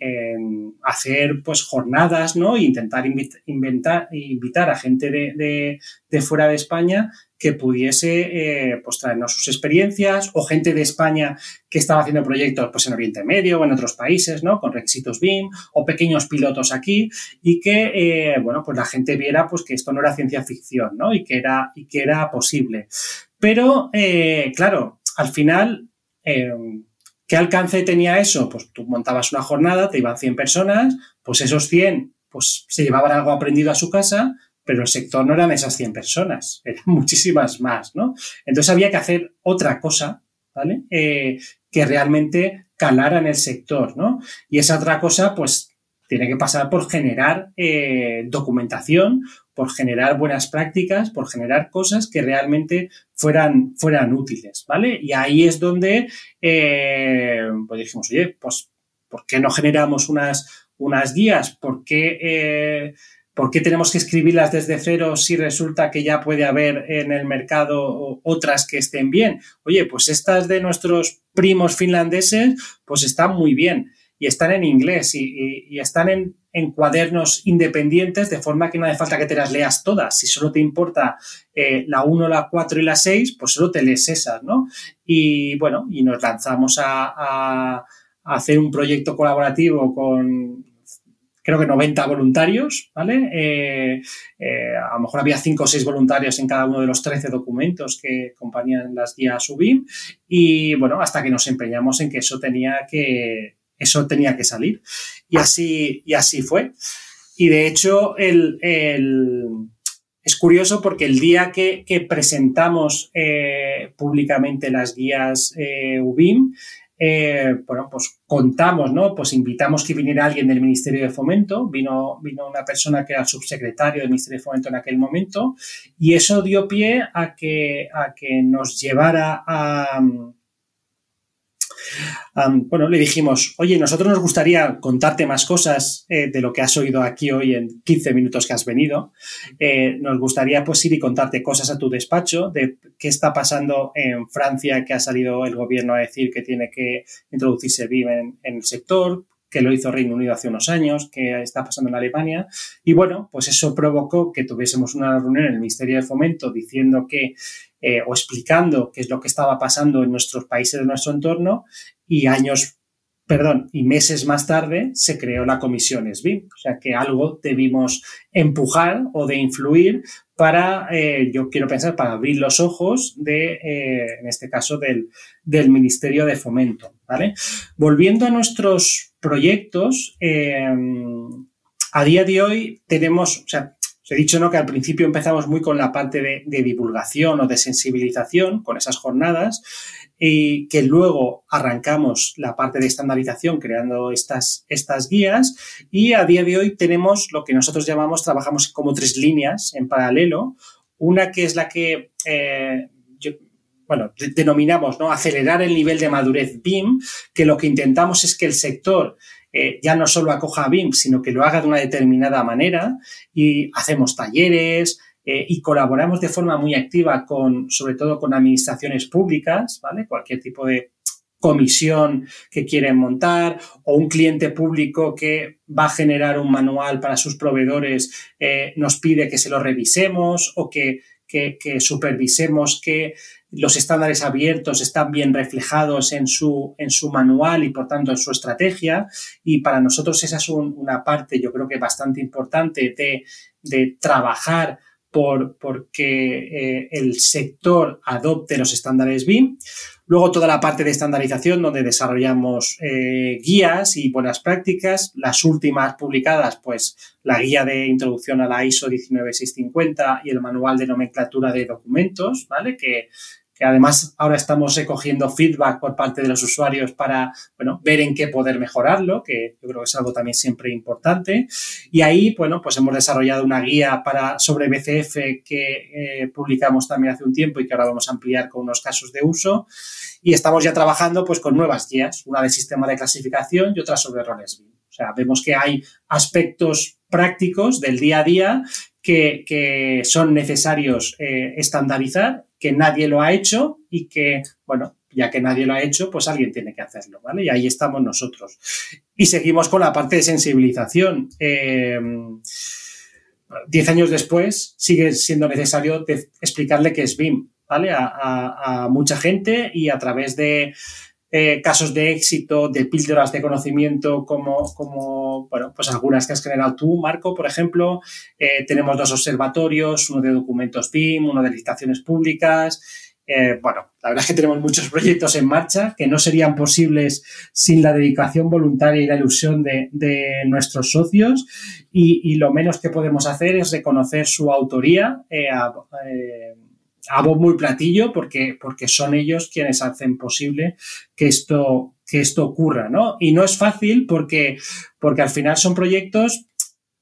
hacer, pues, jornadas, ¿no? E intentar invitar, invitar a gente de, de fuera de España que pudiese eh, pues traernos sus experiencias o gente de España que estaba haciendo proyectos pues en Oriente Medio o en otros países, ¿no? Con requisitos BIM o pequeños pilotos aquí y que, eh, bueno, pues la gente viera pues que esto no era ciencia ficción, ¿no? Y que era, y que era posible. Pero, eh, claro, al final, ¿qué alcance tenía eso? Pues tú montabas una jornada, te iban 100 personas, pues esos 100 pues se llevaban algo aprendido a su casa, pero el sector no eran esas 100 personas, eran muchísimas más, ¿no? Entonces había que hacer otra cosa, ¿vale? Eh, que realmente calara en el sector, ¿no? Y esa otra cosa, pues, tiene que pasar por generar eh, documentación, por generar buenas prácticas, por generar cosas que realmente fueran, fueran útiles, ¿vale? Y ahí es donde, eh, pues dijimos, oye, pues, ¿por qué no generamos unas, unas guías? ¿Por qué ¿Por qué tenemos que escribirlas desde cero si resulta que ya puede haber en el mercado otras que estén bien? Oye, pues estas de nuestros primos finlandeses, pues están muy bien y están en inglés y, están en, cuadernos independientes, de forma que no hace falta que te las leas todas. Si solo te importa eh, la 1, la 4 y la 6, pues solo te lees esas, ¿no? Y bueno, y nos lanzamos a hacer un proyecto colaborativo con creo que 90 voluntarios, ¿vale? Eh, eh, a lo mejor había 5 o 6 voluntarios en cada uno de los 13 documentos que acompañan las guías UBIM y, bueno, hasta que nos empeñamos en que eso tenía que, eso tenía que salir. Y así, y así fue. Y de hecho, el, es curioso porque el día que, presentamos eh, públicamente las guías UBIM, eh, bueno, pues contamos, ¿no? Pues invitamos que viniera alguien del Ministerio de Fomento, vino, vino una persona que era subsecretario del Ministerio de Fomento en aquel momento, y eso dio pie a que, a que nos llevara a, bueno, le dijimos, oye, nosotros nos gustaría contarte más cosas eh, de lo que has oído aquí hoy en 15 minutos que has venido. Eh, nos gustaría pues ir y contarte cosas a tu despacho de qué está pasando en Francia, que ha salido el gobierno a decir que tiene que introducirse BIM en, el sector, que lo hizo Reino Unido hace unos años, que está pasando en Alemania. Y bueno, pues eso provocó que tuviésemos una reunión en el Ministerio de Fomento diciendo que, eh, o explicando qué es lo que estaba pasando en nuestros países de nuestro entorno y años perdón, y meses más tarde se creó la comisión SBIM. O sea que algo debimos empujar o de influir para, eh, yo quiero pensar, para abrir los ojos de, eh, en este caso, del, del, Ministerio de Fomento. ¿vale? Volviendo a nuestros proyectos, eh, a día de hoy tenemos, o sea, os he dicho ¿no? que al principio empezamos muy con la parte de divulgación o de sensibilización, con esas jornadas, y que luego arrancamos la parte de estandarización creando estas, estas guías y a día de hoy tenemos lo que nosotros llamamos, trabajamos como tres líneas en paralelo. Una que es la que, eh, bueno, denominamos, ¿no? Acelerar el nivel de madurez BIM, que lo que intentamos es que el sector eh, ya no solo acoja BIM, sino que lo haga de una determinada manera y hacemos talleres, eh, y colaboramos de forma muy activa con, sobre todo con administraciones públicas, ¿vale? Cualquier tipo de comisión que quieren montar o un cliente público que va a generar un manual para sus proveedores eh, nos pide que se lo revisemos o que, que, supervisemos que los estándares abiertos están bien reflejados en su, en su manual y por tanto en su estrategia. Y para nosotros esa es una parte, yo creo que bastante importante de, de trabajar por, porque eh, el sector adopte los estándares BIM. Luego toda la parte de estandarización donde desarrollamos eh, guías y buenas prácticas. Las últimas publicadas, pues la guía de introducción a la ISO 19650 y el manual de nomenclatura de documentos, ¿vale? Que, que además ahora estamos recogiendo feedback por parte de los usuarios para, bueno, ver en qué poder mejorarlo, que yo creo que es algo también siempre importante. Y ahí, bueno, pues hemos desarrollado una guía para, sobre BCF que eh, publicamos también hace un tiempo y que ahora vamos a ampliar con unos casos de uso. Y estamos ya trabajando pues con nuevas guías, una de sistema de clasificación y otra sobre roles. O sea, vemos que hay aspectos prácticos del día a día que, que son necesarios eh, estandarizar que nadie lo ha hecho y que, bueno, ya que nadie lo ha hecho, pues alguien tiene que hacerlo, ¿vale? Y ahí estamos nosotros. Y seguimos con la parte de sensibilización. Eh, diez años después sigue siendo necesario explicarle qué es BIM, ¿vale? a, mucha gente y a través de eh, casos de éxito, de píldoras de conocimiento, como, como, bueno, pues algunas que has generado tú, Marco, por ejemplo. Eh, tenemos dos observatorios, uno de documentos BIM, uno de licitaciones públicas. Eh, bueno, la verdad es que tenemos muchos proyectos en marcha que no serían posibles sin la dedicación voluntaria y la ilusión de, de nuestros socios y, y, lo menos que podemos hacer es reconocer su autoría a, a muy platillo porque, porque son ellos quienes hacen posible que esto, que esto ocurra, ¿no? Y no es fácil porque, porque al final son proyectos,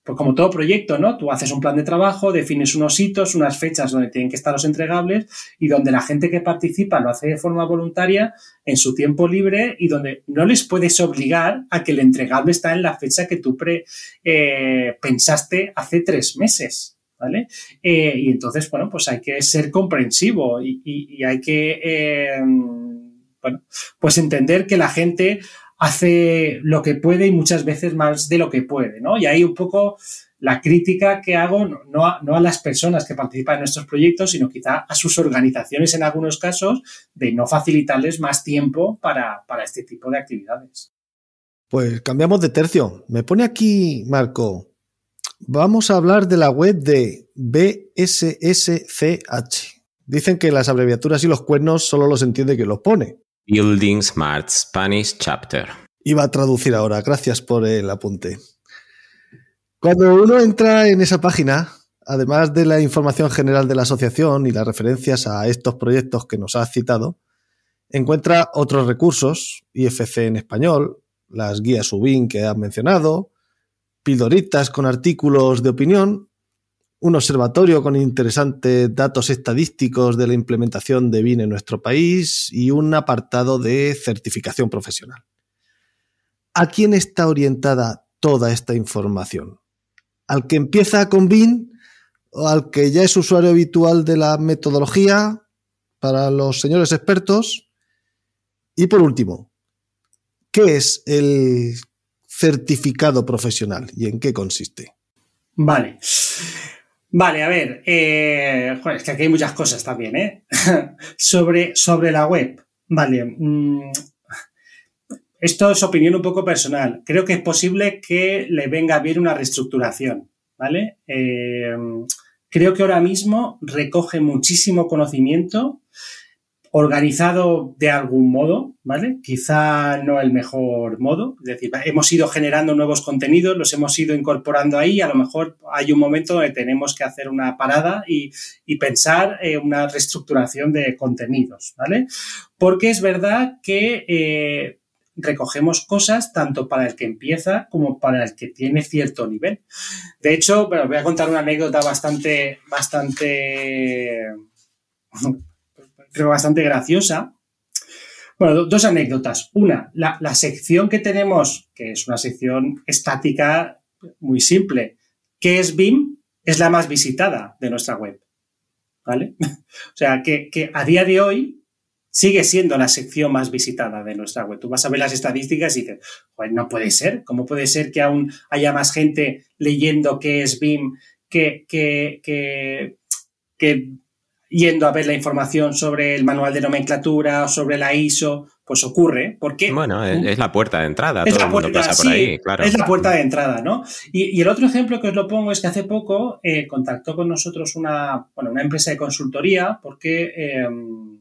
pues como todo proyecto, ¿no? Tú haces un plan de trabajo, defines unos hitos, unas fechas donde tienen que estar los entregables y donde la gente que participa lo hace de forma voluntaria en su tiempo libre y donde no les puedes obligar a que el entregable está en la fecha que tú pre, eh, pensaste hace tres meses. ¿Vale? Eh, y entonces, bueno, pues hay que ser comprensivo y, hay que, eh, bueno, pues entender que la gente hace lo que puede y muchas veces más de lo que puede, ¿no? Y ahí un poco la crítica que hago, no a, no a, las personas que participan en nuestros proyectos, sino quizá a sus organizaciones en algunos casos, de no facilitarles más tiempo para, para este tipo de actividades. Pues cambiamos de tercio. Me pone aquí, Marco, Vamos a hablar de la web de BSSCH. Dicen que las abreviaturas y los cuernos solo los entiende quien los pone. Building Smart Spanish Chapter. Iba a traducir ahora, gracias por el apunte. Cuando uno entra en esa página, además de la información general de la asociación y las referencias a estos proyectos que nos ha citado, encuentra otros recursos, IFC en español, las guías UBIN que has mencionado, pildoritas con artículos de opinión, un observatorio con interesantes datos estadísticos de la implementación de BIN en nuestro país y un apartado de certificación profesional. ¿A quién está orientada toda esta información? ¿Al que empieza con BIN o al que ya es usuario habitual de la metodología para los señores expertos? Y por último, ¿qué es el certificado profesional y en qué consiste? Vale. Vale, a ver, eh, es que aquí hay muchas cosas también, ¿eh? sobre, sobre la web. Vale. Mm, esto es opinión un poco personal. Creo que es posible que le venga bien una reestructuración, ¿vale? Eh, creo que ahora mismo recoge muchísimo conocimiento organizado de algún modo, ¿vale? Quizá no el mejor modo, es decir, hemos ido generando nuevos contenidos, los hemos ido incorporando ahí, a lo mejor hay un momento donde tenemos que hacer una parada y, pensar en una reestructuración de contenidos, ¿vale? Porque es verdad que eh, recogemos cosas tanto para el que empieza como para el que tiene cierto nivel. De hecho, bueno, voy a contar una anécdota bastante, bastante creo bastante graciosa. Bueno, dos anécdotas. Una, la, sección que tenemos, que es una sección estática muy simple, que es BIM, es la más visitada de nuestra web. ¿Vale? o sea, que, a día de hoy sigue siendo la sección más visitada de nuestra web. Tú vas a ver las estadísticas y dices, pues no puede ser. ¿Cómo puede ser que aún haya más gente leyendo qué es BIM que, que, que, que yendo a ver la información sobre el manual de nomenclatura o sobre la ISO, pues ocurre. porque Bueno, es, la puerta de entrada, todo el mundo pasa por ahí, claro. Es la puerta de entrada, ¿no? Y, el otro ejemplo que os lo pongo es que hace poco eh, contactó con nosotros una, bueno, una empresa de consultoría porque. Em,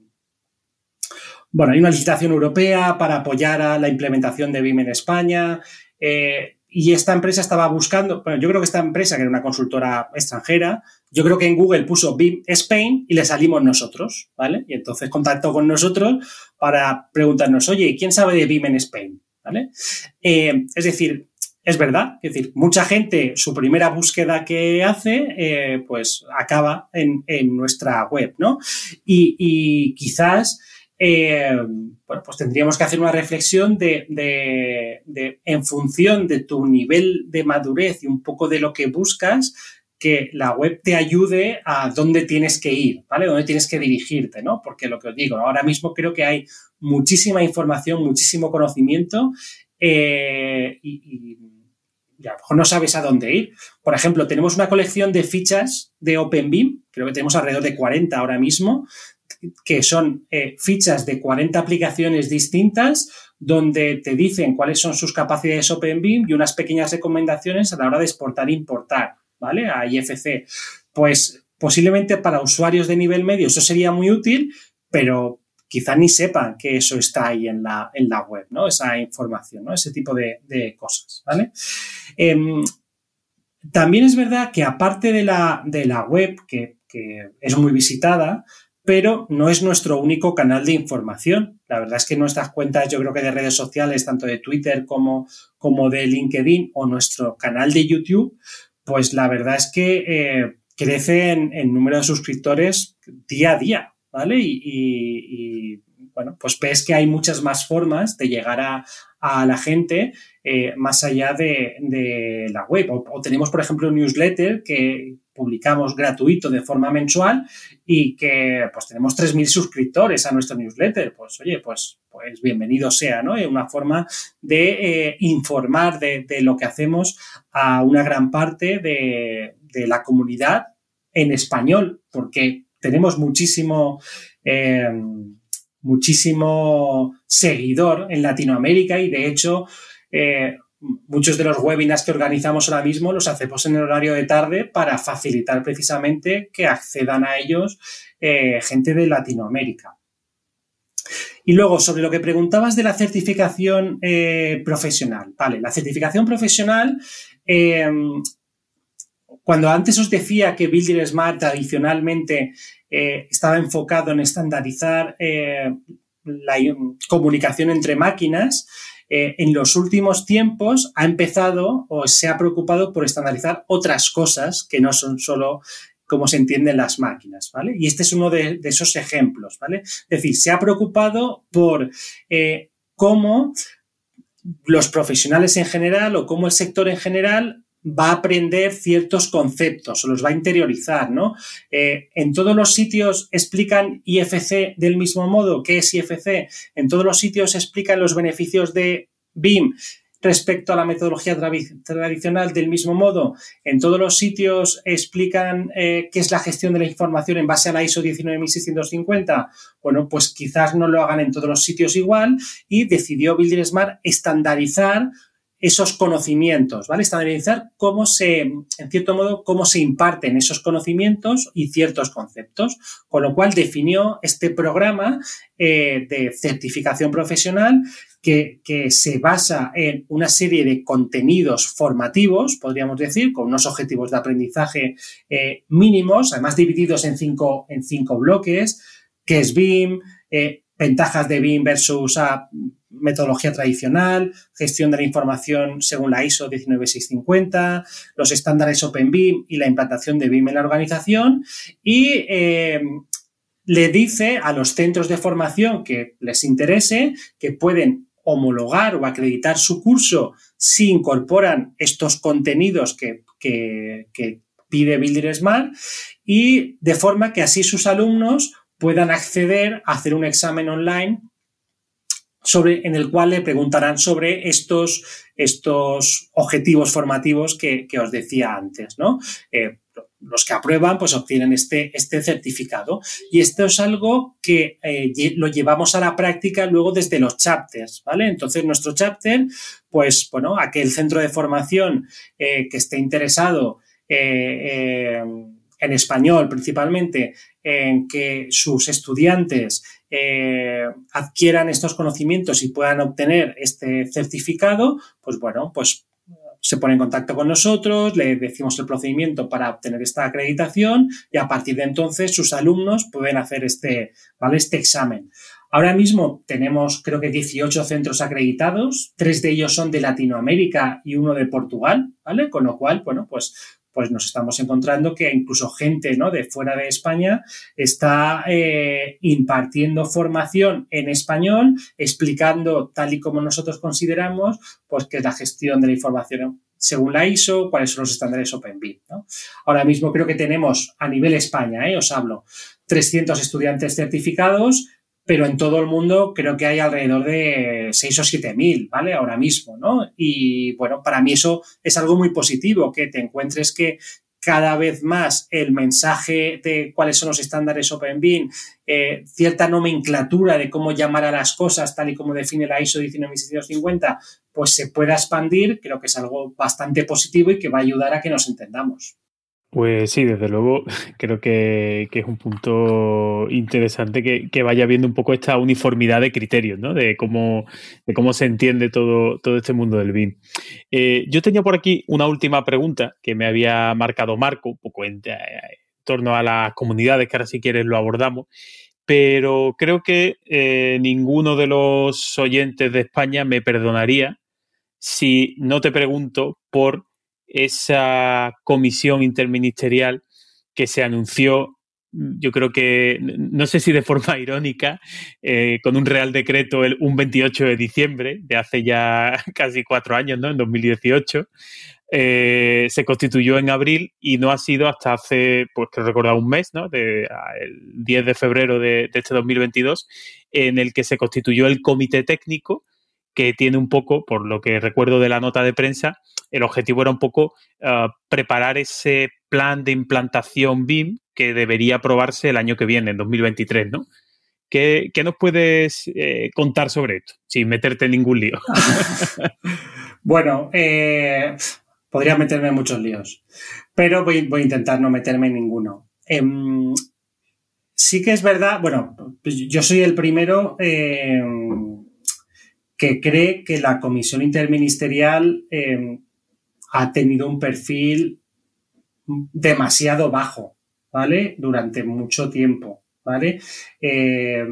bueno, hay una licitación europea para apoyar a la implementación de BIM en España. Eh, y esta empresa estaba buscando, bueno, yo creo que esta empresa, que era una consultora extranjera, yo creo que en Google puso BIM Spain y le salimos nosotros, ¿vale? Y entonces contactó con nosotros para preguntarnos, oye, ¿quién sabe de BIM en Spain? ¿Vale? Eh, es decir, es verdad, es decir, mucha gente, su primera búsqueda que hace, eh, pues acaba en, nuestra web, ¿no? Y, y quizás eh, bueno, pues tendríamos que hacer una reflexión de, en función de tu nivel de madurez y un poco de lo que buscas, que la web te ayude a dónde tienes que ir, ¿vale? Dónde tienes que dirigirte, ¿no? Porque lo que os digo, ahora mismo creo que hay muchísima información, muchísimo conocimiento eh, y, a lo mejor no sabes a dónde ir. Por ejemplo, tenemos una colección de fichas de OpenBeam, creo que tenemos alrededor de 40 ahora mismo, que son eh, fichas de 40 aplicaciones distintas donde te dicen cuáles son sus capacidades OpenBeam y unas pequeñas recomendaciones a la hora de exportar e importar, ¿vale? A IFC. Pues posiblemente para usuarios de nivel medio eso sería muy útil, pero quizá ni sepan que eso está ahí en la, en la web, ¿no? Esa información, ¿no? Ese tipo de, cosas, ¿vale? Em, también es verdad que aparte de la, de la web, que, que es muy visitada, pero no es nuestro único canal de información. La verdad es que nuestras cuentas, yo creo que de redes sociales, tanto de Twitter como, como de LinkedIn o nuestro canal de YouTube, pues la verdad es que eh, crece en, número de suscriptores día a día, ¿vale? Y, bueno, pues ves que hay muchas más formas de llegar a, la gente eh, más allá de, la web. o, tenemos, por ejemplo, un newsletter que, publicamos gratuito de forma mensual y que pues tenemos 3.000 suscriptores a nuestro newsletter. Pues oye, pues, pues bienvenido sea, ¿no? Es una forma de eh, informar de, lo que hacemos a una gran parte de, la comunidad en español, porque tenemos muchísimo... Eh, muchísimo seguidor en Latinoamérica y de hecho eh, muchos de los webinars que organizamos ahora mismo los hacemos en el horario de tarde para facilitar precisamente que accedan a ellos eh, gente de Latinoamérica. Y luego, sobre lo que preguntabas de la certificación eh, profesional. Vale, la certificación profesional, eh, cuando antes os decía que Building Smart tradicionalmente estaba enfocado en estandarizar la comunicación entre máquinas, eh, en los últimos tiempos ha empezado o se ha preocupado por estandarizar otras cosas que no son solo cómo se entienden las máquinas, ¿vale? Y este es uno de, esos ejemplos, ¿vale? Es decir, se ha preocupado por eh, cómo los profesionales en general o cómo el sector en general va a aprender ciertos conceptos los va a interiorizar, ¿no? Eh, en todos los sitios explican IFC del mismo modo. ¿Qué es IFC? En todos los sitios explican los beneficios de BIM respecto a la metodología tradicional del mismo modo. En todos los sitios explican eh, qué es la gestión de la información en base a la ISO 19650. Bueno, pues quizás no lo hagan en todos los sitios igual y decidió Building Smart estandarizar esos conocimientos, ¿vale? Estandarizar cómo se, en cierto modo, cómo se imparten esos conocimientos y ciertos conceptos, con lo cual definió este programa eh, de certificación profesional que, se basa en una serie de contenidos formativos, podríamos decir, con unos objetivos de aprendizaje eh, mínimos, además divididos en cinco, en cinco bloques, que es BIM, eh, ventajas de BIM versus a metodología tradicional, gestión de la información según la ISO 19650, los estándares OpenBIM y la implantación de BIM en la organización. Y eh, le dice a los centros de formación que les interese que pueden homologar o acreditar su curso si incorporan estos contenidos que, pide Builder Smart y de forma que así sus alumnos puedan acceder a hacer un examen online sobre, en el cual le preguntarán sobre estos, estos objetivos formativos que, os decía antes, ¿no? Eh, los que aprueban, pues obtienen este, este certificado. Y esto es algo que eh, lo llevamos a la práctica luego desde los chapters, ¿vale? Entonces, nuestro chapter, pues, bueno, aquel centro de formación eh, que esté interesado en español principalmente, en que sus estudiantes eh, adquieran estos conocimientos y puedan obtener este certificado, pues bueno, pues se pone en contacto con nosotros, le decimos el procedimiento para obtener esta acreditación y a partir de entonces sus alumnos pueden hacer este, ¿vale? este examen. Ahora mismo tenemos creo que 18 centros acreditados, tres de ellos son de Latinoamérica y uno de Portugal, ¿vale? Con lo cual, bueno, pues pues nos estamos encontrando que incluso gente ¿no? de fuera de España está eh, impartiendo formación en español, explicando tal y como nosotros consideramos, pues que es la gestión de la información según la ISO, cuáles son los estándares OpenBIM. ¿no? Ahora mismo creo que tenemos a nivel España, ¿eh? os hablo, 300 estudiantes certificados, pero en todo el mundo creo que hay alrededor de 6 o 7 mil, ¿vale? Ahora mismo, ¿no? Y bueno, para mí eso es algo muy positivo, que te encuentres que cada vez más el mensaje de cuáles son los estándares OpenBIM, eh, cierta nomenclatura de cómo llamar a las cosas, tal y como define la ISO 19650, pues se pueda expandir, creo que es algo bastante positivo y que va a ayudar a que nos entendamos. Pues sí, desde luego, creo que, es un punto interesante que, vaya viendo un poco esta uniformidad de criterios, ¿no? De cómo, de cómo se entiende todo, todo este mundo del BIM. Eh, yo tenía por aquí una última pregunta que me había marcado Marco, un poco en, torno a las comunidades, que ahora si quieres lo abordamos, pero creo que eh, ninguno de los oyentes de España me perdonaría si no te pregunto por esa comisión interministerial que se anunció, yo creo que, no sé si de forma irónica, eh, con un real decreto el, un 28 de diciembre de hace ya casi cuatro años, ¿no? En 2018. Eh, se constituyó en abril y no ha sido hasta hace, pues que recordar, un mes, ¿no? De, el 10 de febrero de, de este 2022, en el que se constituyó el comité técnico que tiene un poco, por lo que recuerdo de la nota de prensa, el objetivo era un poco ah, preparar ese plan de implantación BIM que debería aprobarse el año que viene, en 2023, ¿no? ¿Qué, nos puedes eh, contar sobre esto, sin meterte en ningún lío? bueno, eh, podría meterme en muchos líos, pero voy, a intentar no meterme en ninguno. Em, sí que es verdad, bueno, pues yo soy el primero em, que cree que la comisión interministerial em, ha tenido un perfil demasiado bajo, ¿vale? Durante mucho tiempo, ¿vale? Eh,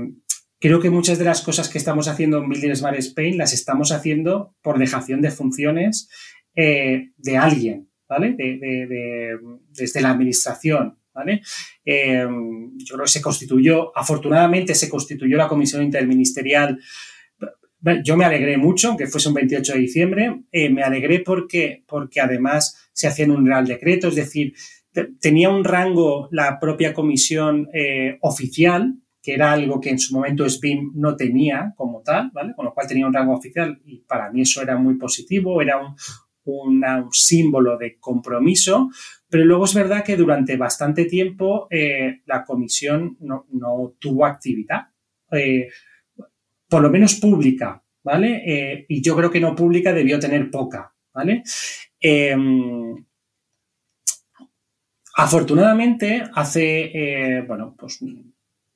creo que muchas de las cosas que estamos haciendo en Building Smart Spain las estamos haciendo por dejación de funciones eh, de alguien, ¿vale? desde la administración, ¿vale? Eh, yo creo que se constituyó, afortunadamente se constituyó la comisión interministerial yo me alegré mucho, aunque fuese un 28 de diciembre, eh, me alegré porque, porque además se hacía en un real decreto, es decir, tenía un rango la propia comisión eh, oficial, que era algo que en su momento SBIM no tenía como tal, ¿vale? Con lo cual tenía un rango oficial y para mí eso era muy positivo, era un, símbolo de compromiso, pero luego es verdad que durante bastante tiempo eh, la comisión no, tuvo actividad, por lo menos pública, ¿vale? Eh, y yo creo que no pública debió tener poca, ¿vale? Em, afortunadamente, hace, bueno, pues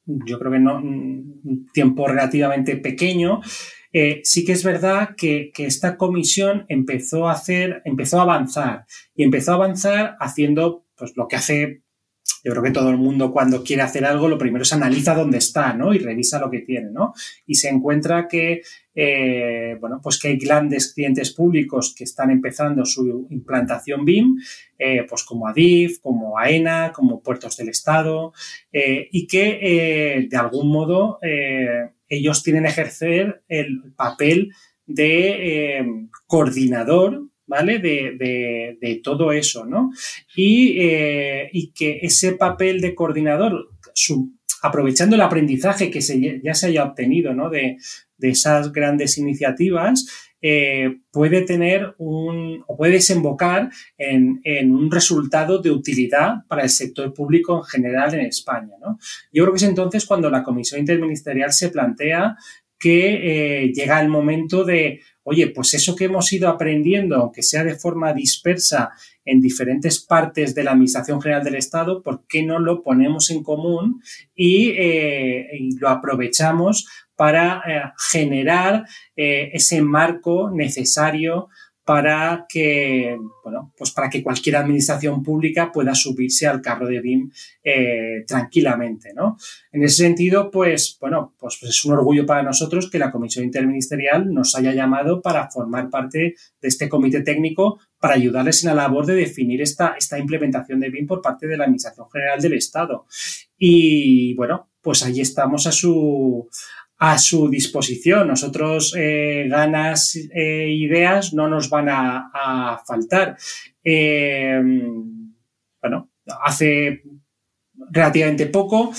yo creo que no, un tiempo relativamente pequeño, eh, sí que es verdad que, esta comisión empezó a hacer, empezó a avanzar y empezó a avanzar haciendo pues lo que hace yo creo que todo el mundo cuando quiere hacer algo, lo primero es analiza dónde está, ¿no? Y revisa lo que tiene, ¿no? Y se encuentra que, eh, bueno, pues que hay grandes clientes públicos que están empezando su implantación BIM, eh, pues como ADIF, como AENA, como Puertos del Estado, eh, y que de algún modo ellos tienen que ejercer el papel de coordinador ¿vale? De, todo eso, ¿no? Eh, y, que ese papel de coordinador, aprovechando el aprendizaje que ya se haya obtenido, ¿no? De, esas grandes iniciativas, eh, puede tener un, o puede desembocar en, un resultado de utilidad para el sector público en general en España, ¿no? Yo creo que es entonces cuando la Comisión Interministerial se plantea que eh, llega el momento de, oye, pues eso que hemos ido aprendiendo, aunque sea de forma dispersa en diferentes partes de la Administración General del Estado, ¿por qué no lo ponemos en común y, eh, lo aprovechamos para eh, generar ese marco necesario para que, bueno, pues para que cualquier administración pública pueda subirse al carro de BIM eh, tranquilamente, ¿no? En ese sentido, pues, bueno, pues, es un orgullo para nosotros que la Comisión Interministerial nos haya llamado para formar parte de este comité técnico para ayudarles en la labor de definir esta, esta implementación de BIM por parte de la Administración General del Estado. Y, bueno, pues ahí estamos a su, a su disposición. Nosotros eh, ganas e ideas no nos van a, faltar. Eh, bueno, hace relativamente poco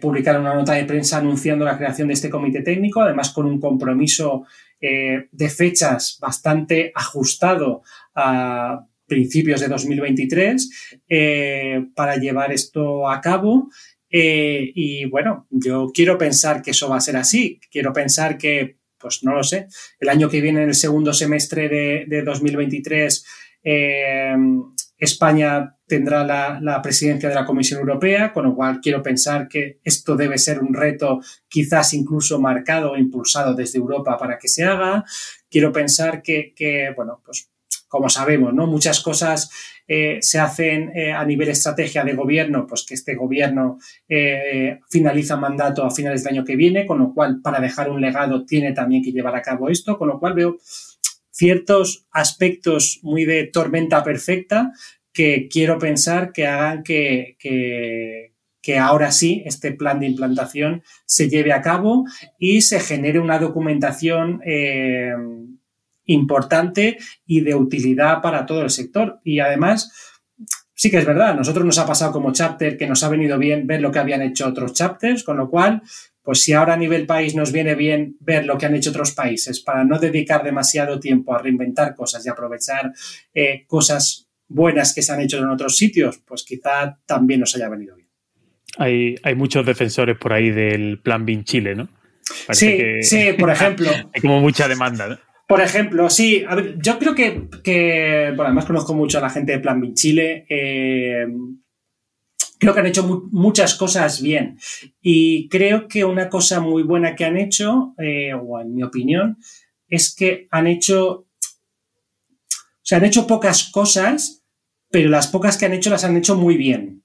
publicaron una nota de prensa anunciando la creación de este comité técnico, además con un compromiso de fechas bastante ajustado a principios de 2023 para llevar esto a cabo eh, y bueno, yo quiero pensar que eso va a ser así. Quiero pensar que, pues no lo sé, el año que viene, en el segundo semestre de, 2023, eh, España tendrá la, presidencia de la Comisión Europea, con lo cual quiero pensar que esto debe ser un reto quizás incluso marcado o impulsado desde Europa para que se haga. Quiero pensar que, que bueno, pues como sabemos, ¿no? Muchas cosas eh, se hacen eh, a nivel estrategia de gobierno, pues que este gobierno eh, finaliza mandato a finales del año que viene, con lo cual para dejar un legado tiene también que llevar a cabo esto, con lo cual veo ciertos aspectos muy de tormenta perfecta que quiero pensar que hagan que, que ahora sí este plan de implantación se lleve a cabo y se genere una documentación importante y de utilidad para todo el sector. Y además, sí que es verdad, a nosotros nos ha pasado como chapter que nos ha venido bien ver lo que habían hecho otros chapters, con lo cual, pues si ahora a nivel país nos viene bien ver lo que han hecho otros países para no dedicar demasiado tiempo a reinventar cosas y aprovechar eh, cosas buenas que se han hecho en otros sitios, pues quizá también nos haya venido bien. Hay, hay muchos defensores por ahí del plan BIN Chile, ¿no? sí, sí, por ejemplo. hay como mucha demanda, ¿no? Por ejemplo, sí, yo creo que, bueno, además conozco mucho a la gente de Plan B Chile. Eh, creo que han hecho muchas cosas bien. Y creo que una cosa muy buena que han hecho, eh, o en mi opinión, es que han hecho. O sea, han hecho pocas cosas, pero las pocas que han hecho las han hecho muy bien.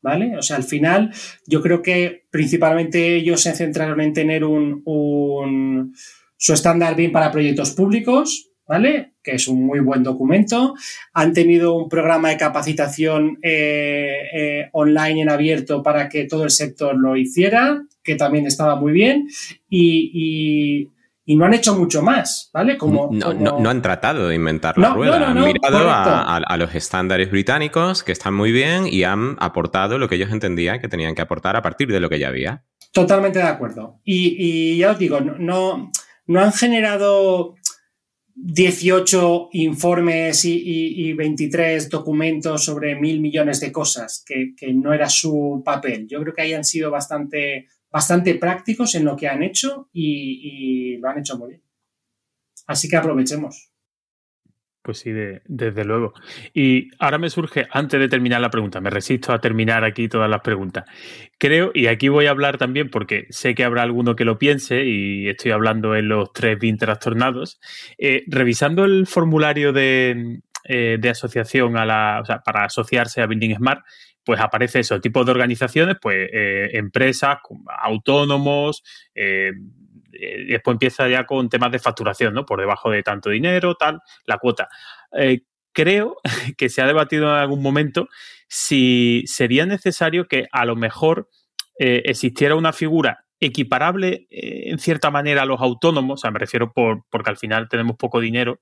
¿Vale? O sea, al final, yo creo que principalmente ellos se centraron en tener un su estándar BIM para proyectos públicos, ¿vale? Que es un muy buen documento. Han tenido un programa de capacitación eh, eh, online en abierto para que todo el sector lo hiciera, que también estaba muy bien. Y, y no han hecho mucho más, ¿vale? Como, no, han tratado de inventar la rueda, han mirado a, los estándares británicos que están muy bien y han aportado lo que ellos entendían que tenían que aportar a partir de lo que ya había. Totalmente de acuerdo. Y, ya os digo, no, no han generado 18 informes y, 23 documentos sobre mil millones de cosas, que, no era su papel. Yo creo que hayan sido bastante, bastante prácticos en lo que han hecho y, lo han hecho muy bien. Así que aprovechemos. Pues sí, desde luego. Y ahora me surge, antes de terminar la pregunta, me resisto a terminar aquí todas las preguntas. Creo, y aquí voy a hablar también porque sé que habrá alguno que lo piense y estoy hablando en los tres BIN trastornados, eh, revisando el formulario de, eh, asociación a la, o sea, para asociarse a Building Smart, pues aparece eso, tipo de organizaciones, pues eh, empresas, autónomos, eh, después empieza ya con temas de facturación, ¿no? Por debajo de tanto dinero, tal, la cuota. Eh, creo que se ha debatido en algún momento si sería necesario que a lo mejor eh, existiera una figura equiparable en cierta manera a los autónomos, o sea, me refiero por, porque al final tenemos poco dinero,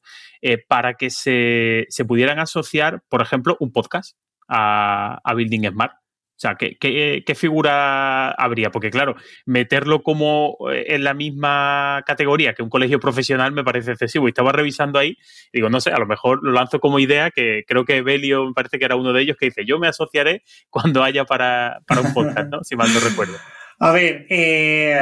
para que se, pudieran asociar, por ejemplo, un podcast a, a Building Smart. O sea, ¿qué, figura habría? Porque claro, meterlo como eh, en la misma categoría que un colegio profesional me parece excesivo. Y estaba revisando ahí, y digo, no sé, a lo mejor lo lanzo como idea, que creo que Belio me parece que era uno de ellos, que dice, yo me asociaré cuando haya para, un podcast, ¿no? si mal no recuerdo. A ver, eh,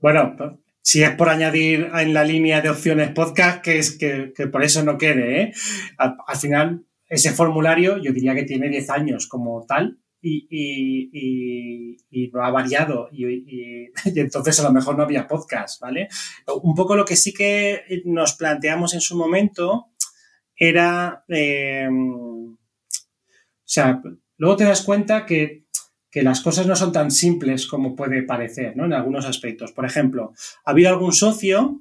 bueno, si es por añadir en la línea de opciones podcast, que es que, por eso no quede, ¿eh? al, al final, ese formulario yo diría que tiene 10 años como tal y, y, no ha variado y, entonces a lo mejor no había podcast, ¿vale? Un poco lo que sí que nos planteamos en su momento era, eh, o sea, luego te das cuenta que, que, las cosas no son tan simples como puede parecer, ¿no? En algunos aspectos. Por ejemplo, ha habido algún socio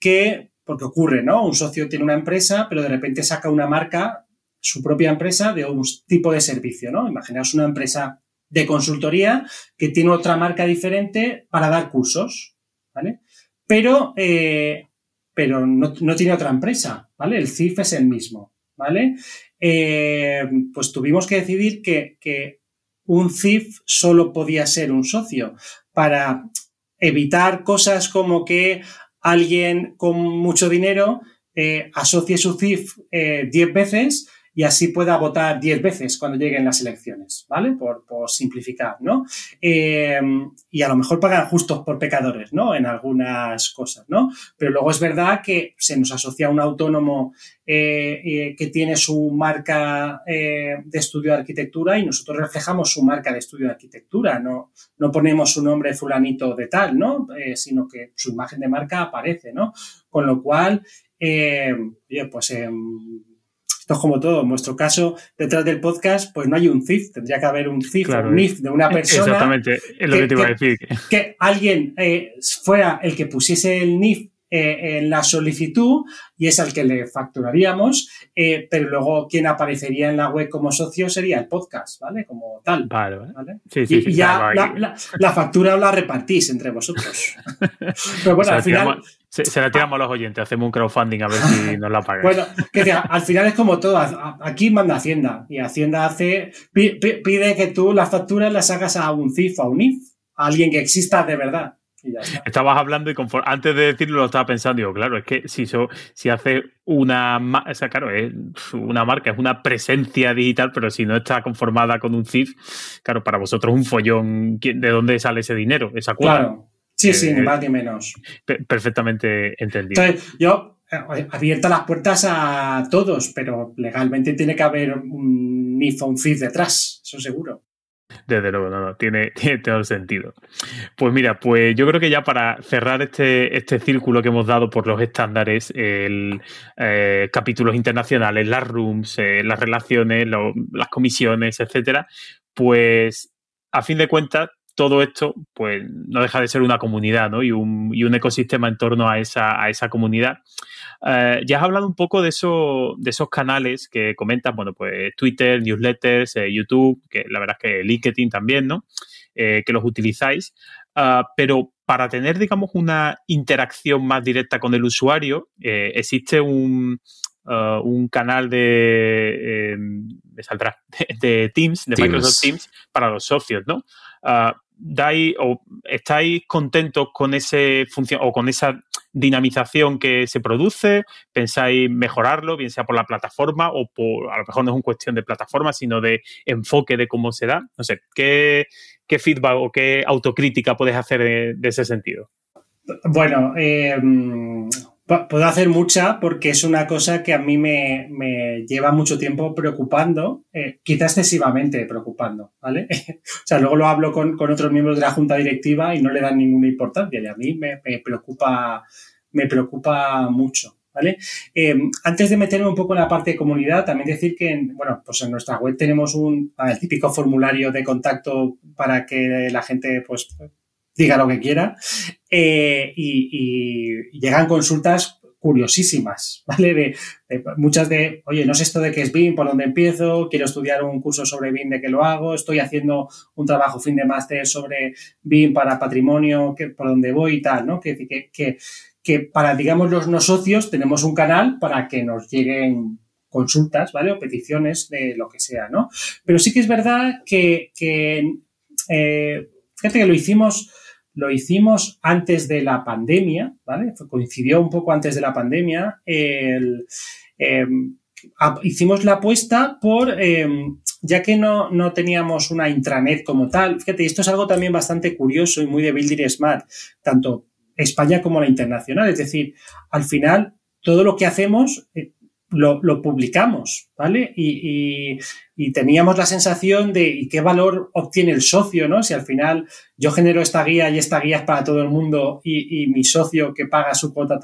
que, porque ocurre, ¿no? Un socio tiene una empresa, pero de repente saca una marca su propia empresa de un tipo de servicio, ¿no? Imaginaos una empresa de consultoría que tiene otra marca diferente para dar cursos, ¿vale? Pero, eh, pero no, tiene otra empresa, ¿vale? El CIF es el mismo, ¿vale? Eh, pues tuvimos que decidir que, que un CIF solo podía ser un socio para evitar cosas como que alguien con mucho dinero eh, asocie su CIF 10 veces y así pueda votar 10 veces cuando lleguen las elecciones, ¿vale? Por, simplificar, ¿no? Eh, y a lo mejor pagan justos por pecadores, ¿no? En algunas cosas, ¿no? Pero luego es verdad que se nos asocia a un autónomo eh, eh, que tiene su marca de estudio de arquitectura y nosotros reflejamos su marca de estudio de arquitectura, no, no ponemos su nombre fulanito de tal, ¿no? sino que su imagen de marca aparece, ¿no? Con lo cual, pues em, esto es como todo. En nuestro caso, detrás del podcast, pues no hay un CIF. Tendría que haber un CIF, un NIF de una persona. Exactamente, es lo que, te iba a decir. Que, alguien eh, fuera el que pusiese el NIF eh, en la solicitud y es al que le facturaríamos, eh, pero luego quien aparecería en la web como socio sería el podcast, ¿vale? Como tal. Vale, ¿vale? Sí, sí, y, ya la, factura la repartís entre vosotros. pero bueno, al final... Se, la tiramos a los oyentes, hacemos un crowdfunding a ver si nos la pagan. Bueno, que al final es como todo. Aquí manda Hacienda y Hacienda hace pide que tú las facturas las hagas a un CIF, a un IF, a alguien que exista de verdad. Estabas hablando y antes de decirlo lo estaba pensando, digo, claro, es que si, si hace una, o sea, claro, es una marca, es una presencia digital, pero si no está conformada con un CIF, claro, para vosotros un follón, ¿de dónde sale ese dinero, esa cuota? Claro, sí, sí, ni más ni menos. Perfectamente entendido. Entonces, yo eh, abierta las puertas a todos, pero legalmente tiene que haber un NIF o un CIF detrás, eso seguro. Desde luego, no, no, tiene, todo el sentido. Pues mira, pues yo creo que ya para cerrar este, este círculo que hemos dado por los estándares, el eh, capítulos internacionales, las rooms, eh, las relaciones, las comisiones, etcétera, pues a fin de cuentas, todo esto pues no deja de ser una comunidad ¿no? y, un, y un ecosistema en torno a esa, a esa comunidad eh, ya has hablado un poco de, eso, de esos canales que comentas, bueno, pues Twitter, newsletters, eh, YouTube, que la verdad es que LinkedIn también, ¿no? Eh, que los utilizáis. ah, pero para tener, digamos, una interacción más directa con el usuario, existe un, ah, un canal de, em, saldrá, de, Teams, de Microsoft Teams, para los socios, ¿no? dais o estáis contentos con ese función o con esa dinamización que se produce? ¿Pensáis mejorarlo, bien sea por la plataforma o por, a lo mejor no es una cuestión de plataforma, sino de enfoque de cómo se da? No sé, ¿qué, feedback o qué autocrítica puedes hacer de, ese sentido? Bueno, eh, Puedo hacer mucha porque es una cosa que a mí me, lleva mucho tiempo preocupando, eh, quizá excesivamente preocupando, ¿vale? o sea, luego lo hablo con, otros miembros de la junta directiva y no le dan ninguna importancia y a mí me, preocupa, me preocupa mucho, ¿vale? Eh, antes de meterme un poco en la parte de comunidad, también decir que, bueno, pues en nuestra web tenemos un, el típico formulario de contacto para que la gente, pues, diga lo que quiera, eh, y, llegan consultas curiosísimas, ¿vale? De, muchas de, oye, no sé esto de qué es BIM, por dónde empiezo, quiero estudiar un curso sobre BIM, de qué lo hago, estoy haciendo un trabajo fin de máster sobre BIM para patrimonio, que, por dónde voy y tal, ¿no? Que, que, que, para, digamos, los no socios tenemos un canal para que nos lleguen consultas, ¿vale? O peticiones de lo que sea, ¿no? Pero sí que es verdad que, eh, fíjate que lo hicimos lo hicimos antes de la pandemia, ¿vale? Coincidió un poco antes de la pandemia. Em, hicimos la apuesta por, em, ya que no, no, teníamos una intranet como tal, fíjate, esto es algo también bastante curioso y muy de Building Smart, tanto España como la internacional. Es decir, al final, todo lo que hacemos eh, lo, publicamos, ¿vale? Y, teníamos la sensación de ¿y qué valor obtiene el socio, ¿no? Si al final yo genero esta guía y esta guía es para todo el mundo y, mi socio que paga su cuota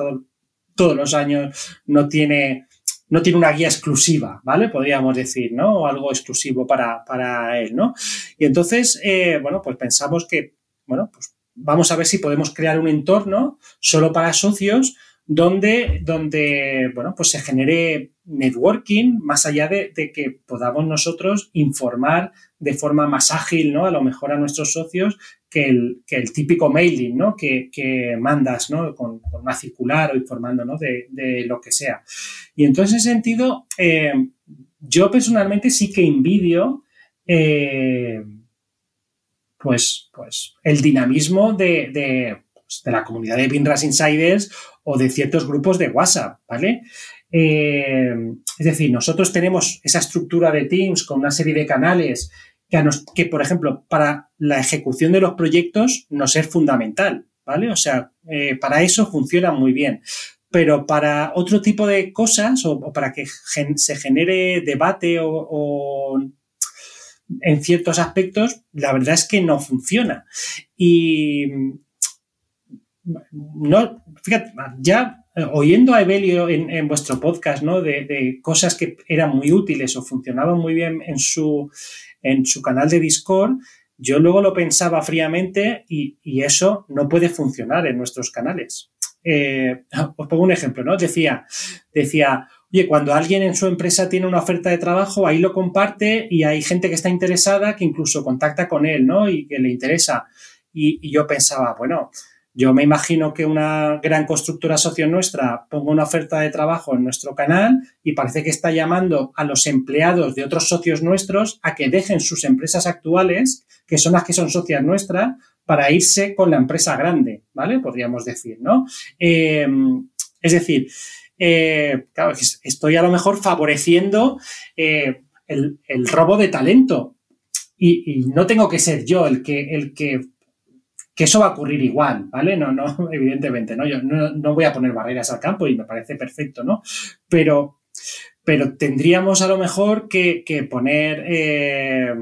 todos los años no tiene, no tiene una guía exclusiva, ¿vale? Podríamos decir, ¿no? O algo exclusivo para, para él, ¿no? Y entonces, eh, bueno, pues pensamos que, bueno, pues vamos a ver si podemos crear un entorno solo para socios donde, donde bueno, pues se genere networking más allá de, que podamos nosotros informar de forma más ágil, ¿no? A lo mejor a nuestros socios que el, que el típico mailing, ¿no? Que, que mandas, ¿no? Con, una circular o informando, ¿no? De, de, lo que sea. Y en todo ese sentido, eh, yo personalmente sí que envidio eh, pues, pues el dinamismo de, de, pues, de la comunidad de Binras Insiders o de ciertos grupos de WhatsApp, ¿vale? Eh, es decir, nosotros tenemos esa estructura de Teams con una serie de canales que, que, por ejemplo, para la ejecución de los proyectos nos es fundamental, ¿vale? O sea, eh, para eso funciona muy bien. Pero para otro tipo de cosas o, para que se genere debate o, en ciertos aspectos, la verdad es que no funciona. Y, no, fíjate, ya eh, oyendo a Evelio en, vuestro podcast, ¿no? De, cosas que eran muy útiles o funcionaban muy bien en su, en su canal de Discord, yo luego lo pensaba fríamente y, eso no puede funcionar en nuestros canales. Eh, os pongo un ejemplo, ¿no? Decía, decía, oye, cuando alguien en su empresa tiene una oferta de trabajo, ahí lo comparte y hay gente que está interesada que incluso contacta con él, ¿no? Y que le interesa. y yo pensaba, bueno, yo me imagino que una gran constructora socio nuestra ponga una oferta de trabajo en nuestro canal y parece que está llamando a los empleados de otros socios nuestros a que dejen sus empresas actuales, que son las que son socias nuestras, para irse con la empresa grande, ¿vale? Podríamos decir, ¿no? Eh, es decir, eh, estoy a lo mejor favoreciendo eh, el, robo de talento. Y, y, no tengo que ser yo el que, el que que eso va a ocurrir igual, ¿vale? No, no, evidentemente, ¿no? Yo no, voy a poner barreras al campo y me parece perfecto, ¿no? Pero, pero tendríamos a lo mejor que, poner, eh,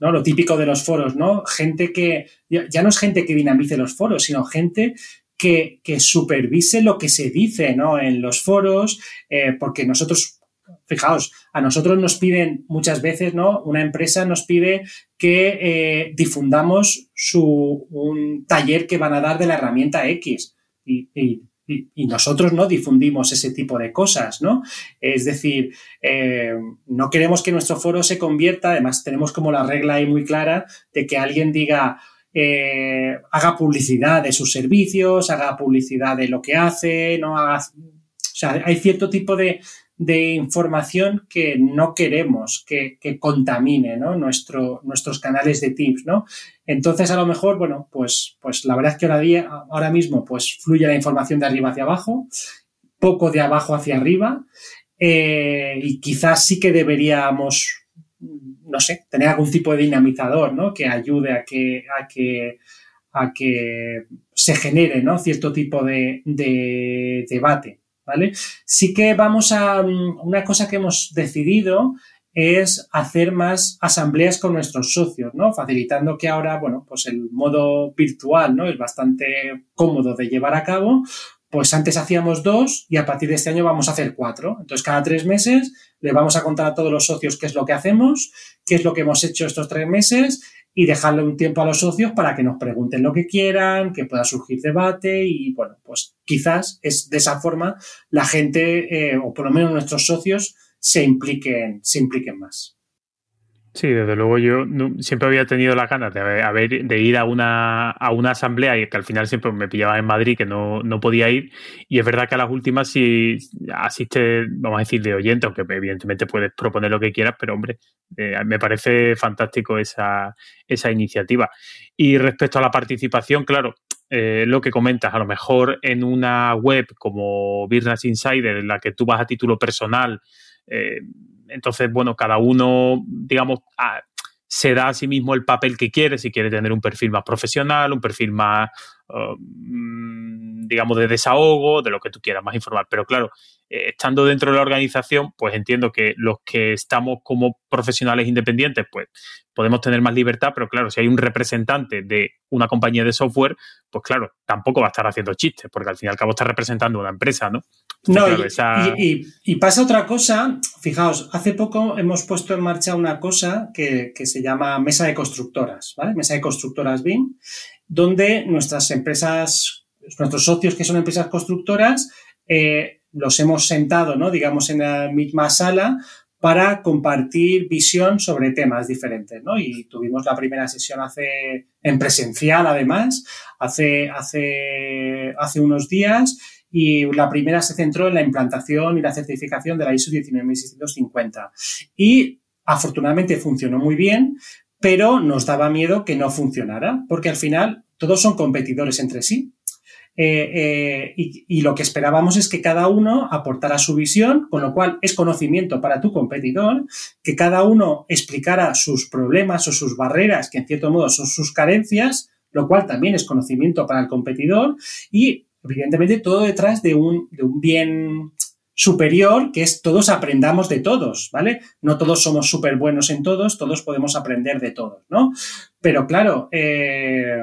¿no? Lo típico de los foros, ¿no? Gente que, ya no es gente que dinamice los foros, sino gente que, que supervise lo que se dice, ¿no? En los foros, eh, porque nosotros Fijaos, a nosotros nos piden muchas veces, ¿no? Una empresa nos pide que eh, difundamos su, un taller que van a dar de la herramienta X. Y, nosotros no difundimos ese tipo de cosas, ¿no? Es decir, eh, no queremos que nuestro foro se convierta, además tenemos como la regla ahí muy clara de que alguien diga, eh, haga publicidad de sus servicios, haga publicidad de lo que hace, no haga... O sea, hay cierto tipo de, de información que no queremos que, contamine ¿no? Nuestro, nuestros canales de tips, ¿no? Entonces, a lo mejor, bueno, pues, pues la verdad es que ahora, día, ahora mismo pues fluye la información de arriba hacia abajo, poco de abajo hacia arriba, eh, y quizás sí que deberíamos, no sé, tener algún tipo de dinamizador, ¿no? Que ayude a que, a que, a que se genere, ¿no? Cierto tipo de debate. Sí que vamos a, mm, una cosa que hemos decidido es hacer más asambleas con nuestros socios, ¿no? Facilitando que ahora, bueno, pues el modo virtual, ¿no? Es bastante cómodo de llevar a cabo. Pues antes hacíamos dos y a partir de este año vamos a hacer cuatro. Entonces, cada tres meses le vamos a contar a todos los socios qué es lo que hacemos, qué es lo que hemos hecho estos tres meses y dejarle un tiempo a los socios para que nos pregunten lo que quieran, que pueda surgir debate y bueno, pues quizás es de esa forma la gente, eh, o por lo menos nuestros socios, se impliquen, se impliquen más. Sí, desde luego yo siempre había tenido la ganas de, de ir a una, a una asamblea y que al final siempre me pillaba en Madrid que no, podía ir. Y es verdad que a las últimas si asiste, vamos a decir, de oyente, aunque evidentemente puedes proponer lo que quieras, pero hombre, eh, me parece fantástico esa, esa iniciativa. Y respecto a la participación, claro, eh, lo que comentas, a lo mejor en una web como Business Insider, en la que tú vas a título personal, eh, entonces, bueno, cada uno, digamos, se da a sí mismo el papel que quiere, si quiere tener un perfil más profesional, un perfil más, uh, mm, digamos, de desahogo, de lo que tú quieras, más informal. Pero claro, eh, estando dentro de la organización, pues entiendo que los que estamos como profesionales independientes, pues podemos tener más libertad, pero claro, si hay un representante de una compañía de software, pues claro, tampoco va a estar haciendo chistes, porque al fin y al cabo está representando una empresa, ¿no? no, y, pasa otra cosa, fijaos, hace poco hemos puesto en marcha una cosa que, se llama Mesa de Constructoras, ¿vale? Mesa de Constructoras BIM, donde nuestras empresas, nuestros socios que son empresas constructoras, eh, los hemos sentado, ¿no? digamos, en la misma sala para compartir visión sobre temas diferentes, ¿no? Y tuvimos la primera sesión hace, en presencial además, hace, hace, hace unos días, y la primera se centró en la implantación y la certificación de la ISO 19650. Y afortunadamente funcionó muy bien, pero nos daba miedo que no funcionara, porque al final todos son competidores entre sí. Eh, eh, y, lo que esperábamos es que cada uno aportara su visión, con lo cual es conocimiento para tu competidor, que cada uno explicara sus problemas o sus barreras, que en cierto modo son sus carencias, lo cual también es conocimiento para el competidor y evidentemente todo detrás de un, bien superior, que es todos aprendamos de todos, ¿vale? No todos somos súper buenos en todos, todos podemos aprender de todos, ¿no? Pero claro, eh,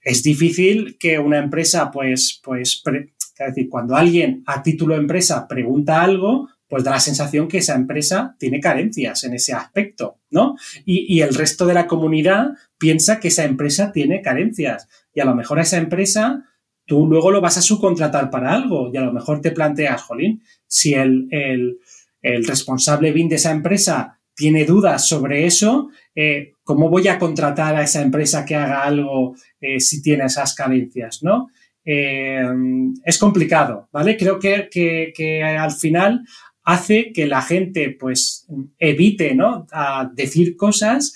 es difícil que una empresa, pues, pues, es decir, cuando alguien a título empresa pregunta algo, pues da la sensación que esa empresa tiene carencias en ese aspecto, ¿no? Y, el resto de la comunidad piensa que esa empresa tiene carencias y a lo mejor a esa empresa tú luego lo vas a subcontratar para algo y a lo mejor te planteas, jolín, si el, el, el responsable BIN de esa empresa tiene dudas sobre eso, eh, ¿cómo voy a contratar a esa empresa que haga algo eh, si tiene esas carencias? ¿no? Eh, es complicado, ¿vale? Creo que, que, al final hace que la gente pues evite ¿no? a decir cosas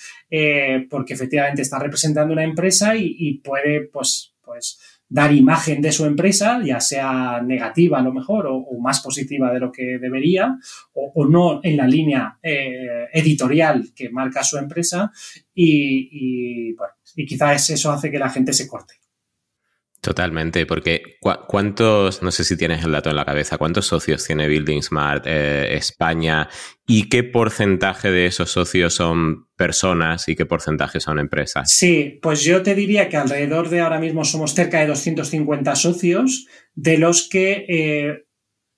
porque efectivamente está representando una empresa y, y puede pues, pues dar imagen de su empresa, ya sea negativa a lo mejor o, más positiva de lo que debería, o, no en la línea eh, editorial que marca su empresa, y, y, bueno, y quizás eso hace que la gente se corte. Totalmente, porque ¿cuántos, no sé si tienes el dato en la cabeza, cuántos socios tiene Building Smart eh, España y qué porcentaje de esos socios son personas y qué porcentaje son empresas? Sí, pues yo te diría que alrededor de ahora mismo somos cerca de 250 socios, de los que eh,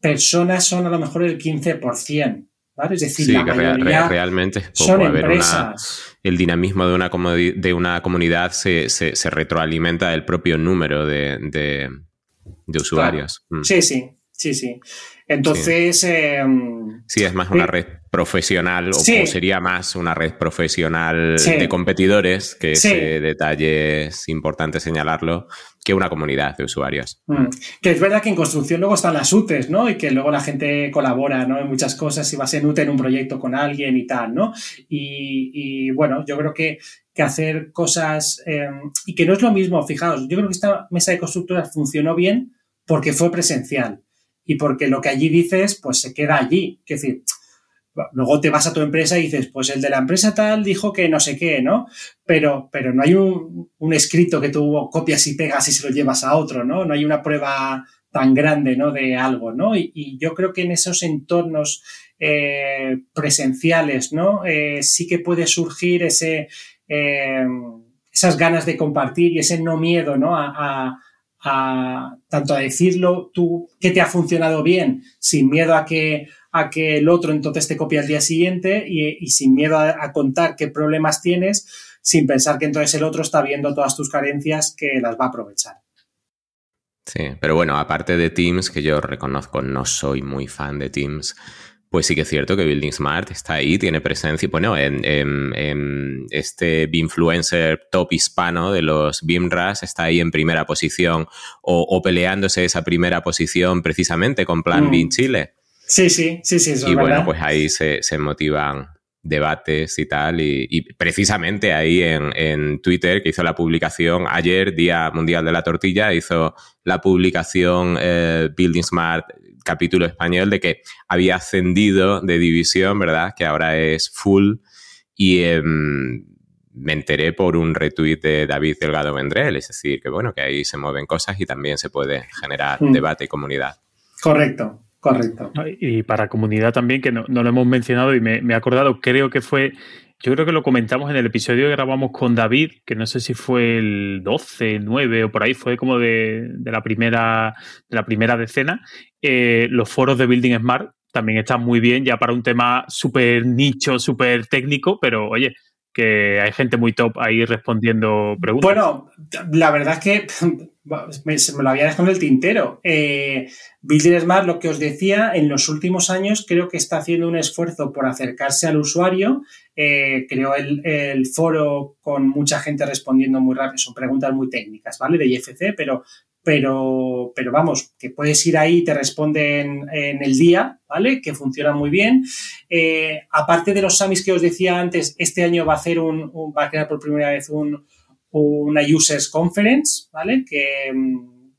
personas son a lo mejor el 15%. ¿vale? Es decir, sí, que realmente son empresas el dinamismo de una, de una comunidad se, retroalimenta del propio número de, usuarios. Mm. Sí, sí. sí, sí. Entonces. Sí, em, es más una red profesional o, sería más una red profesional de competidores, que ese detalle es importante señalarlo, que una comunidad de usuarios. Mm. Que es verdad que en construcción luego están las UTEs, ¿no? Y que luego la gente colabora, ¿no? En muchas cosas, si vas en UTE en un proyecto con alguien y tal, ¿no? Y, bueno, yo creo que, que hacer cosas em, y que no es lo mismo, fijaos, yo creo que esta mesa de constructoras funcionó bien porque fue presencial y porque lo que allí dices, pues se queda allí. Es decir, luego te vas a tu empresa y dices, pues el de la empresa tal dijo que no sé qué, ¿no? Pero, pero no hay un, escrito que tú copias y pegas y se lo llevas a otro, ¿no? No hay una prueba tan grande, ¿no? De algo, ¿no? Y, yo creo que en esos entornos eh, presenciales, ¿no? Eh, sí que puede surgir ese, eh, esas ganas de compartir y ese no miedo, ¿no? a a tanto a decirlo tú que te ha funcionado bien, sin miedo a que, a que el otro entonces te copie al día siguiente y, sin miedo a, contar qué problemas tienes, sin pensar que entonces el otro está viendo todas tus carencias que las va a aprovechar. Sí, pero bueno, aparte de Teams, que yo reconozco no soy muy fan de Teams, pues sí que es cierto que Building Smart está ahí, tiene presencia, bueno, en, en, este influencer top hispano de los BIMRAS está ahí en primera posición o, peleándose esa primera posición precisamente con Plan en mm. Chile. Sí, sí, sí, sí. y bueno, pues ahí se, motivan debates y tal. Y, precisamente ahí en, en, Twitter, que hizo la publicación ayer, Día Mundial de la Tortilla, hizo la publicación eh, Building Smart capítulo español de que había ascendido de división, ¿verdad? Que ahora es full. Y em, me enteré por un retweet de David Delgado Vendrell, es decir, que bueno, que ahí se mueven cosas y también se puede generar mm. debate y comunidad. Correcto, correcto. Y para comunidad también, que no, lo hemos mencionado y me, me, he acordado, creo que fue yo creo que lo comentamos en el episodio que grabamos con David, que no sé si fue el 12, 9 o por ahí, fue como de, la, primera, de la primera decena. Eh, los foros de Building Smart también están muy bien, ya para un tema súper nicho, súper técnico, pero oye, que hay gente muy top ahí respondiendo preguntas. Bueno, la verdad es que me, lo había dejado en el tintero. Eh, lo que os decía, en los últimos años creo que está haciendo un esfuerzo por acercarse al usuario. Eh, creó el, foro con mucha gente respondiendo muy rápido. Son preguntas muy técnicas, ¿vale? De IFC, pero, pero, pero vamos, que puedes ir ahí te responden en el día, ¿vale? Que funciona muy bien. Eh, aparte de los SAMIs que os decía antes, este año va a hacer un, va a crear por primera vez un, una Users Conference, ¿vale? Que mm,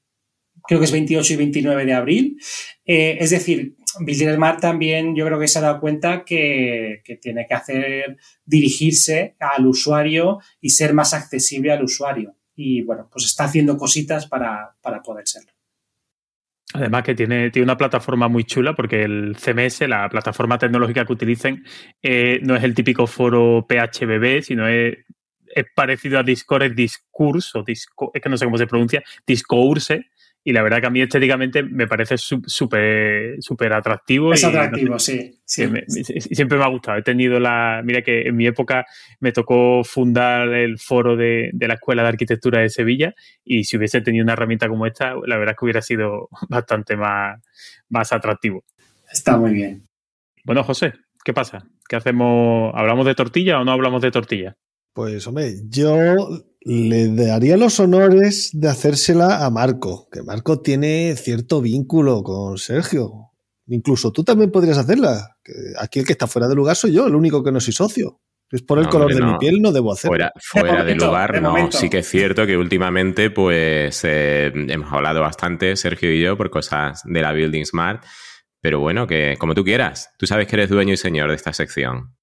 creo que es 28 y 29 de abril. Eh, es decir, Building Smart también yo creo que se ha dado cuenta que, tiene que hacer dirigirse al usuario y ser más accesible al usuario. Y bueno, pues está haciendo cositas para, poder serlo. Además que tiene, tiene, una plataforma muy chula porque el CMS, la plataforma tecnológica que utilicen, eh, no es el típico foro PHBB, sino es es parecido a Discord, es discurso, disco, es que no sé cómo se pronuncia, discourse. Y la verdad que a mí estéticamente me parece súper súper atractivo. Es atractivo, sí. siempre me ha gustado. He tenido la. Mira que en mi época me tocó fundar el foro de, la Escuela de Arquitectura de Sevilla. Y si hubiese tenido una herramienta como esta, la verdad es que hubiera sido bastante más, más atractivo. Está muy bien. Bueno, José, ¿qué pasa? ¿Qué hacemos? ¿Hablamos de tortilla o no hablamos de tortilla? Pues hombre, yo le daría los honores de hacérsela a Marco, que Marco tiene cierto vínculo con Sergio. Incluso tú también podrías hacerla. Aquí el que está fuera de lugar soy yo, el único que no soy socio. Es por el color de mi piel, no debo hacerlo. Fuera, de, lugar, no. Sí que es cierto que últimamente, pues, eh, hemos hablado bastante, Sergio y yo, por cosas de la Building Smart. Pero bueno, que como tú quieras. Tú sabes que eres dueño y señor de esta sección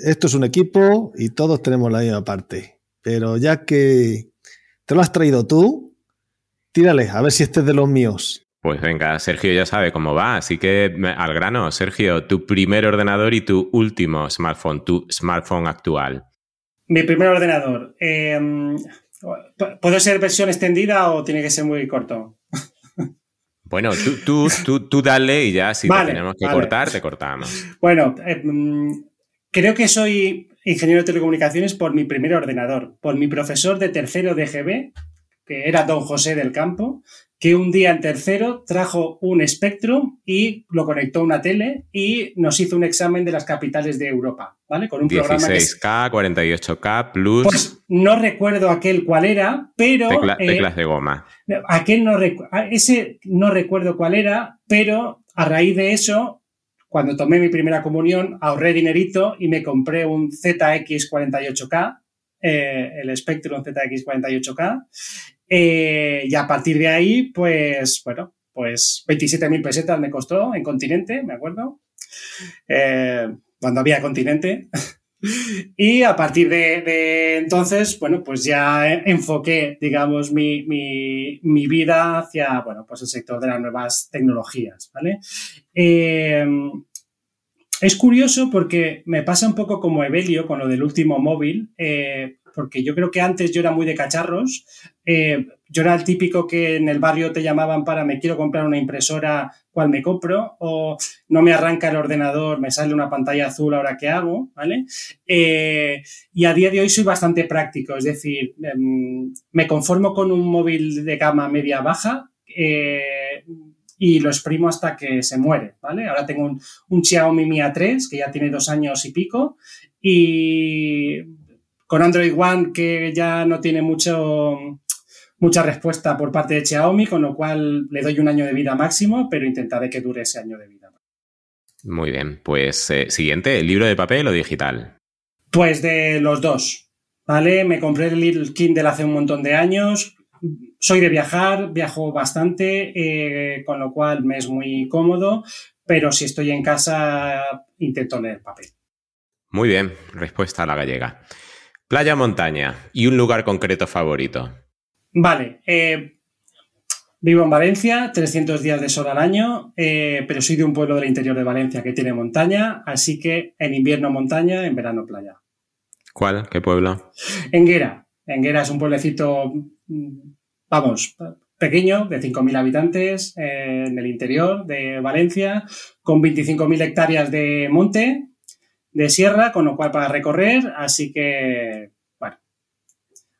esto es un equipo y todos tenemos la misma parte. Pero ya que te lo has traído tú, tírale, a ver si este es de los míos. Pues venga, Sergio ya sabe cómo va, así que al grano, Sergio, tu primer ordenador y tu último smartphone, tu smartphone actual. Mi primer ordenador. Em, ¿Puede ser versión extendida o tiene que ser muy corto? Bueno, tú, tú, tú, dale y ya si tenemos que cortar, te cortamos. Bueno, em, Creo que soy ingeniero de telecomunicaciones por mi primer ordenador, por mi profesor de tercero de GB, que era don José del Campo, que un día en tercero trajo un Spectrum y lo conectó a una tele y nos hizo un examen de las capitales de Europa, ¿vale? Con un 16K, 48K, plus... Pues no recuerdo aquel cuál era, pero... Eh, teclas de goma. Aquel no ese no recuerdo cuál era, pero a raíz de eso, cuando tomé mi primera comunión, ahorré dinerito y me compré un ZX48K, eh, el Spectrum ZX48K, eh, y a partir de ahí, pues, bueno, pues 27.000 pesetas me costó en continente, me acuerdo, eh, cuando había continente. y a partir de, entonces, bueno, pues ya enfoqué, digamos, mi, vida hacia, bueno, pues el sector de las nuevas tecnologías, ¿vale? Es curioso porque me pasa un poco como Evelio con lo del último móvil porque yo creo que antes yo era muy de cacharros. Eh, yo era el típico que en el barrio te llamaban para me quiero comprar una impresora, ¿cuál me compro? O no me arranca el ordenador, me sale una pantalla azul, ¿ahora qué hago? ¿Vale? Eh, y a día de hoy soy bastante práctico, es decir, em, me conformo con un móvil de gama media-baja. Eh, y lo exprimo hasta que se muere, ¿vale? Ahora tengo un, un Xiaomi Mi A3 que ya tiene dos años y pico y con Android One que ya no tiene mucho, mucha respuesta por parte de Xiaomi, con lo cual le doy un año de vida máximo, pero intentaré que dure ese año de vida. Muy bien, pues eh, siguiente, ¿el libro de papel o digital? Pues de los dos, ¿vale? Me compré el Little Kindle hace un montón de años. Soy de viajar, viajo bastante, eh, con lo cual me es muy cómodo, pero si estoy en casa intento leer papel. Muy bien, respuesta a la gallega. Playa, montaña y un lugar concreto favorito. Vale. Eh, vivo en Valencia, 300 días de sol al año, eh, pero soy de un pueblo del interior de Valencia que tiene montaña, así que en invierno montaña, en verano playa. ¿Cuál? ¿Qué pueblo? Enguera. Enguera es un pueblecito, mm, vamos, pequeño, de 5.000 habitantes, eh, en el interior de Valencia, con 25.000 hectáreas de monte de sierra, con lo cual para recorrer, así que, bueno.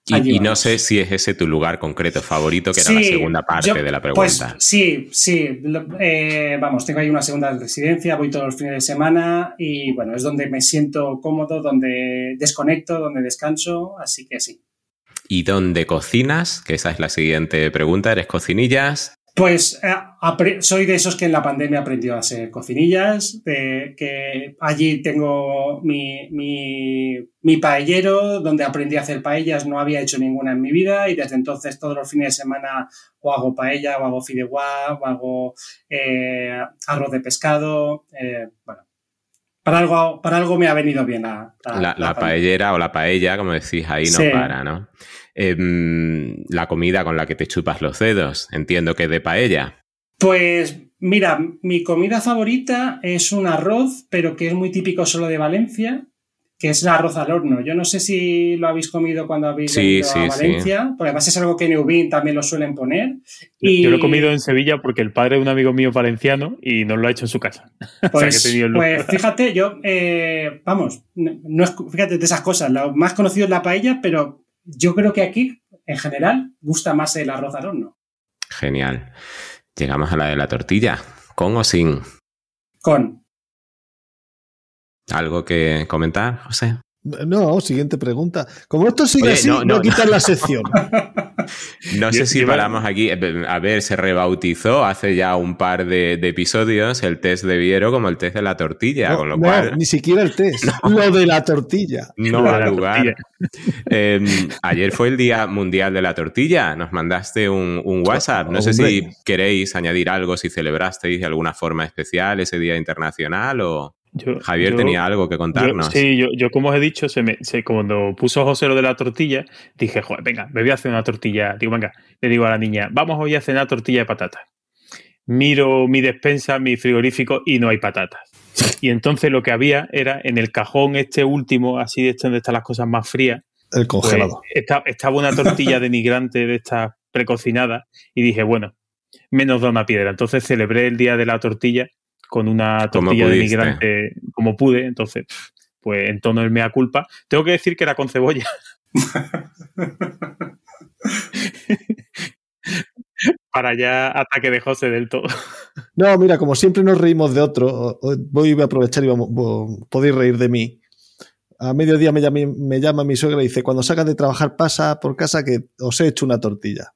Y, no sé si es ese tu lugar concreto favorito, que era la segunda parte de la pues, pregunta. sí, sí. Eh, vamos, tengo ahí una segunda residencia, voy todos los fines de semana y bueno, es donde me siento cómodo, donde desconecto, donde descanso, así que sí. ¿Y dónde cocinas? Que esa es la siguiente pregunta. ¿Eres cocinillas? Pues eh, soy de esos que en la pandemia aprendió a hacer cocinillas, de, que allí tengo mi, mi, paellero, donde aprendí a hacer paellas, no había hecho ninguna en mi vida y desde entonces todos los fines de semana o hago paella, o hago fideuá, o hago eh, arroz de pescado, eh, bueno. Para algo, para algo me ha venido bien la, la, paellera o la paella, como decís, ahí no para, ¿no? Em, la comida con la que te chupas los dedos. Entiendo que de paella. Pues mira, mi comida favorita es un arroz, pero que es muy típico solo de Valencia, que es el arroz al horno. Yo no sé si lo habéis comido cuando habéis ido a Valencia, porque además es algo que en Ubin también lo suelen poner. Y... Yo lo he comido en Sevilla porque el padre de un amigo mío valenciano y nos lo ha hecho en su casa. Pues, pues fíjate, yo, eh, vamos, no es, fíjate de esas cosas. Lo más conocido es la paella, pero yo creo que aquí, en general, gusta más el arroz al horno. Genial. Llegamos a la de la tortilla. ¿Con o sin? Con. ¿Algo que comentar, José? No, siguiente pregunta. Como esto sigue así, no, no, la sección. no sé si paramos aquí. Eh, a ver, se rebautizó hace ya un par de, episodios el test de Viero como el test de la tortilla, con lo cual... Ni siquiera el test, lo de la tortilla. No va a lugar. Em, ayer fue el Día Mundial de la Tortilla. Nos mandaste un, WhatsApp. No sé si queréis añadir algo, si celebrasteis de alguna forma especial ese Día Internacional o... Javier tenía algo que contarnos. sí, yo, como os he dicho, se me, cuando puso José lo de la tortilla, dije, joder, venga, me voy a hacer una tortilla. Digo, venga, le digo a la niña, vamos hoy a cenar tortilla de patatas. Miro mi despensa, mi frigorífico y no hay patatas. Y entonces lo que había era en el cajón este último, así de este donde están las cosas más frías. El pues, congelado. estaba una tortilla de migrante de estas precocinadas y dije, bueno, menos da una piedra. Entonces celebré el día de la tortilla con una tortilla de migrante como pude, entonces, pues en tono de mea culpa. Tengo que decir que era con cebolla. para ya ataque de José del todo. No, mira, como siempre nos reímos de otro, voy a aprovechar y vamos, podéis reír de mí. A mediodía me llama, me llama mi suegra y dice, cuando salgas de trabajar pasa por casa que os he hecho una tortilla.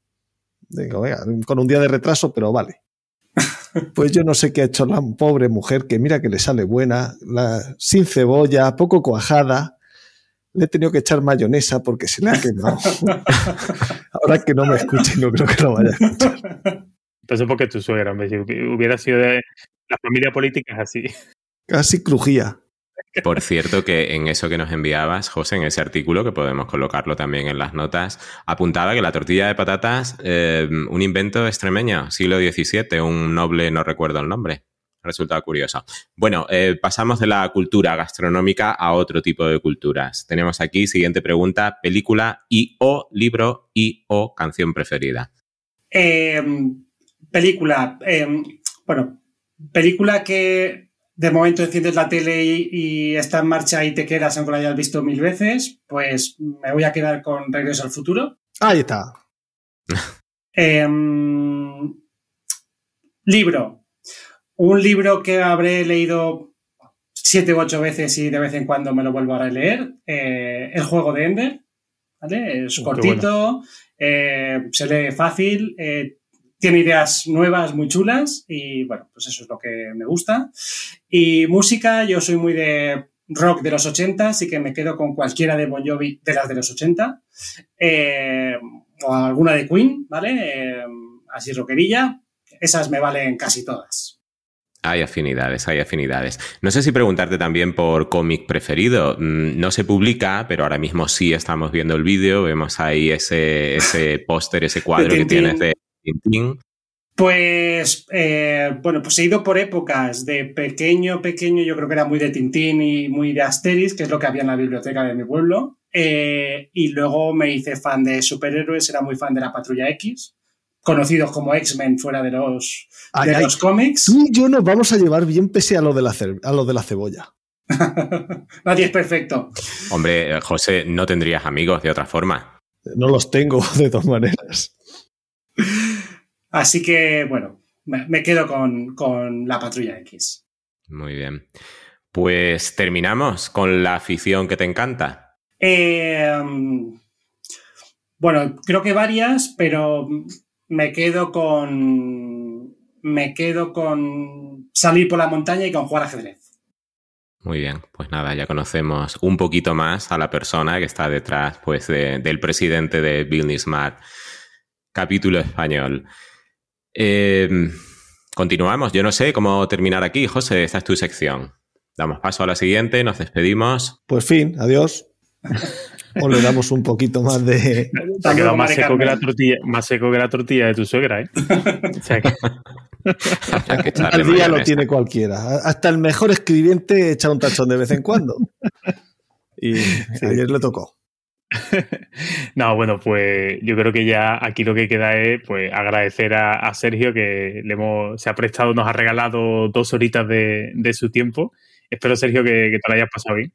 Digo, venga, con un día de retraso, pero vale. Pues yo no sé qué ha hecho la pobre mujer, que mira que le sale buena, la, sin cebolla, poco cuajada. Le he tenido que echar mayonesa porque se le ha quemado. Ahora que no me escuche, no creo que lo vaya a escuchar. Entonces, ¿por qué tu suegra? Si hubiera sido de la familia política es así. Casi crujía. Por cierto, que en eso que nos enviabas, José, en ese artículo, que podemos colocarlo también en las notas, apuntaba que la tortilla de patatas, eh, un invento extremeño, siglo XVII, un noble, no recuerdo el nombre. Resulta curioso. Bueno, eh, pasamos de la cultura gastronómica a otro tipo de culturas. Tenemos aquí, siguiente pregunta, película y o libro y o canción preferida. Em, película, em, bueno, película que de momento enciendes la tele y, está en marcha y te quedas aunque lo hayas visto mil veces, pues me voy a quedar con Regreso al Futuro. Ahí está. Em, libro. Un libro que habré leído siete u ocho veces y de vez en cuando me lo vuelvo a releer. Eh, el juego de Ender. ¿vale? Es cortito, eh, se lee fácil, eh, tiene ideas nuevas muy chulas y bueno, pues eso es lo que me gusta. Y música, yo soy muy de rock de los 80, así que me quedo con cualquiera de Bon Jovi de las de los 80. Eh, o alguna de Queen, ¿vale? Eh, así rockerilla. Esas me valen casi todas. Hay afinidades, hay afinidades. No sé si preguntarte también por cómic preferido. Mm, no se publica, pero ahora mismo sí estamos viendo el vídeo. Vemos ahí ese, ese póster, ese cuadro que tienes de pues, eh, bueno, pues he ido por épocas de pequeño, pequeño, yo creo que era muy de Tintín y muy de Asterix, que es lo que había en la biblioteca de mi pueblo. Eh, y luego me hice fan de superhéroes, era muy fan de la Patrulla X, conocidos como X-Men fuera de los, de los cómics. Tú y yo nos vamos a llevar bien pese a lo de la, a lo de la cebolla. Nadie es perfecto. Hombre, José, no tendrías amigos de otra forma. No los tengo, de todas maneras. Así que, bueno, me quedo con, la patrulla X. Muy bien. Pues terminamos con la afición que te encanta. Em, bueno, creo que varias, pero me quedo con. Me quedo con salir por la montaña y con jugar ajedrez. Muy bien, pues nada, ya conocemos un poquito más a la persona que está detrás pues, del presidente de Business Smart, capítulo español. Em, continuamos. Yo no sé cómo terminar aquí, José. Esta es tu sección. Damos paso a la siguiente, nos despedimos. Pues fin, adiós. o le damos un poquito más de. Te ha quedado más seco, que la tortilla, más seco que la tortilla de tu suegra, ¿eh? o sea que... Al día lo tiene cualquiera. Hasta el mejor escribiente echa un tachón de vez en cuando. Y ayer le tocó. no, bueno, pues yo creo que ya aquí lo que queda es pues agradecer a, Sergio que le hemos, se ha prestado, nos ha regalado dos horitas de, su tiempo. Espero, Sergio, que, te lo hayas pasado bien.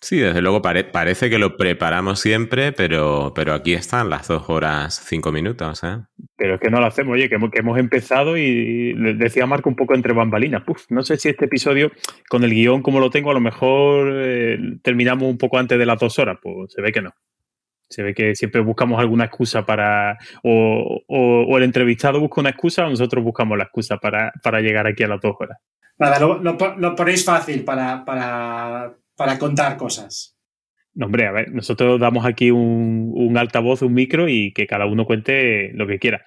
Sí, desde luego parece que lo preparamos siempre, pero, pero aquí están las dos horas cinco minutos. ¿eh? Pero es que no lo hacemos, oye, que hemos, empezado y decía Marco un poco entre bambalinas. no sé si este episodio, con el guion como lo tengo, a lo mejor eh, terminamos un poco antes de las dos horas. Pues se ve que no. Se ve que siempre buscamos alguna excusa para. O, el entrevistado busca una excusa o nosotros buscamos la excusa para, llegar aquí a las dos horas. Nada, lo, ponéis fácil para, para, contar cosas. No, hombre, a ver, nosotros damos aquí un, un altavoz, un micro y que cada uno cuente lo que quiera.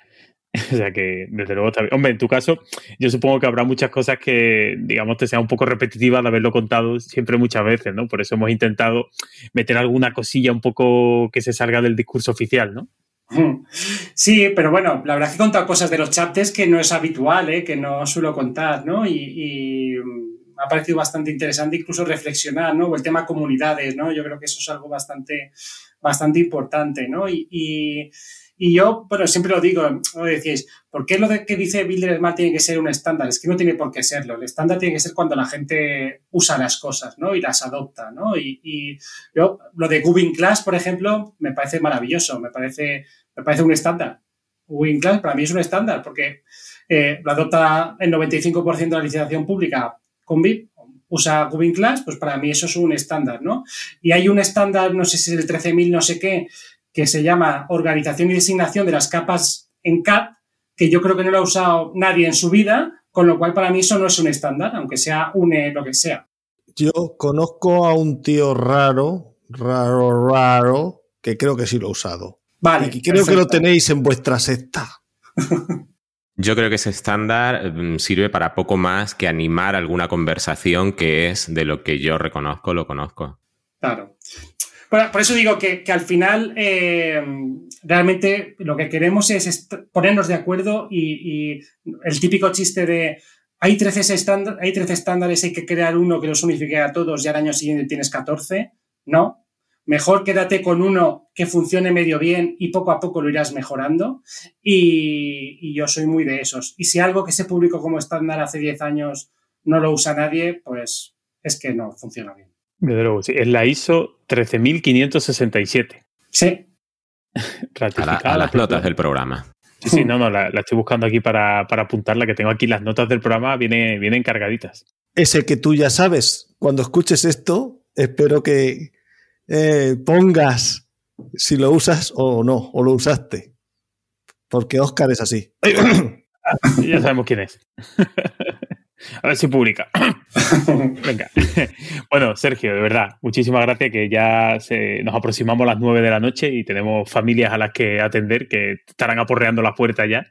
O sea que, desde luego está. Hombre, en tu caso, yo supongo que habrá muchas cosas que, digamos, te sean un poco repetitivas de haberlo contado siempre muchas veces, ¿no? Por eso hemos intentado meter alguna cosilla un poco que se salga del discurso oficial, ¿no? Sí, pero bueno, la verdad es que he contado cosas de los chapters que no es habitual, ¿eh? que no suelo contar, ¿no? Y, mm, me ha parecido bastante interesante incluso reflexionar, ¿no? O el tema comunidades, ¿no? Yo creo que eso es algo bastante, bastante importante, ¿no? y yo, bueno, siempre lo digo, lo decíais, ¿por qué lo de que dice Builder Smart tiene que ser un estándar? Es que no tiene por qué serlo. El estándar tiene que ser cuando la gente usa las cosas, ¿no? Y las adopta, ¿no? Y, yo, lo de Gubin Class, por ejemplo, me parece maravilloso, me parece, me parece un estándar. Win Class para mí es un estándar porque eh, lo adopta el 95% de la licitación pública con VIP, usa Cubin Class, pues para mí eso es un estándar, ¿no? Y hay un estándar, no sé si es el 13.000, no sé qué, que se llama Organización y Designación de las Capas en CAP, que yo creo que no lo ha usado nadie en su vida, con lo cual para mí eso no es un estándar, aunque sea une lo que sea. Yo conozco a un tío raro, raro, raro, que creo que sí lo ha usado. Vale. Y creo que lo tenéis en vuestra secta. Yo creo que ese estándar mm, sirve para poco más que animar alguna conversación que es de lo que yo reconozco, lo conozco. Claro. Por, eso digo que, al final eh, realmente lo que queremos es ponernos de acuerdo y, el típico chiste de hay 13, hay 13 estándares, hay que crear uno que los unifique a todos y al año siguiente tienes 14. No, Mejor quédate con uno que funcione medio bien y poco a poco lo irás mejorando. Y, yo soy muy de esos. Y si algo que se publicó como estándar hace 10 años no lo usa nadie, pues es que no funciona bien. Desde luego, sí. Es la ISO 13567. Sí. a, las notas del programa. Sí, sí, no, no, la, estoy buscando aquí para, para, apuntarla, que tengo aquí las notas del programa, viene, vienen cargaditas. Ese que tú ya sabes, cuando escuches esto, espero que, eh, pongas si lo usas o no, o lo usaste. Porque Oscar es así. ya sabemos quién es. A ver si publica. Venga. Bueno, Sergio, de verdad, muchísimas gracias que ya nos aproximamos a las nueve de la noche y tenemos familias a las que atender que estarán aporreando la puerta ya.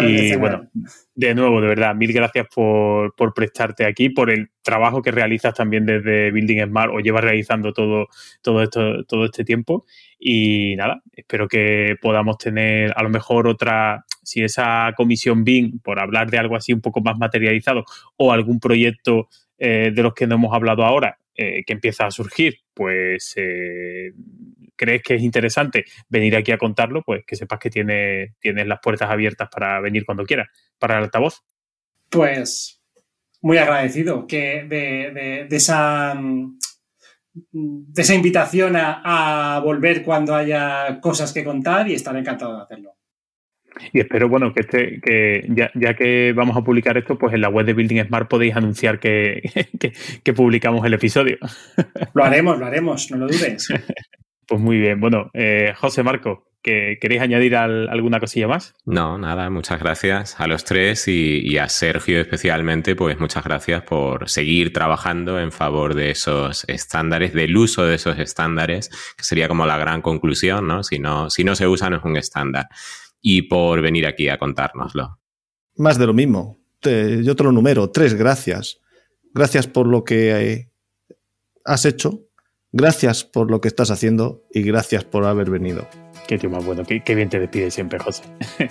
Y bueno, de nuevo, de verdad, mil gracias por, prestarte aquí, por el trabajo que realizas también desde Building Smart o llevas realizando todo, todo, esto, todo este tiempo. Y nada, espero que podamos tener a lo mejor otra, si esa comisión BIM, por hablar de algo así un poco más materializado, o algún proyecto eh, de los que no hemos hablado ahora, eh, que empieza a surgir, pues eh, crees que es interesante venir aquí a contarlo, pues que sepas que tienes, tienes las puertas abiertas para venir cuando quieras para el altavoz? Pues muy agradecido que de, esa de esa invitación a, volver cuando haya cosas que contar y estar encantado de hacerlo. Y espero, bueno, que este, que ya, que vamos a publicar esto, pues en la web de Building Smart podéis anunciar que, que publicamos el episodio. Lo haremos, lo haremos, no lo dudes. Pues muy bien. Bueno, eh, José Marco, ¿queréis añadir alguna cosilla más? No, nada, muchas gracias a los tres y, a Sergio especialmente, pues muchas gracias por seguir trabajando en favor de esos estándares, del uso de esos estándares, que sería como la gran conclusión, ¿no? Si no, si no se usa, no es un estándar. Y por venir aquí a contárnoslo. Más de lo mismo. yo te lo numero. Tres, gracias. Gracias por lo que eh, has hecho Gracias por lo que estás haciendo y gracias por haber venido. Qué tío más bueno, qué, bien te despide siempre, José.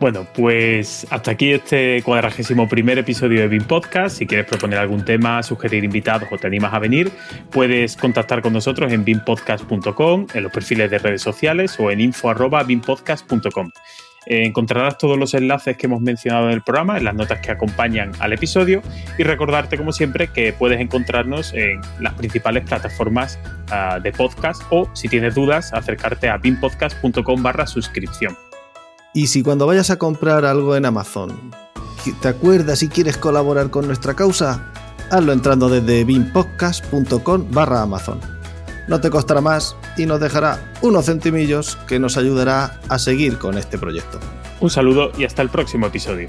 bueno, pues hasta aquí este cuadragésimo primer episodio de BIM Podcast. Si quieres proponer algún tema, sugerir invitados o te animas a venir, puedes contactar con nosotros en bimpodcast.com, en los perfiles de redes sociales o en info.bimpodcast.com. Eh, encontrarás todos los enlaces que hemos mencionado en el programa, en las notas que acompañan al episodio y recordarte como siempre que puedes encontrarnos en las principales plataformas ah, de podcast o si tienes dudas acercarte a bimpodcast.com barra suscripción. Y si cuando vayas a comprar algo en Amazon te acuerdas y quieres colaborar con nuestra causa, hazlo entrando desde bimpodcast.com barra Amazon. No te costará más y nos dejará unos centimillos que nos ayudará a seguir con este proyecto. Un saludo y hasta el próximo episodio.